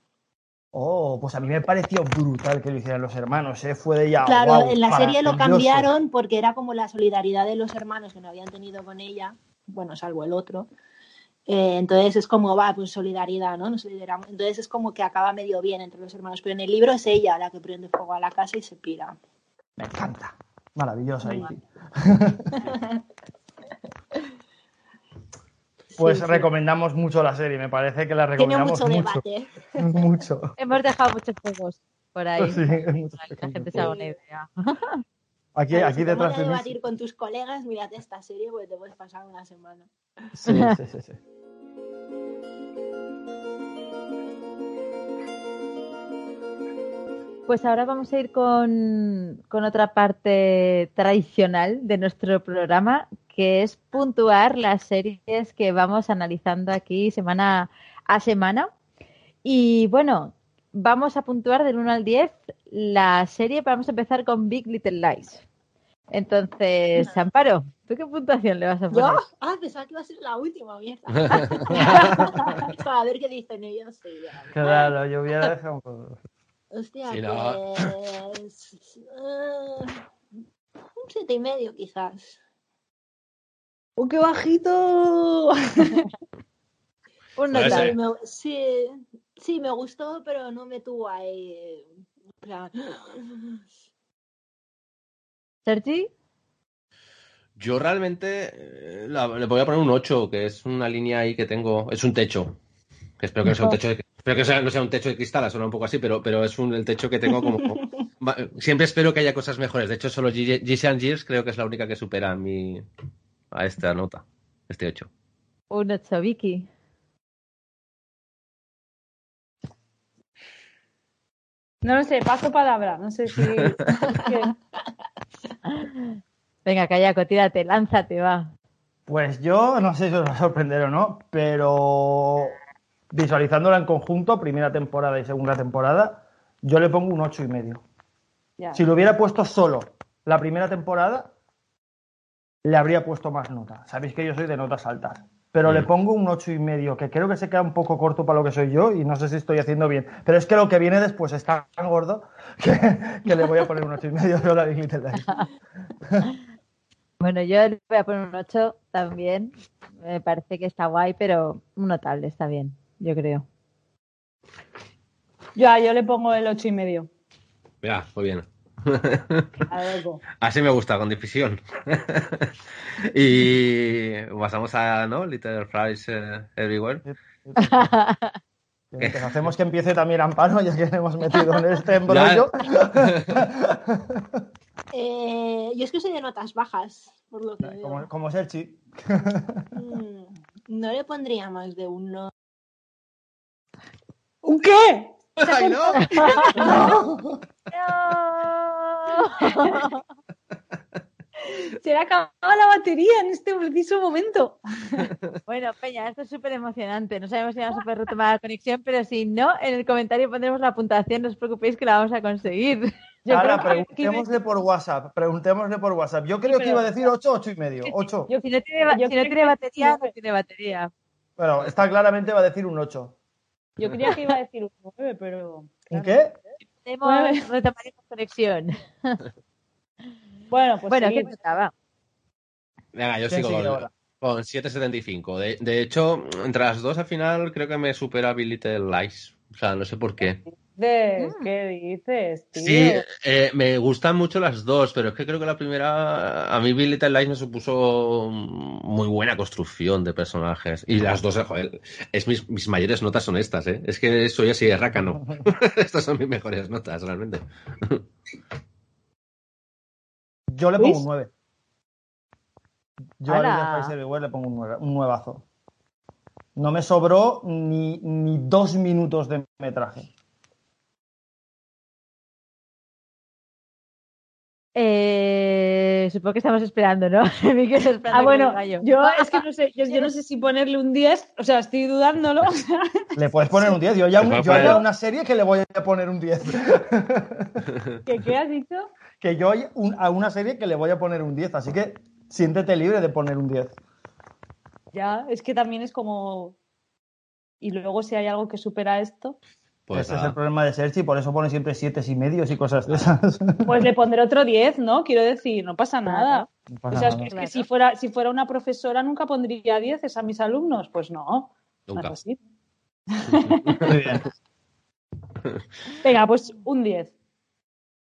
Oh, pues a mí me pareció brutal que lo hicieran los hermanos, ¿eh? Fue de ella. claro, en la serie lo cambiaron porque era como la solidaridad de los hermanos que no habían tenido con ella, bueno, salvo el otro. Eh, entonces es como, va, pues solidaridad, ¿no? Nos. Entonces es como que acaba medio bien entre los hermanos, pero en el libro es ella la que prende fuego a la casa y se pira. Me encanta. Maravillosa. Muy. (laughs) Pues Sí, sí. recomendamos mucho la serie, me parece que la Tiene recomendamos mucho mucho. debate. (laughs) Mucho. Hemos dejado muchos juegos por ahí. Sí, para que la gente se haga una idea. (laughs) Aquí, Claro, aquí si te detrás de debatir con tus colegas, mírate esta serie porque te puedes pasar una semana. Sí, sí, sí, sí. Pues ahora vamos a ir con, con otra parte tradicional de nuestro programa, que es puntuar las series que vamos analizando aquí semana a semana. Y bueno, vamos a puntuar del 1 al 10 la serie. Vamos a empezar con Big Little Lies. Entonces, Amparo, ¿tú qué puntuación le vas a poner? ¿Yo? Ah, pensaba que iba a ser la última, mierda. (laughs) (laughs) a ver qué dicen ellos. Sí, ya. Claro, yo hubiera dejado. un- Hostia, Sí, no. pues. eh, un siete y medio, quizás. ¡Oh, qué bajito! (laughs) Ser. Sí me, sí, sí, me gustó, pero no me tuvo ahí. plan, (gasps) Sergi, Yo realmente eh, la- le voy a poner un 8, que es una línea ahí que tengo. Es un techo. Que espero que no sea un techo de, espero que sea- no sea un techo de cristal, suena un poco así, pero, pero es un, el techo que tengo como. (laughs) Siempre espero que haya cosas mejores. De hecho, solo G- G Years creo que es la única que supera mi, a esta nota, este 8. un 8, Vicky. No lo sé, paso palabra. No sé si. (laughs) Venga, Callaco, tírate, lánzate, va. Pues yo no sé si os va a sorprender o no, pero visualizándola en conjunto, primera temporada y segunda temporada, yo le pongo un ocho y medio. ya. Si lo hubiera puesto solo la primera temporada, le habría puesto más nota. Sabéis que yo soy de notas altas. pero le Mm. pongo un ocho y medio, que creo que se queda un poco corto para lo que soy yo y no sé si estoy haciendo bien. Pero es que lo que viene después está tan gordo (laughs) que, que le voy a poner un ocho y medio yo la Big Little Lies. Bueno, yo le voy a poner un 8 también. Me parece que está guay, pero un notable está bien, yo creo. Ya, yo le pongo el ocho y medio. Ya, muy bien. Verlo. Así me gusta, con difusión. (laughs) y pasamos a, ¿no? Little Fries eh, Everywhere. Pues (laughs) hacemos que empiece también Amparo, ya que le hemos metido en este embrollo. (laughs) Eh, yo es que soy de notas bajas, por lo que veo. como, como Serchi. Mm, no le pondría más de uno. ¿Un qué? ¡Ay, no! ¡No! Se le acababa la batería en este preciso momento. Bueno, Peña, esto es súper emocionante. No sabemos si vamos a poder retomar la conexión, pero si no, en el comentario pondremos la puntuación. No os preocupéis que la vamos a conseguir. Yo Ahora, preguntémosle por WhatsApp. Preguntémosle por WhatsApp. Yo creo que pero- iba a decir 8, 8 y medio. 8. Yo- Si no tiene, si no tiene batería, no tiene batería. Bueno, está claramente va a decir un 8. Yo creía que iba a decir un 9, pero. ¿Un claro. qué? Tenemos, retomaremos conexión. (laughs) Bueno, pues bueno, sí. ¿qué tocaba? Venga, yo ¿Quién sigo con, ahora? con 7.75. De, de hecho, entre las dos al final creo que me supera Bill Little Lies. O sea, no sé por qué. Dices? Mm. ¿Qué dices, tío? Sí, eh, me gustan mucho las dos, pero es que creo que la primera, a mí Bill Little Lies me supuso muy buena construcción de personajes. Y las dos, joder, es mis, mis mayores notas son estas, ¿eh? Es que soy así de rácano. (laughs) Estas son mis mejores notas, realmente. Yo le pongo ¿Luis? un 9. Yo a Everywhere le pongo un, nueve, un nuevazo. No me sobró ni, ni dos minutos de metraje. Eh, supongo que estamos esperando, ¿no? (laughs) Esperando Ah, bueno, yo es que (laughs) no sé, yo, yo no sé si ponerle un 10, o sea, estoy dudándolo. Le puedes poner un 10. Yo ya, Le un- yo poner- una serie que le voy a poner un 10. (laughs) ¿Qué, ¿Qué has dicho? que yo hay un- a una serie que le voy a poner un 10. Así que siéntete libre de poner un 10. Ya, es que también es como. Y luego si hay algo que supera esto, Pues Ese es el problema de Serchi, por eso pone siempre 7 y medios y cosas de esas. (laughs) pues le pondré otro 10, ¿no? Quiero decir, no pasa nada. No O sea, es nada. que, es que si, fuera, si fuera una profesora nunca pondría 10 a mis alumnos. Pues no. Nunca. Claro, sí. Muy bien. (laughs) Venga, pues un 10.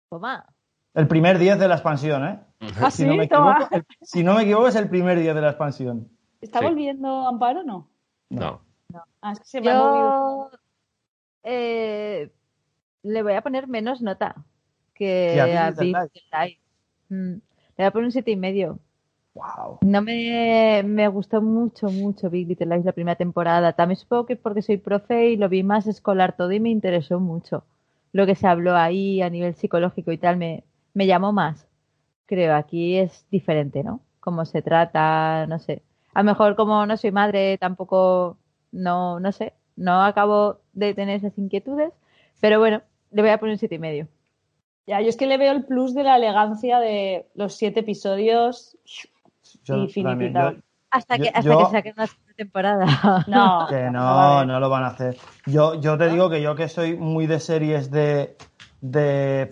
Toma. El primer 10 de la expansión, ¿eh? ¿Ah, Si sí? no, me Toma. equivoco, el- si no me equivoco, es el primer 10 de la expansión. ¿Está Sí. volviendo Amparo o no? No. Ah, es que se me ha movido. Eh, le voy a poner menos nota que ¿Y a Big Lies. Mm, Le voy a poner un siete y medio. Wow. No me, me gustó mucho, mucho Big Little Lies la primera temporada. También supongo que es porque soy profe y lo vi más escolar todo y me interesó mucho. Lo que se habló ahí a nivel psicológico y tal me, me llamó más. Creo, aquí es diferente, ¿no? Cómo se trata, no sé. A lo mejor como no soy madre, tampoco, no, no sé, no acabo de tener esas inquietudes. Pero bueno, le voy a poner un siete y medio. Ya, yo es que le veo el plus de la elegancia de los siete episodios. Yo Y también, finiquitado. yo- Hasta Yo- que, hasta yo- que saquen una segunda temporada. (laughs) No, que no, no lo van a hacer. Yo, yo te digo que yo que soy muy de series de, de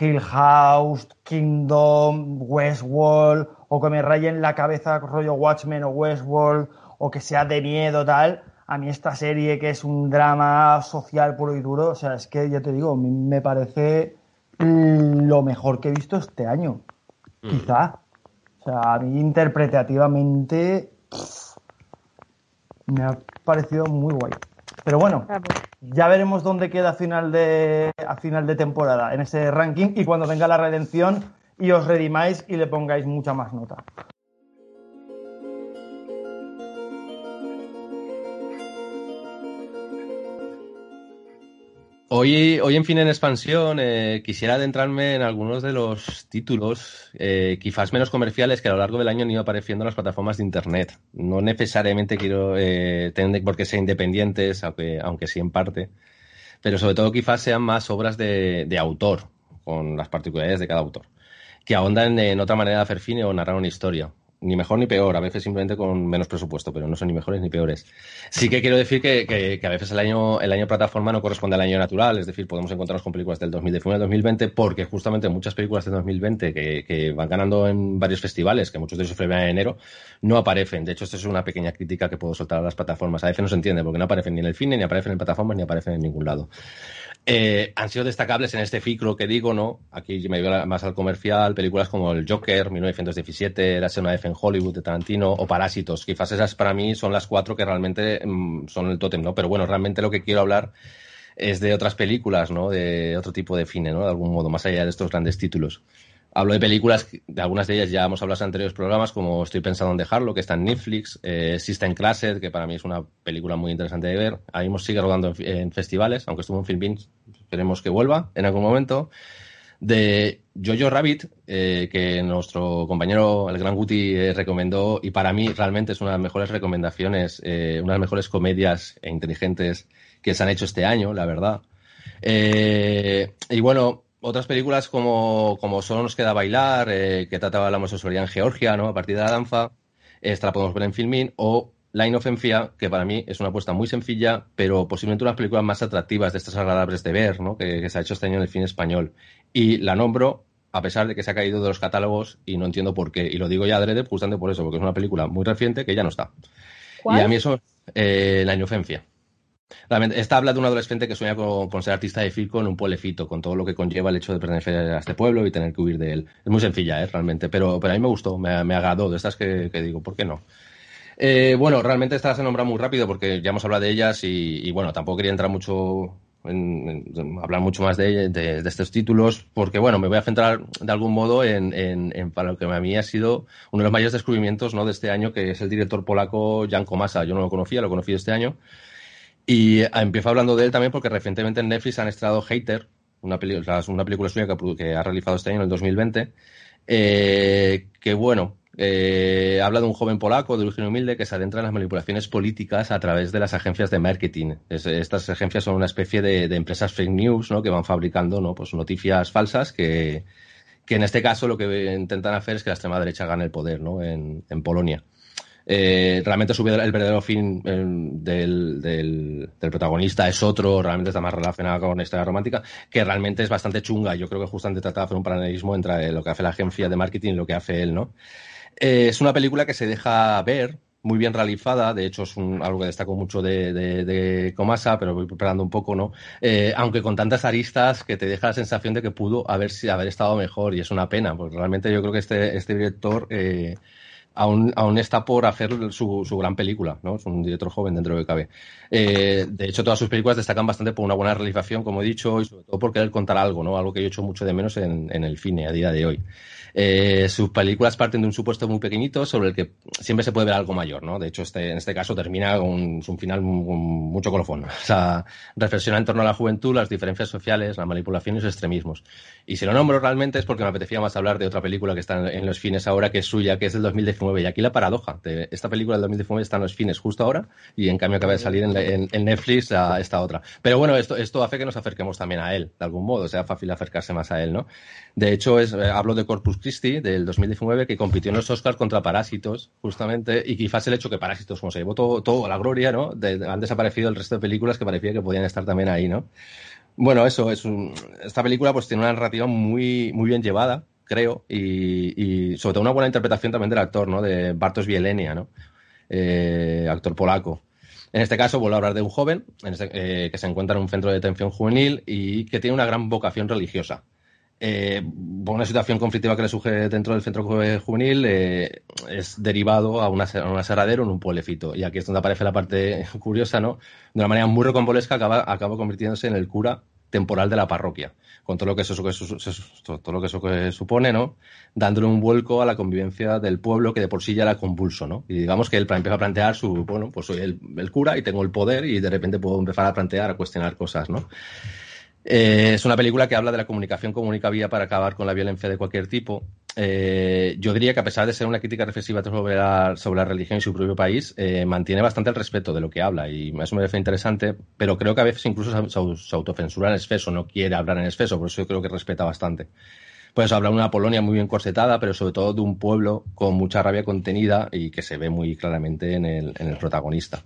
Hill House, Kingdom, Westworld, o que me rayen la cabeza rollo Watchmen o Westworld, o que sea de miedo tal. A mí esta serie que es un drama social puro y duro, o sea, es que ya te digo, me- me parece lo mejor que he visto este año. Mm. Quizá. O sea, a mí interpretativamente pff, me ha parecido muy guay. Pero bueno, ya veremos dónde queda a final de, a final de temporada en ese ranking y cuando venga la redención y os redimáis y le pongáis mucha más nota. Hoy, hoy en fin en expansión eh, quisiera adentrarme en algunos de los títulos, eh, quizás menos comerciales, que a lo largo del año han ido apareciendo en las plataformas de Internet. No necesariamente quiero eh, tener por qué ser independientes, aunque, aunque sí en parte, pero sobre todo quizás sean más obras de, de autor, con las particularidades de cada autor, que ahondan en otra manera de hacer cine o narrar una historia. Ni mejor ni peor, a veces simplemente con menos presupuesto, pero no son ni mejores ni peores. Sí que quiero decir que, que, a veces el año, el año plataforma no corresponde al año natural, es decir, podemos encontrarnos con películas del 2019 al 2020, porque justamente muchas películas del 2020 que, que van ganando en varios festivales, que muchos de ellos se en enero, no aparecen. De hecho, esto es una pequeña crítica que puedo soltar a las plataformas. A veces no se entiende, porque no aparecen ni en el cine, ni aparecen en plataformas, ni aparecen en ningún lado. Eh, han sido destacables en este ciclo que digo, ¿no? Aquí me voy más al comercial, películas como El Joker, 1917, La una vez en Hollywood de Tarantino o Parásitos. Quizás esas para mí son las cuatro que realmente mm, son el tótem, ¿no? Pero bueno, realmente lo que quiero hablar es de otras películas, ¿no? De otro tipo de cine, ¿no? De algún modo, más allá de estos grandes títulos. Hablo de películas, de algunas de ellas ya hemos hablado en anteriores programas, como Estoy pensando en dejarlo, que está en Netflix, eh, System Classed, que para mí es una película muy interesante de ver. Ahí mismo sigue rodando en, festivales, aunque estuvo en Film esperemos que vuelva en algún momento. De Jojo Rabbit, eh, que nuestro compañero, el gran Guti, eh, recomendó, y para mí realmente es una de las mejores recomendaciones, eh, una de las mejores comedias e inteligentes que se han hecho este año, la verdad. y bueno, otras películas como, como Solo nos queda bailar, eh, que trataba la homosexualidad en Georgia, ¿no? A partir de la danza, esta la podemos ver en Filmin, o Line of Enfia, que para mí es una apuesta muy sencilla, pero posiblemente una de las películas más atractivas de estas agradables de ver, ¿no? Que, se ha hecho este año en el cine español. Y la nombro a pesar de que se ha caído de los catálogos y no entiendo por qué. Y lo digo ya adrede justamente por eso, porque es una película muy reciente que ya no está. Y a mí eso, eh, La Inocencia. Esta habla de un adolescente que sueña con, ser artista de circo en un pueblecito, con todo lo que conlleva el hecho de pertenecer a este pueblo y tener que huir de él. Es muy sencilla, ¿eh? realmente, pero, pero a mí me gustó, me, me agradó, de estas que, digo, ¿por qué no? Eh, bueno, realmente esta se nombra muy rápido porque ya hemos hablado de ellas y, bueno, tampoco quería entrar mucho en, hablar mucho más de, de, estos títulos, porque bueno, me voy a centrar de algún modo en, en, para lo que a mí ha sido uno de los mayores descubrimientos ¿no? de este año, que es el director polaco Jan Komasa. Yo no lo conocía, lo conocí este año. Y ah, empiezo hablando de él también porque recientemente en Netflix han estrenado Hater, una, película, una película suya que, ha realizado este año, en el 2020, eh, que bueno, eh, habla de un joven polaco de origen humilde que se adentra en las manipulaciones políticas a través de las agencias de marketing. estas agencias son una especie de, empresas fake news ¿no? que van fabricando ¿no? pues noticias falsas que, que en este caso lo que intentan hacer es que la extrema derecha gane el poder ¿no? en, en Polonia. Eh, realmente su, el verdadero fin eh, del, del, protagonista es otro, realmente está más relacionado con la historia romántica, que realmente es bastante chunga. Yo creo que justamente trata de hacer un paralelismo entre lo que hace la agencia de marketing y lo que hace él, ¿no? Eh, es una película que se deja ver, muy bien realizada, de hecho es algo que destaco mucho de, de, Comasa, pero voy preparando un poco, ¿no? aunque con tantas aristas que te deja la sensación de que pudo haber, haber estado mejor y es una pena, porque realmente yo creo que este, este director aún, aún está por hacer su, su, gran película, ¿no? Es un director joven dentro de cabe. Eh, de hecho, todas sus películas destacan bastante por una buena realización, como he dicho, y sobre todo por querer contar algo, ¿no? Algo que yo he hecho mucho de menos en, en el cine a día de hoy. Eh, sus películas parten de un supuesto muy pequeñito sobre el que siempre se puede ver algo mayor, ¿no? De hecho, este, en este caso termina con un final mucho colofón. (laughs) O sea, reflexiona en torno a la juventud, las diferencias sociales, la manipulación y los extremismos. Y si lo nombro realmente es porque me apetecía más hablar de otra película que está en los fines ahora, que es suya, que es del 2019. Y aquí la paradoja, de esta película del 2019 está en los fines justo ahora y en cambio acaba de salir en, Netflix a esta otra. Pero bueno, esto, esto hace que nos acerquemos también a él, de algún modo, sea fácil acercarse más a él, ¿no? De hecho, es, eh, hablo de Corpus Christi del 2019 que compitió en los Oscars contra Parásitos, justamente, y quizás el hecho que Parásitos, como se llevó todo, a la gloria, ¿no? han desaparecido el resto de películas que parecía que podían estar también ahí, ¿no? Bueno, eso es esta película pues tiene una narrativa muy, muy bien llevada, creo, y, sobre todo una buena interpretación también del actor, ¿no? De Bartosz Bielenia, ¿no? Eh, actor polaco. En este caso, vuelvo a hablar de un joven este, eh, que se encuentra en un centro de detención juvenil y que tiene una gran vocación religiosa eh, una situación conflictiva que le surge dentro del centro juvenil eh, es derivado a, una, un aserradero en un pueblecito. Y aquí es donde aparece la parte (laughs) curiosa, ¿no? De una manera muy recombolesca acaba, acaba convirtiéndose en el cura temporal de la parroquia, con todo lo que eso, todo lo que eso supone, ¿no? Dándole un vuelco a la convivencia del pueblo que de por sí ya era convulso, ¿no? Y digamos que él empieza a plantear su, bueno, pues soy el, el cura y tengo el poder y de repente puedo empezar a plantear, a cuestionar cosas, ¿no? Eh, es una película que habla de la comunicación como única vía para acabar con la violencia de cualquier tipo. Eh, yo diría que a pesar de ser una crítica reflexiva sobre la, religión y su propio país, eh, mantiene bastante el respeto de lo que habla y eso me parece interesante, pero creo que a veces incluso se, autocensura en exceso, no quiere hablar en exceso, por eso yo creo que respeta bastante. pues habla de una Polonia muy bien corsetada, pero sobre todo de un pueblo con mucha rabia contenida y que se ve muy claramente en el protagonista.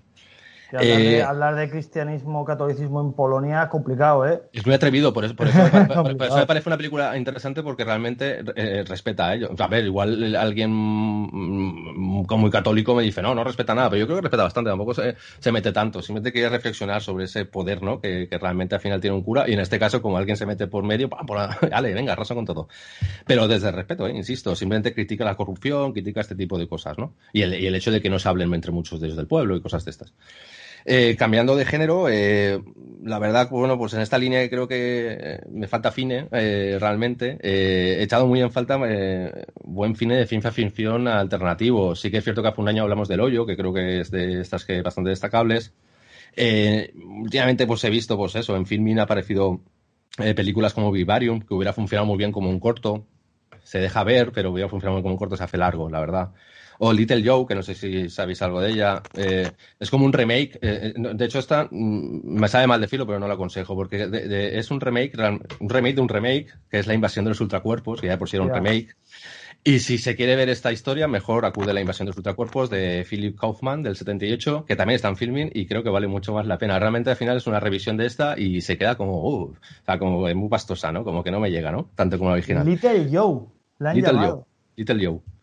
Hablar, de, eh, hablar, de, cristianismo, catolicismo en Polonia es complicado, ¿eh? Es muy atrevido, por eso, por (laughs) eso, me parece una película interesante porque realmente eh, respeta a ellos. A ver, igual alguien mm, muy católico me dice, no, no respeta nada, pero yo creo que respeta bastante, tampoco se, se mete tanto. Simplemente quería reflexionar sobre ese poder, ¿no? Que, que, realmente al final tiene un cura y en este caso, como alguien se mete por medio, ¡pam! Por, dale, (laughs) venga, arrasa con todo. Pero desde el respeto, ¿eh? insisto, simplemente critica la corrupción, critica este tipo de cosas, ¿no? Y el, y el hecho de que no se hablen entre muchos de ellos del pueblo y cosas de estas. Eh, cambiando de género, eh, la verdad, bueno, pues en esta línea creo que eh, me falta cine, eh, realmente. he echado muy en falta buen cine de ciencia ficción alternativo. Sí que es cierto que hace un año hablamos del hoyo, que creo que es de estas que bastante destacables. últimamente, pues he visto, pues eso, en Filmin ha aparecido películas como Vivarium, que hubiera funcionado muy bien como un corto. Se deja ver, pero hubiera funcionado como un corto, se hace largo, la verdad. O Little Joe, que no sé si sabéis algo de ella. Eh, es como un remake. Eh, eh, de hecho, esta mm, me sabe mal de filo, pero no lo aconsejo, porque es un remake, un remake de un remake, que es la invasión de los ultracuerpos, que ya por si era un remake. Y si se quiere ver esta historia, mejor acude a la invasión de los ultracuerpos de Philip Kaufman del 78, que también está en filming y creo que vale mucho más la pena. Realmente al final es una revisión de esta y se queda como, uh, o sea, como muy pastosa, ¿no? Como que no me llega, ¿no? Tanto como la original. Little Joe. La Little Joe. Little Joe.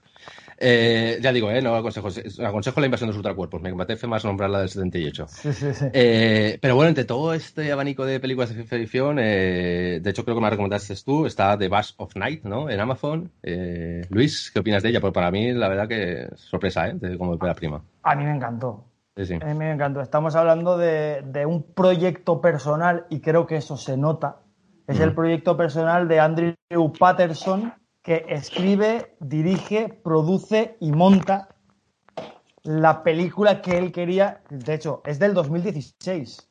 Eh, ya digo, eh, no aconsejo, aconsejo la invasión de los ultracuerpos. Me apetece más nombrar la del 78. Sí, sí, sí. Eh, pero bueno, entre todo este abanico de películas de ciencia ficción, eh, de hecho creo que me recomendaste tú, está The Bash of Night, ¿no? En Amazon. Luis, ¿qué opinas de ella? Pues para mí, la verdad que sorpresa, ¿eh? De como la prima. A mí me encantó. A mí me encantó. Estamos hablando de, de, un proyecto personal y creo que eso se nota. Es el proyecto personal de Andrew Patterson, que escribe, dirige, produce y monta la película que él quería. De hecho, es del 2016.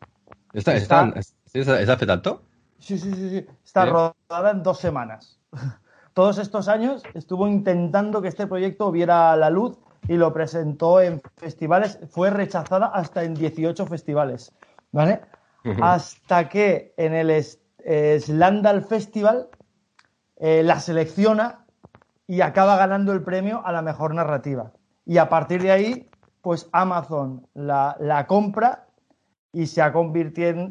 ¿Está, está, ¿es, hace tanto? Sí, sí, sí, sí. Está rodada en dos semanas. (laughs) Todos estos años estuvo intentando que este proyecto viera la luz y lo presentó en festivales. Fue rechazada hasta en 18 festivales. ¿Vale? Hasta que en el Slandal Festival eh, la selecciona y acaba ganando el premio a la mejor narrativa. Y a partir de ahí, pues Amazon la, compra y se, ha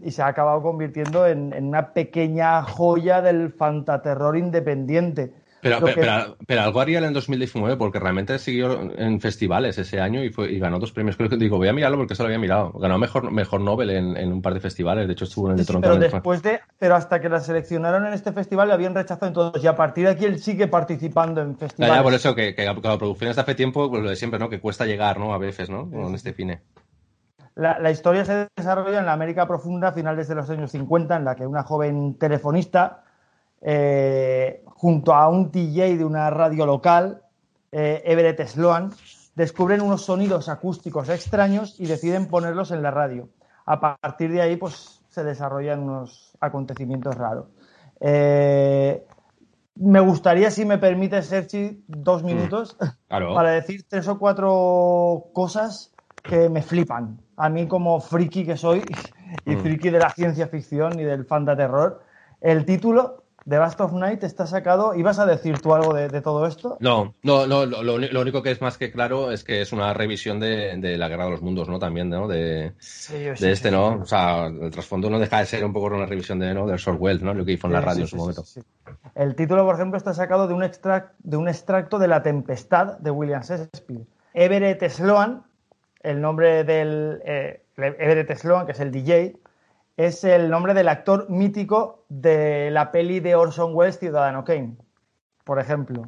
y se ha acabado convirtiendo en, en, una pequeña joya del fantaterror independiente. Pero, pero, pero, algo haría en 2019 porque realmente siguió en festivales ese año y, fue, y ganó dos premios. Creo que digo, voy a mirarlo porque eso lo había mirado. Ganó mejor, mejor Nobel en, un par de festivales. De hecho, estuvo en el de Toronto. pero después de, pero hasta que la seleccionaron en este festival la habían rechazado en todos. Y a partir de aquí él sigue participando en festivales. Ya, por eso que, que, la producción hace tiempo, pues lo de siempre, ¿no? Que cuesta llegar, ¿no? A veces, ¿no? Con este cine. La, la, historia se desarrolla en la América profunda a finales de los años 50, en la que una joven telefonista eh, junto a un DJ de una radio local, eh, Everett Sloan, descubren unos sonidos acústicos extraños y deciden ponerlos en la radio. A partir de ahí, pues se desarrollan unos acontecimientos raros. Eh, me gustaría, si me permite, Sergi, dos minutos (laughs) para decir tres o cuatro cosas que me flipan. A mí, como friki que soy, (laughs) y mm. friki de la ciencia ficción y del fan de terror, el título The Bast of Night está sacado. ¿Ibas a decir tú algo de, todo esto? No, no, no lo, único que es más que claro es que es una revisión de, la Guerra de los Mundos, ¿no? También, ¿no? De, de este, ¿no? O sea, el trasfondo no deja de ser un poco una revisión de, ¿no? del Shortwell, ¿no? Lo que hizo en la radio en su momento. El título, por ejemplo, está sacado de un, extract, de un extracto de La Tempestad de William Shakespeare. Everett Sloan, el nombre del. Eh, Everett Sloan, que es el DJ, es el nombre del actor mítico de la peli de Orson Welles, Ciudadano Kane, por ejemplo.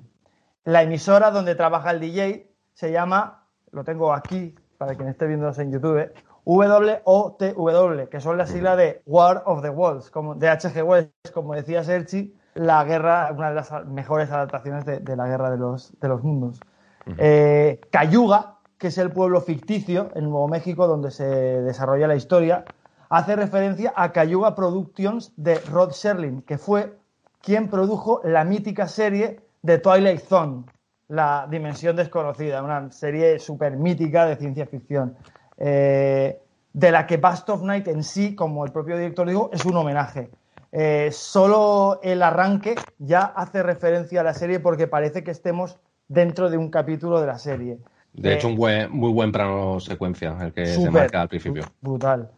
La emisora donde trabaja el DJ se llama, lo tengo aquí para quien esté viéndonos en YouTube, WOTW, que son las siglas de War of the Worlds, como de H.G. Wells, como decía Sergi, la guerra, una de las mejores adaptaciones de, la guerra de los, de los mundos. Eh, Cayuga, que es el pueblo ficticio en Nuevo México donde se desarrolla la historia, hace referencia a Cayuga Productions de Rod Serling, que fue quien produjo la mítica serie de Twilight Zone, La Dimensión Desconocida, una serie súper mítica de ciencia ficción, eh, de la que Bast of Night en sí, como el propio director dijo, es un homenaje. eh, solo el arranque ya hace referencia a la serie porque parece que estemos dentro de un capítulo de la serie. De hecho, Eh, un buen, muy buen plano secuencia, el que se marca al principio. Brutal.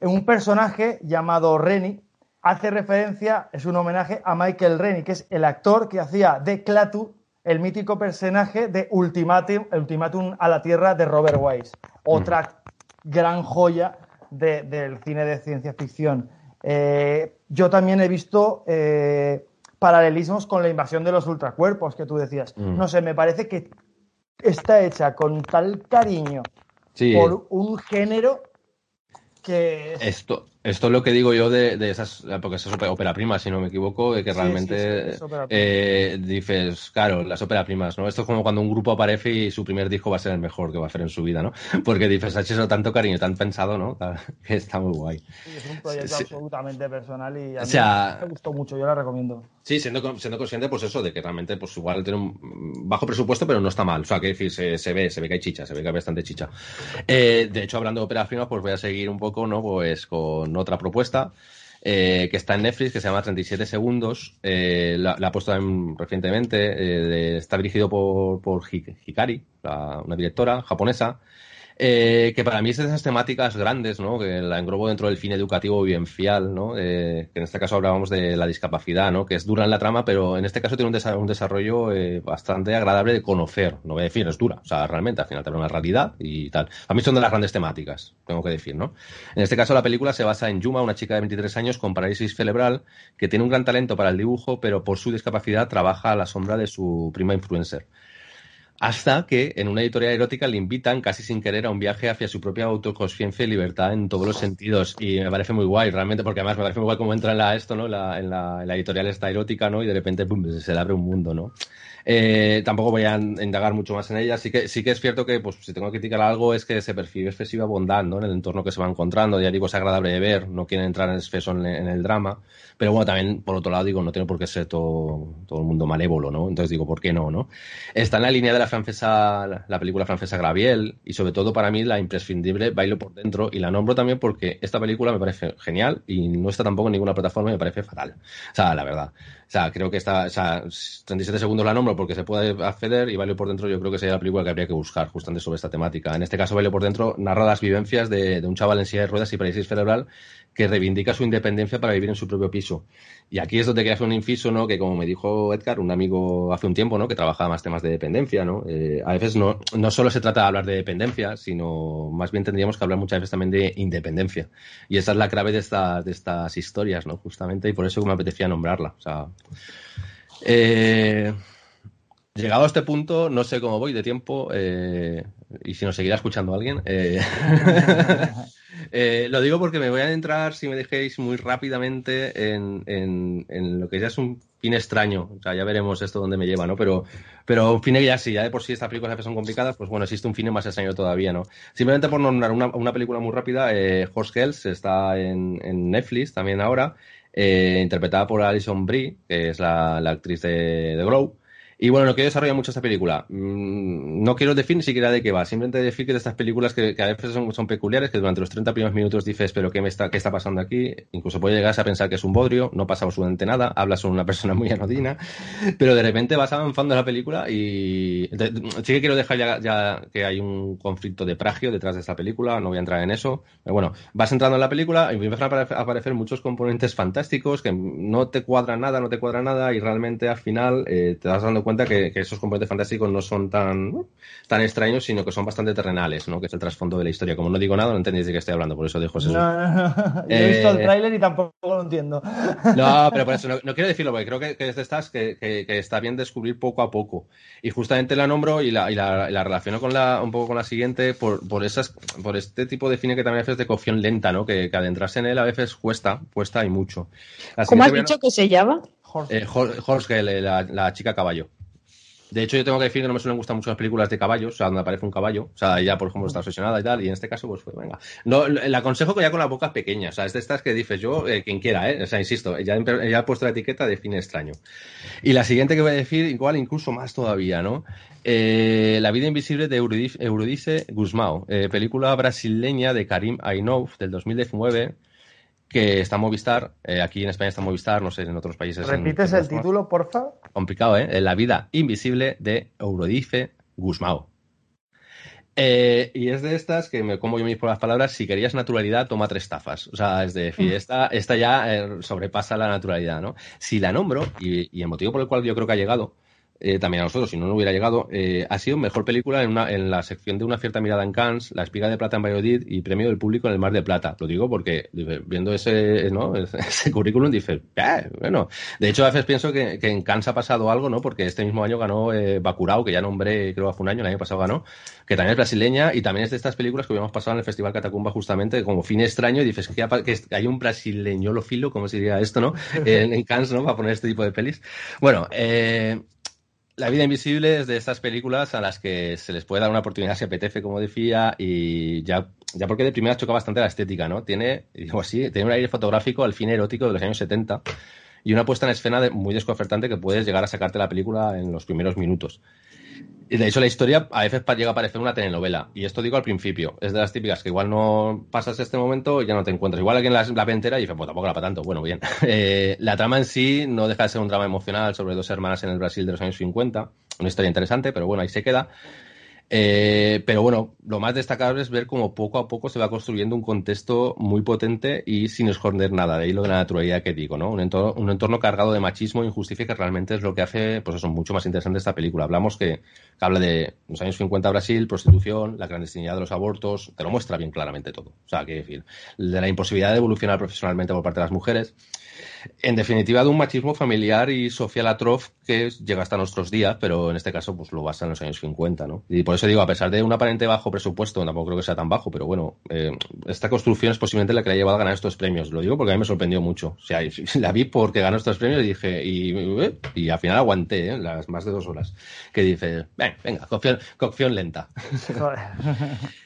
Un personaje llamado Rennie hace referencia, es un homenaje a Michael Rennie, que es el actor que hacía de Klaatu, el mítico personaje de Ultimatum, Ultimatum a la Tierra de Robert Wise. Otra gran joya de- del cine de ciencia ficción. Eh, yo también he visto eh, paralelismos con la invasión de los ultracuerpos que tú decías. Mm. No sé, me parece que está hecha con tal cariño Sí, por un género que es- esto, esto es lo que digo yo de, de esas, porque esas ópera, ópera prima, si no me equivoco, de que Sí, realmente sí, sí, es eh, dices, claro, las ópera primas, ¿no? Esto es como cuando un grupo aparece y su primer disco va a ser el mejor que va a hacer en su vida, ¿no? (laughs) Porque dices, ha hecho eso tanto cariño, tan pensado, ¿no? (laughs) Que está muy guay. Sí, es un proyecto absolutamente personal y a O mí sea- me gustó mucho, yo la recomiendo. Sí, siendo, siendo consciente, pues eso, de que realmente, pues igual tiene un bajo presupuesto, pero no está mal. O sea, que decir, se, se ve, se ve que hay chicha, se ve que hay bastante chicha. Eh, de hecho, hablando de óperas primas, pues voy a seguir un poco, ¿no? Pues con otra propuesta. eh, que está en Netflix, que se llama 37 segundos. Eh, la, ha puesto en- recientemente. eh, está dirigido por, por Hi- Hikari, la- una directora japonesa. Eh, que para mí es de esas temáticas grandes, ¿no? Que la englobo dentro del fin educativo vivencial, ¿no? Eh, que en este caso hablábamos de la discapacidad, ¿no? Que es dura en la trama, pero en este caso tiene un, un desarrollo eh, bastante agradable de conocer. No voy a decir, es dura. O sea, realmente al final te una realidad y tal. A mí son de las grandes temáticas, tengo que decir, ¿no? En este caso la película se basa en Yuma, una chica de 23 años con parálisis cerebral que tiene un gran talento para el dibujo, pero por su discapacidad trabaja a la sombra de su prima influencer. Hasta que en una editorial erótica le invitan casi sin querer a un viaje hacia su propia autoconsciencia y libertad en todos los sentidos. Y me parece muy guay, realmente, porque además me parece muy guay cómo entra en la, esto, ¿no? La- en, la, en editorial esta erótica, ¿no? Y de repente, pum, se le abre un mundo, ¿no? Eh, tampoco voy a indagar mucho más en ella. Sí que, sí que es cierto que, pues, si tengo que criticar algo, es que se percibe excesiva bondad, ¿no? En el entorno que se va encontrando. Ya digo, es agradable de ver, no quieren entrar en exceso en, en el drama. Pero bueno, también, por otro lado, digo, no tiene por qué ser todo, todo el mundo malévolo, ¿no? Entonces digo, ¿por qué no, no? Está en la línea francesa, la- la película francesa Graviel, y sobre todo para mí la imprescindible Bailo por dentro, y la nombro también porque esta película me parece genial y no está tampoco en ninguna plataforma y me parece fatal. O sea, la verdad. O sea, creo que está, o sea, 37 segundos la nombro porque se puede acceder y Bailo por dentro yo creo que sería la película que habría que buscar justamente sobre esta temática. En este caso, Bailo por dentro narra las vivencias de, de un chaval en silla de ruedas y parálisis cerebral que reivindica su independencia para vivir en su propio piso. Y aquí es donde quería hacer un inciso, ¿no? Que como me dijo Edgar, un amigo hace un tiempo, ¿no? Que trabajaba más temas de dependencia, ¿no? Eh, a veces no, no solo se trata de hablar de dependencia, sino más bien tendríamos que hablar muchas veces también de independencia. Y esa es la clave de, esta, de estas historias, ¿no? Justamente, y por eso me apetecía nombrarla. O sea, eh, llegado a este punto, no sé cómo voy de tiempo, eh, y si nos seguirá escuchando alguien. eh, (laughs) Eh, lo digo porque me voy a entrar, si me dejéis muy rápidamente, en, en- en lo que ya es un fin extraño. O sea, ya veremos esto dónde me lleva, ¿no? Pero, pero un fin ya sí, ya de por sí estas películas son complicadas, pues bueno, existe un fin más extraño todavía, ¿no? Simplemente por nombrar una, una película muy rápida, eh, Horse Girls está en, en Netflix también ahora, interpretada por Alison Brie, que es la, la actriz de, de Glow. Y bueno, lo que desarrolla mucho esta película, mm, no quiero decir ni siquiera de qué va, simplemente decir que de estas películas que, que a veces son, son peculiares, que durante los 30 primeros minutos dices, pero ¿qué, me está, ¿qué está pasando aquí? Incluso puede llegar a pensar que es un bodrio, no pasa absolutamente nada, habla sobre una persona muy anodina, pero de repente vas avanzando en la película y sí que quiero dejar ya, ya que hay un conflicto de plagio detrás de esta película, no voy a entrar en eso, pero bueno, vas entrando en la película y empiezan a apare- a aparecer muchos componentes fantásticos que no te cuadran nada, no te cuadra nada y realmente al final eh, te vas dando cuenta que, que esos componentes fantásticos no son tan, tan extraños, sino que son bastante terrenales, ¿no? Que es el trasfondo de la historia. Como no digo nada, no entendéis de qué estoy hablando, por eso dejo ese... No, no, no. (laughs) Yo he visto el Eh, tráiler y tampoco lo entiendo. No, (laughs) pero por eso no, no quiero decirlo, porque creo que, que es de estas que, que- que está bien descubrir poco a poco. Y justamente la nombro y la, y la, y la relaciono con la, un poco con la siguiente por, por esas, por este tipo de cine que también a veces es de cocción lenta, ¿no? Que, que adentrarse en él a veces cuesta, cuesta y mucho. La ¿Cómo has dicho que se llama? Jorge. eh, la, la chica caballo. De hecho, yo tengo que decir que no me suelen gustar mucho las películas de caballos, o sea, donde aparece un caballo. O sea, ella, por ejemplo, está obsesionada y tal, y en este caso, pues, pues, venga. No, le aconsejo que ya con la boca pequeña, o sea, es de estas que dices yo, eh, quien quiera, ¿eh? O sea, insisto, ya, ya he puesto la etiqueta de cine extraño. Y la siguiente que voy a decir, igual incluso más todavía, ¿no? Eh, la vida invisible de Eurydice, Eurydice Guzmão, eh, película brasileña de Karim Ainhouf del 2019 que está Movistar, eh, aquí en España está Movistar, no sé, en otros países. ¿Repites en el título, porfa? complicado, ¿eh? La vida invisible de Eurodice Gusmao. Eh, y es de estas que me como yo mis las palabras, si querías naturalidad, toma tres tafas. O sea, es decir, esta, esta ya eh, sobrepasa la naturalidad, ¿no? Si la nombro, y, y el motivo por el cual yo creo que ha llegado, eh, también a nosotros, si no, no hubiera llegado, eh, ha sido mejor película en, una, en la sección de una cierta mirada en Cannes, La espiga de plata en Valladolid y premio del público en el Mar de Plata. Lo digo porque viendo ese, ¿no? (laughs) ese currículum dices, "Eh, bueno. De hecho, a veces pienso que, en Cannes ha pasado algo, ¿no? Porque este mismo año ganó Bacurao, que ya nombré, creo hace un año, el año pasado ganó, que también es brasileña y también es de estas películas que habíamos pasado en el Festival Catacumba justamente como fin extraño y dices que, ha- que hay un brasileño filo, como se diría esto, ¿no? (laughs) En, en Cannes, ¿no? Para poner este tipo de pelis. Bueno, eh, la vida invisible es de estas películas a las que se les puede dar una oportunidad si apetece, como decía, y ya, ya porque de primera choca bastante la estética, ¿no? Tiene, digo así, tiene un aire fotográfico al fin erótico de los años 70 y una puesta en escena muy desconcertante que puedes llegar a sacarte la película en los primeros minutos. De hecho la historia a veces llega a parecer una telenovela. Y esto digo al principio. Es de las típicas que igual no pasas este momento y ya no te encuentras. Igual alguien la, la ve entera y dice, pues tampoco la para tanto. Bueno, bien. (laughs) Eh, la trama en sí no deja de ser un drama emocional sobre dos hermanas en el Brasil de los años 50. Una historia interesante, pero bueno, ahí se queda. Eh, pero bueno, lo más destacable es ver cómo poco a poco se va construyendo un contexto muy potente y sin esconder nada. De ahí lo de la naturalidad que digo, ¿no? Un entorno, un entorno cargado de machismo e injusticia que realmente es lo que hace, pues eso, mucho más interesante esta película. Hablamos que, habla de los años 50 Brasil, prostitución, la clandestinidad de los abortos, te lo muestra bien claramente todo. O sea, que decir, de la imposibilidad de evolucionar profesionalmente por parte de las mujeres. En definitiva, de un machismo familiar y social atroz que llega hasta nuestros días, pero en este caso pues lo basa en los años 50, ¿no? Y por eso digo, a pesar de un aparente bajo presupuesto, tampoco creo que sea tan bajo, pero bueno, eh, esta construcción es posiblemente la que le ha llevado a ganar estos premios. Lo digo porque a mí me sorprendió mucho. O sea, (laughs) la vi porque ganó estos premios y dije, y, y al final aguanté ¿eh? las más de dos horas. Que dice, "Ven, venga, cocción, cocción lenta. (laughs)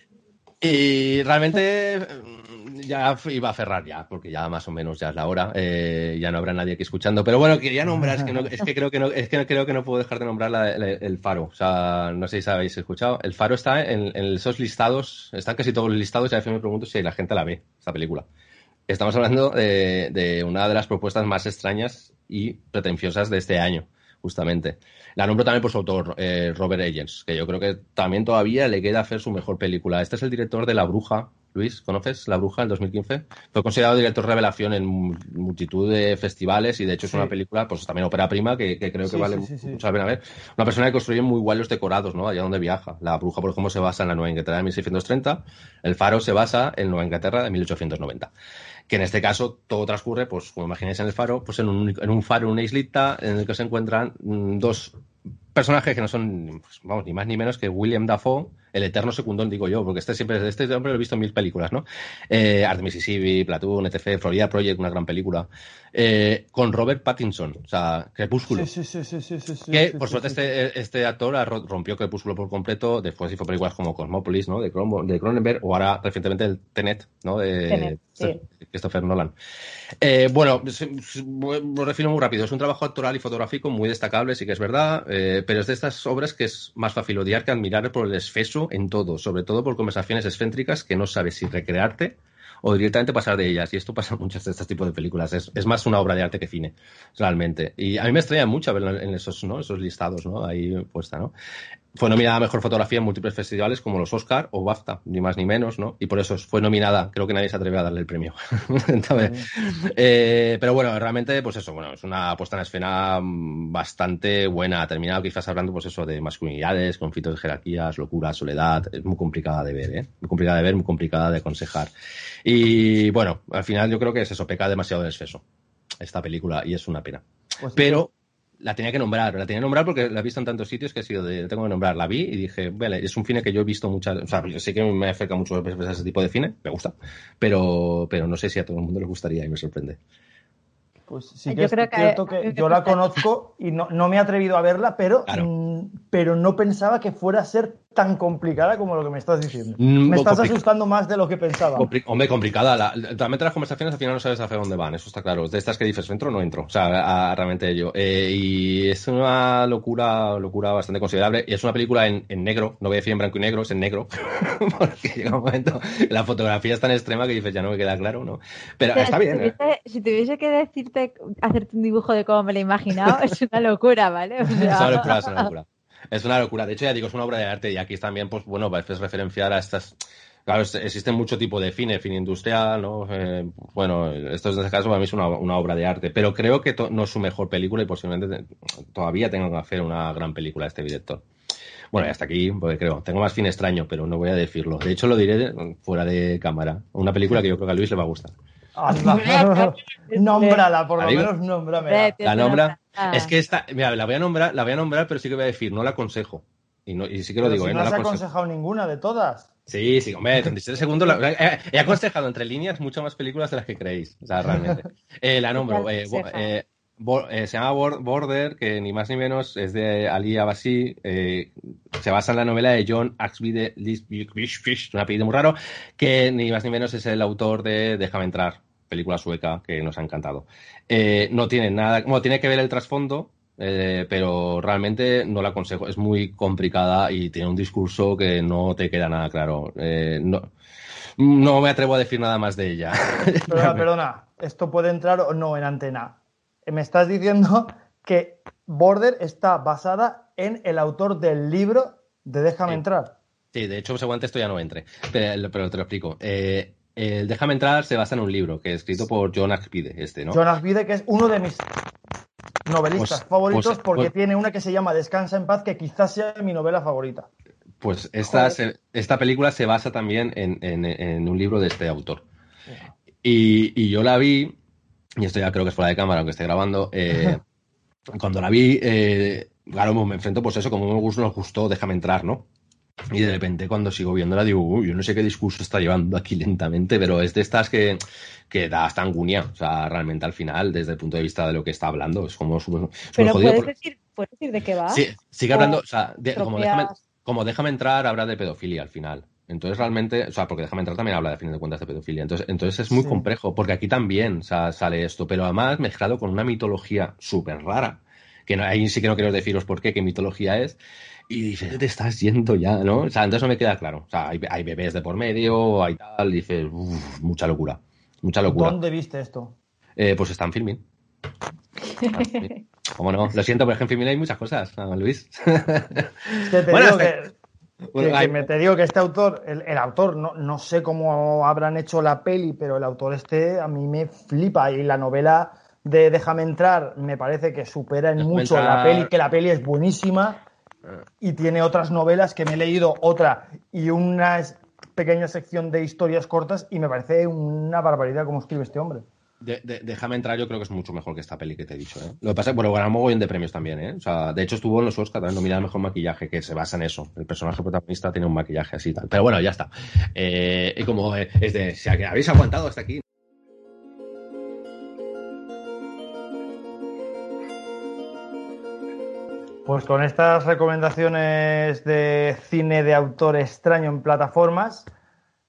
Y realmente mm, ya iba a cerrar ya, porque ya más o menos ya es la hora, eh, ya no habrá nadie aquí escuchando. Pero bueno, quería nombrar, es que, no, es que creo que no, es que creo que no puedo dejar de nombrar la- la- el Faro. O sea, no sé si habéis escuchado. El Faro está en, en esos listados, están casi todos listados y a veces me pregunto si la gente la ve, esta película. Estamos hablando de, de una de las propuestas más extrañas y pretenciosas de este año, justamente. La nombro también por su autor, eh, Robert Eggers, que yo creo que también todavía le queda hacer su mejor película. Este es el director de La Bruja. Luis, ¿conoces La Bruja del 2015? Fue considerado director revelación en mu- multitud de festivales y de hecho es Sí. una película, pues también ópera prima, que, que creo que Sí, vale sí, mucho la pena ver. Una persona que construye muy guay los decorados, ¿no? Allá donde viaja. La Bruja, por ejemplo, se basa en la Nueva Inglaterra de 1630. El Faro se basa en Nueva Inglaterra de 1890 que en este caso todo transcurre, pues como imagináis en el faro, pues en un, único- en un faro, en una islita, en el que se encuentran mm, dos personajes que no son, pues, vamos, ni más ni menos que William Dafoe, el eterno secundón, digo yo, porque este siempre, este hombre lo he visto en mil películas, ¿no? Eh, Art Mississippi, Platoon, etc., Florida Project, una gran película, eh, con Robert Pattinson, o sea, Crepúsculo. Sí, sí, sí, sí, sí, sí, Que, por sí, suerte, sí. este, este actor rompió Crepúsculo por completo, después hizo películas como Cosmópolis, ¿no? De, Cron- de Cronenberg, o ahora recientemente el Tenet, ¿no? De Tenet, sí. Christopher Nolan. Eh, bueno, lo refiero muy rápido. Es un trabajo actoral y fotográfico muy destacable, sí que es verdad, eh, pero es de estas obras que es más fácil odiar que admirar por el esfeso en todo, sobre todo por conversaciones excéntricas que no sabes si recrearte o directamente pasar de ellas. Y esto pasa en muchos de estos tipos de películas. Es, más una obra de arte que cine, realmente. Y a mí me extraña mucho verla en esos, ¿no? esos listados, ¿no? Ahí puesta, ¿no? Fue nominada a Mejor Fotografía en múltiples festivales como los Oscar o BAFTA, ni más ni menos, ¿no? Y por eso fue nominada. Creo que nadie se atreve a darle el premio. (laughs) Eh, pero bueno, realmente, pues eso, bueno, es una puesta en escena mm, bastante buena. Ha terminado quizás hablando, pues eso, de masculinidades, conflictos de jerarquías, locura, soledad. Es muy complicada de ver, ¿eh? Muy complicada de ver, muy complicada de aconsejar. Y bueno, al final yo creo que es eso, peca demasiado de exceso esta película y es una pena. Pues Pero la tenía que nombrar, la tenía que nombrar porque la he visto en tantos sitios que ha sido de, tengo que nombrar. La vi y dije, vale, es un cine que yo he visto muchas, o sea, yo sé que me acerca mucho veces a ese tipo de cine, me gusta, pero, pero no sé si a todo el mundo le gustaría y me sorprende. Pues sí Yo es creo cierto que yo la conozco y no, no me he atrevido a verla, pero Claro. mm, pero no pensaba que fuera a ser tan complicada como lo que me estás diciendo. Mm, me estás asustando más de lo que pensaba. Compli- Hombre, complicada. La, realmente las conversaciones al final no sabes hacia dónde van, eso está claro. De estas que dices, ¿entro o no entro? O sea, a- a- realmente yo. Eh, y es una locura, locura bastante considerable. Y es una película en, en negro, no voy a decir en blanco y negro, es en negro. (laughs) Porque llega un momento, la fotografía es tan extrema que dices, ya no me queda claro, ¿no? Pero está si, bien. ¿eh? tuviese, si tuviese que decirte, hacerte un dibujo de cómo me lo he imaginado, es una locura, ¿vale? O (laughs) sea, Es una locura, es una locura. Es una locura. De hecho, ya digo, es una obra de arte y aquí también, pues bueno, es referenciar a estas. Claro, existen mucho tipo de cine, cine industrial, ¿no? Eh, bueno, esto en este caso para mí es una, una obra de arte, pero creo que no es su mejor película y posiblemente te- todavía tenga que hacer una gran película este director. Bueno, y hasta aquí, porque creo, tengo más fin extraño, pero no voy a decirlo. De hecho, lo diré fuera de cámara. Una película que yo creo que a Luis le va a gustar. Anda. Nómbrala, por ¿La lo digo? menos nómbrame. La nombra. Es que esta, mira, la voy a nombrar, la voy a nombrar, pero sí que voy a decir, no la aconsejo. Y, no, y sí que lo digo, si ¿eh? no No has la aconsejo. aconsejado ninguna de todas. Sí, sí, hombre, 37 segundos. la- eh, he aconsejado entre líneas muchas más películas de las que creéis. O sea, realmente. Eh, la nombro. eh, bo- eh, eh, se llama Bor- Border, que ni más ni menos es de Ali Abassi. eh, se basa en la novela de John Axby Lisbych, un apellido muy raro, que ni más ni menos es el autor de Déjame entrar, película sueca que nos ha encantado. Eh, no tiene nada, bueno, tiene que ver el trasfondo, eh, pero realmente no la aconsejo. Es muy complicada y tiene un discurso que no te queda nada claro. Eh, no, no me atrevo a decir nada más de ella. (laughs) Perdona, (laughs) perdona, ¿esto puede entrar o no en antena? Me estás diciendo que Border está basada en el autor del libro de Déjame entrar. Sí, de hecho, seguramente esto ya no entre, pero, pero te lo explico. Eh, el Déjame entrar se basa en un libro que es escrito por John Axpide, este, ¿no? Jonas Vide, que es uno de mis novelistas Pues- favoritos pues- porque pues- tiene una que se llama Descansa en paz, que quizás sea mi novela favorita. Pues esta, se- esta película se basa también en, en- en un libro de este autor. Y, y yo la vi, y esto ya creo que es fuera de cámara, aunque esté grabando, eh, (laughs) cuando la vi, eh, claro, me enfrento, pues eso, como me gustó, nos gustó, déjame entrar, ¿no? Y de repente cuando sigo viéndola digo, uy, yo no sé qué discurso está llevando aquí lentamente, pero es de estas que, que da hasta angunia, o sea, realmente al final, desde el punto de vista de lo que está hablando, es como súper jodido. puedes decir, puedes decir de qué va. Sí, sigue hablando, O sea, de- como, déjame, como déjame entrar, habla de pedofilia al final. Entonces realmente, o sea, porque déjame entrar también habla de fin de cuentas de pedofilia. Entonces, entonces es muy Sí. complejo, porque aquí también o sea, sale esto, pero además mezclado con una mitología súper rara. Que no, ahí sí que no quiero deciros por qué, qué mitología es. Y dices, te estás yendo ya, ¿no? O sea, entonces no me queda claro. O sea, hay, hay bebés de por medio, hay tal, dices, uff, mucha locura. Mucha locura. ¿Dónde viste esto? Eh, pues está en filming. (laughs) ¿Cómo no? Lo siento, pero es que en filming hay muchas cosas, ah, Luis. Es que te (laughs) Bueno, digo hasta- que, Bueno, que- que hay- me te digo que este autor, el, el autor, no, no sé cómo habrán hecho la peli, pero el autor este a mí me flipa y la novela de Déjame entrar me parece que supera en Déjame mucho la peli, que la peli es buenísima y tiene otras novelas que me he leído otra y una pequeña sección de historias cortas y me parece una barbaridad cómo escribe este hombre. Déjame entrar, yo creo que es mucho mejor que esta peli que te he dicho. ¿eh? Lo que pasa es que, bueno, ganó mogollón de premios también. ¿eh? O sea, de hecho, estuvo en los Oscar también nominado al mejor maquillaje, que se basa en eso. El personaje protagonista tiene un maquillaje así y tal. Pero bueno, ya está. Eh, y como eh, es de, si habéis aguantado hasta aquí. Pues con estas recomendaciones de cine de autor extraño en plataformas,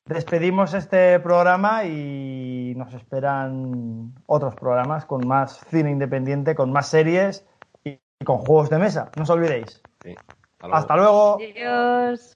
despedimos este programa y nos esperan otros programas con más cine independiente, con más series y con juegos de mesa. No os olvidéis. Sí, hasta luego. Hasta luego. Adiós.